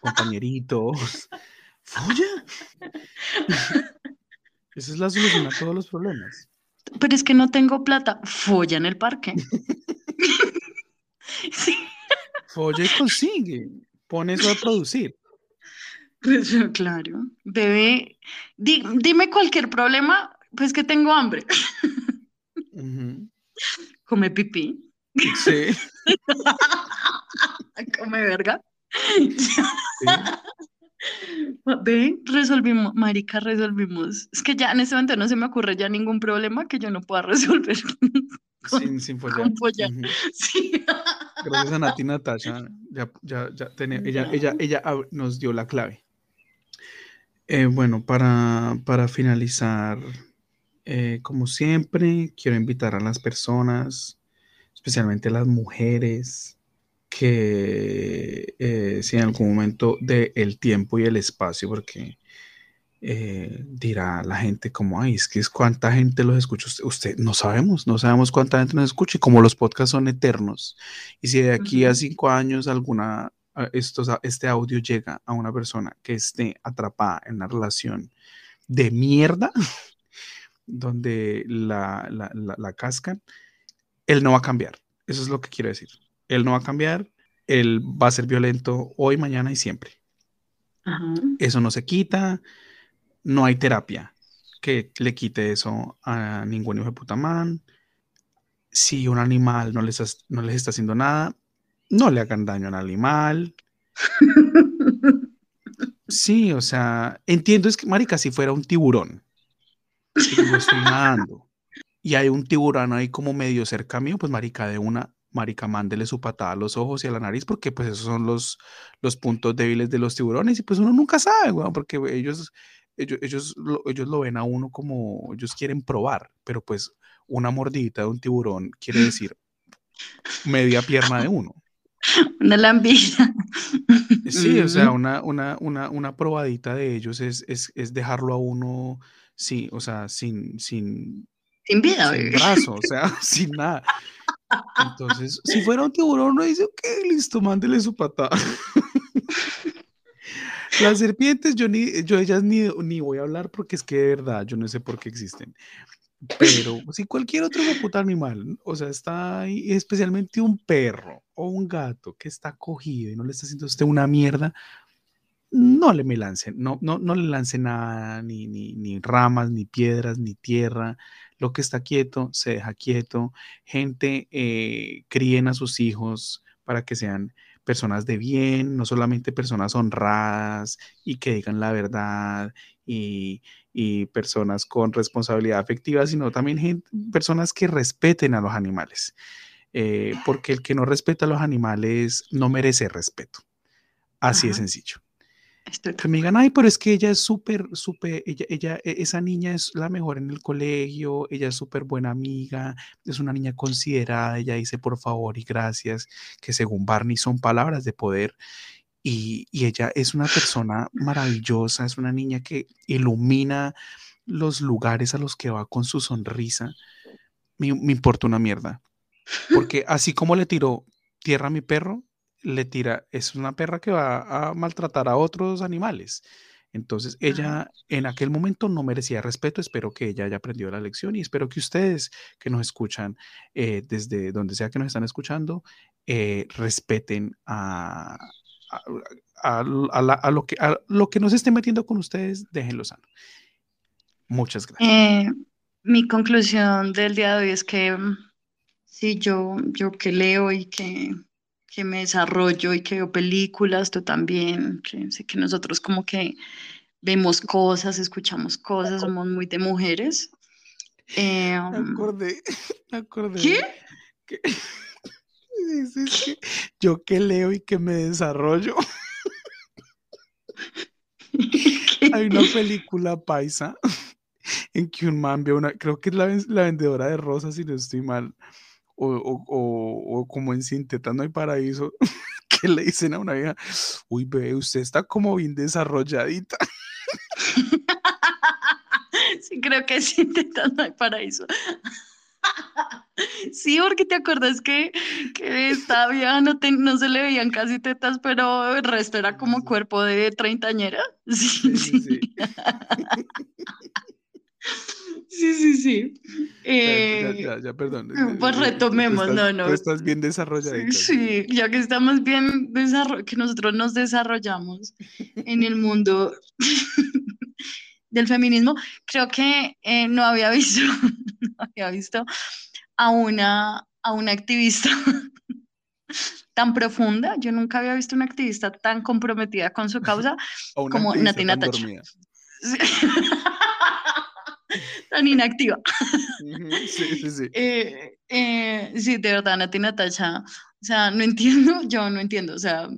compañeritos. ¡Folla! Esa es la solución a todos los problemas. Pero es que no tengo plata. Folla en el parque. sí. Folla y consigue. Pone eso a producir. Pues, claro. Bebé, dime cualquier problema, pues que tengo hambre. Come pipí. Sí. Come verga. Ve, resolvimos, marica, resolvimos. Es que ya en ese momento no se me ocurre ya ningún problema que yo no pueda resolver. sin, sin follar. Gracias a Nati Natasha, ya, ya, ya ella, ella, ella nos dio la clave. Eh, bueno, para, para finalizar, eh, como siempre, quiero invitar a las personas, especialmente a las mujeres, que eh, si en algún momento del el tiempo y el espacio, porque eh, dirá la gente como, ay, es que es cuánta gente los escucha usted, no sabemos, no sabemos cuánta gente nos escucha y como los podcasts son eternos y si de aquí a cinco años alguna, estos, este audio llega a una persona que esté atrapada en una relación de mierda, donde la, la, la cascan, él no va a cambiar. Eso es lo que quiero decir. Él no va a cambiar, él va a ser violento hoy, mañana y siempre. Eso no se quita, no hay terapia que le quite eso a ningún hijo de puta man. Si un animal no les, no les está haciendo nada, no le hagan daño al animal. Sí, o sea, entiendo es que, marica, si fuera un tiburón, y yo estoy nadando, y hay un tiburón ahí como medio cerca mío, pues marica, de una marica, mándele su patada a los ojos y a la nariz, porque pues esos son los, los puntos débiles de los tiburones y pues uno nunca sabe, porque ellos, ellos, ellos, lo, ellos lo ven a uno como ellos quieren probar, pero pues una mordidita de un tiburón quiere decir media pierna de uno. Una lambida. Sí, o sea, una, una, una, una probadita de ellos es, es, es dejarlo a uno, sí, o sea, sin, sin, Sin vida, sin brazo, o sea, sin nada. Entonces, si fuera un tiburón, uno dice, ok, listo, mándele su patada. Las serpientes, yo ni, yo ellas ni, ni voy a hablar porque es que de verdad, yo no sé por qué existen. Pero si cualquier otro puta animal, o sea, está ahí, especialmente un perro o un gato que está cogido y no le está haciendo a usted una mierda, no le me lancen, no, no, no le lancen nada, ni, ni, ni ramas, ni piedras, ni tierra. Lo que está quieto, se deja quieto. Gente, eh, críen a sus hijos para que sean personas de bien, no solamente personas honradas y que digan la verdad y, y personas con responsabilidad afectiva, sino también gente- personas que respeten a los animales. Eh, porque el que no respeta a los animales no merece respeto. Así de sencillo. Estoy Que me digan, ay, pero es que ella es súper, súper, ella, ella, e- esa niña es la mejor en el colegio, ella es súper buena amiga, es una niña considerada, ella dice por favor y gracias, que según Barney son palabras de poder. Y, y ella es una persona maravillosa, es una niña que ilumina los lugares a los que va con su sonrisa. Me, me importa una mierda. Porque así como le tiró tierra a mi perro, le tira, es una perra que va a maltratar a otros animales. Entonces, ella en aquel momento no merecía respeto. Espero que ella haya aprendido la lección y espero que ustedes que nos escuchan eh, desde donde sea que nos están escuchando, eh, respeten a, a, a- a la- a lo que, a lo que nos esté metiendo con ustedes, déjenlo sano. Muchas gracias. Eh, mi conclusión del día de hoy es que mm, sí, yo, yo que leo y que, que me desarrollo y que veo películas, tú también, que sé que nosotros como que vemos cosas, escuchamos cosas, somos muy de mujeres. Eh, Me acordé, me acordé. ¿Qué? que- dices que yo que leo y que me desarrollo. Hay una película paisa en que un man ve una, creo que es la, la vendedora de rosas, si no estoy mal, o, o- o- o como en Sin Tetas No hay Paraíso, que le dicen a una vieja, uy, bebé, usted está como bien desarrolladita. Sí, creo que sí, no hay paraíso. Sí, porque te acuerdas que, que esta vieja no, te- no se le veían casi tetas, pero el resto era como cuerpo de treintañera. Sí, Sí, sí, sí. Sí. Sí, sí, sí. Ya, Eh, ya, ya, perdón. pues eh, eh, tú retomemos, estás- no, no. Estás bien desarrolladita. Sí, ya que estamos bien, desarro- que nosotros nos desarrollamos en el mundo del feminismo, creo que eh, no había visto, no había visto a una, a una activista tan profunda. Yo nunca había visto una activista tan comprometida con su causa como Natina Tacha. tan inactiva. Sí, sí, sí. Eh, eh, sí, de verdad, Nati Natacha, o sea, no entiendo, yo no entiendo, o sea,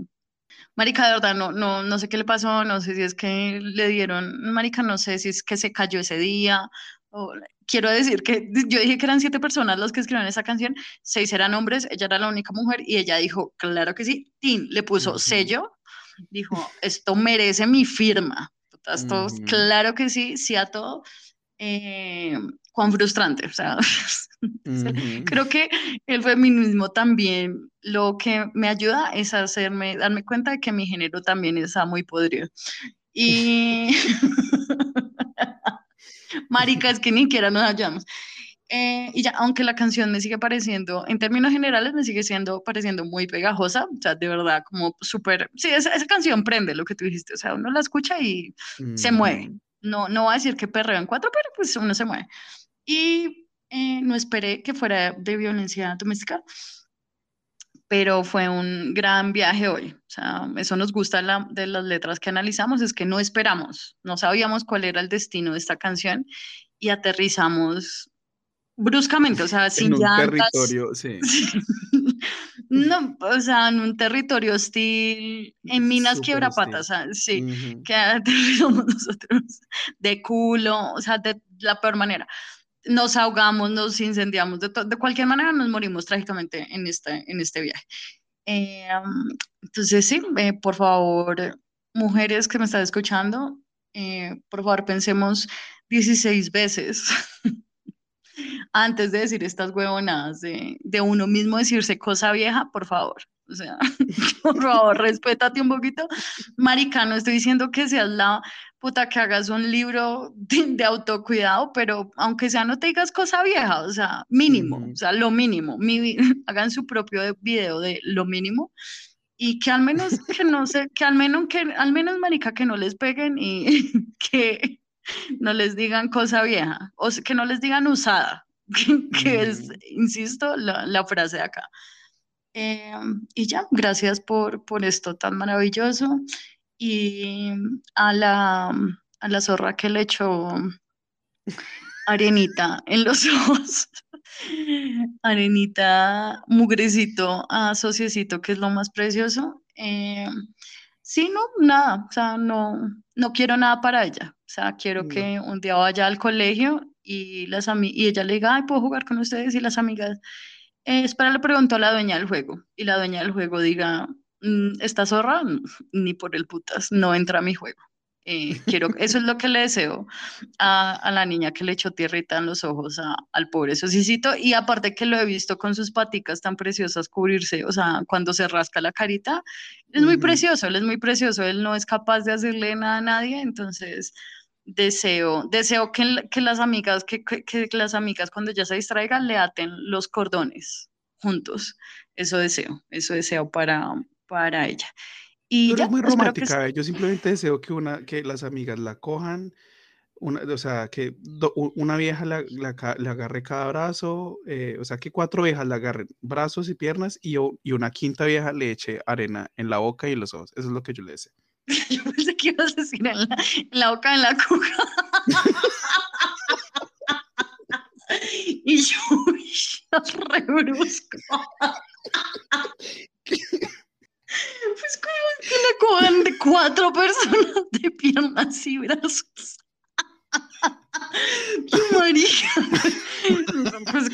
Marica, de verdad, no, no, no sé qué le pasó, no sé si es que le dieron, Marica, no sé si es que se cayó ese día, o, quiero decir que yo dije que eran siete personas las que escribieron esa canción, seis eran hombres, ella era la única mujer, y ella dijo, claro que sí, Tin, le puso sello, dijo, esto merece mi firma, esto, claro que sí, sí a todo, eh, cuán frustrante, o sea, Ujú. Creo que el feminismo también lo que me ayuda es hacerme, darme cuenta de que mi género también está muy podrido. Y marica, es que ni siquiera nos hallamos. Eh, y ya, aunque la canción me sigue pareciendo, en términos generales, me sigue siendo pareciendo muy pegajosa, o sea, de verdad, como súper, sí, esa, esa canción prende lo que tú dijiste, o sea, uno la escucha y se mueve. No, no va a decir que perreo en cuatro, pero pues uno se mueve. Y eh, no esperé que fuera de violencia doméstica, pero fue un gran viaje hoy. O sea, eso nos gusta la- de las letras que analizamos, es que no esperamos, no sabíamos cuál era el destino de esta canción y aterrizamos bruscamente, o sea, sin En un llantas. territorio, sí. No, o sea, en un territorio hostil, en Minas Súper Quiebrapatas, o sea, sí Ujú. que aterrizamos nosotros de culo, o sea, de la peor manera. Nos ahogamos, nos incendiamos, de, de cualquier manera nos morimos trágicamente en este, en este viaje. Eh, entonces, sí, eh, por favor, mujeres que me están escuchando, eh, por favor, pensemos 16 veces antes de decir estas huevonadas de, de uno mismo decirse cosa vieja, por favor. O sea, por favor, respétate un poquito. Marica, no estoy diciendo que seas la puta que hagas un libro de, autocuidado, pero aunque sea no te digas cosa vieja, o sea, mínimo, o sea, lo mínimo. hagan su propio video de lo mínimo y que al menos que no sé, que al menos que al menos marica que no les peguen y que no les digan cosa vieja o que no les digan usada, que, es, insisto, la, la frase de acá. Em, y ya, gracias por, por esto tan maravilloso. Y a la, a la zorra que le echó arenita en los ojos, arenita, mugrecito a sociecito, que es lo más precioso. Em, sí, no, nada, o sea, no, no quiero nada para ella. O sea, quiero que un día vaya al colegio y, las y ella le diga, ay, puedo jugar con ustedes y las amigas eh, espera, le preguntó a la dueña del juego y la dueña del juego diga, mm, esta zorra ni por el putas, no entra a mi juego. Eh, quiero, eso es lo que le deseo a, la niña que le echó tierrita en los ojos al pobre socicito. Y aparte que lo he visto con sus paticas tan preciosas cubrirse, o sea, cuando se rasca la carita, es muy precioso, él es muy precioso, él no es capaz de hacerle nada a nadie, entonces deseo, deseo que, que las amigas, que, que, las amigas cuando ya se distraigan le aten los cordones juntos. Eso deseo, eso deseo para, para ella. Y ya, muy romántica, eh, yo simplemente deseo que, una, que las amigas la cojan, una, o sea, que una vieja la, la, agarre cada brazo, eh, o sea, que cuatro viejas la agarren brazos y piernas y, y una quinta vieja le eche arena en la boca y en los ojos. Eso es lo que yo le deseo. Yo pensé que ibas a decir en la, boca de la cuca. y yo, re brusco. Pues como que le cojan de cuatro personas de piernas y brazos. ¡Qué marica! Pues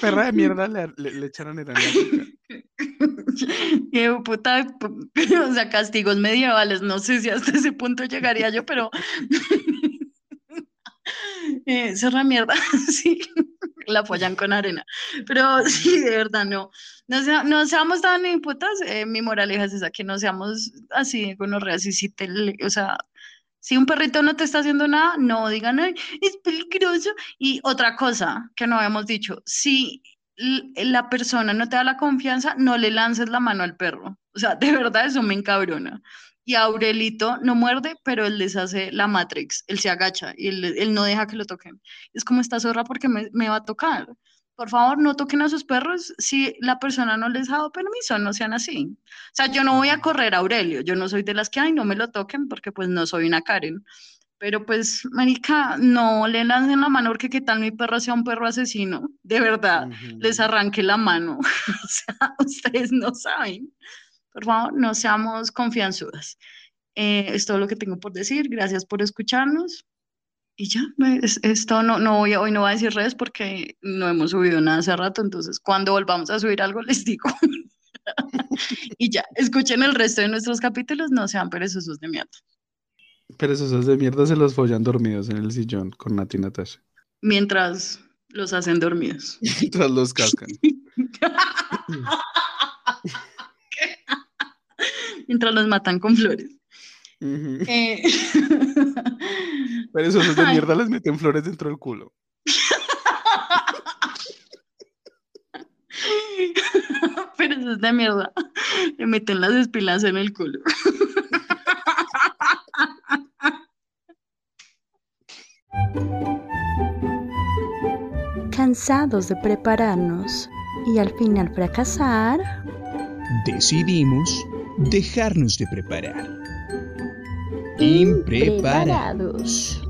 perra, de mierda le, le, le echaron el Qué puta, o sea, castigos medievales. No sé si hasta ese punto llegaría yo, pero. eh, cerra mierda, sí. La apoyan con arena. Pero sí, de verdad, no. No, no seamos tan imputas. Eh, mi moraleja es esa, que no seamos así con los reas y si te, o sea, si un perrito no te está haciendo nada, no digan, es peligroso. Y otra cosa que no habíamos dicho, si la persona no te da la confianza, no le lances la mano al perro. O sea, de verdad eso me encabrona. Y Aurelito no muerde, pero él les hace la Matrix, él se agacha y él, no deja que lo toquen. Es como esta zorra porque me, va a tocar. Por favor, no toquen a sus perros si la persona no les ha dado permiso, no sean así. O sea, yo no voy a correr a Aurelio, yo no soy de las que, ay, no me lo toquen porque pues no soy una Karen. Pero pues, marica, no le lancen la mano porque qué tal mi perro sea un perro asesino. De verdad, les arranque la mano. o sea, ustedes no saben. Por favor, no seamos confianzudas. Eh, es todo lo que tengo por decir. Gracias por escucharnos. Y ya, esto no, no voy, hoy no voy a decir redes porque no hemos subido nada hace rato. Entonces, cuando volvamos a subir algo, les digo. y ya, escuchen el resto de nuestros capítulos. No sean perezosos de mierda. Pero esos de mierda se los follan dormidos en el sillón con Nati Natasha. Mientras los hacen dormidos. Mientras los cascan. Mientras los matan con flores. Eh, Pero esos de mierda les meten flores dentro del culo. Pero esos de mierda le meten las espilas en el culo. Cansados de prepararnos y al final fracasar, decidimos dejarnos de preparar. Impreparados.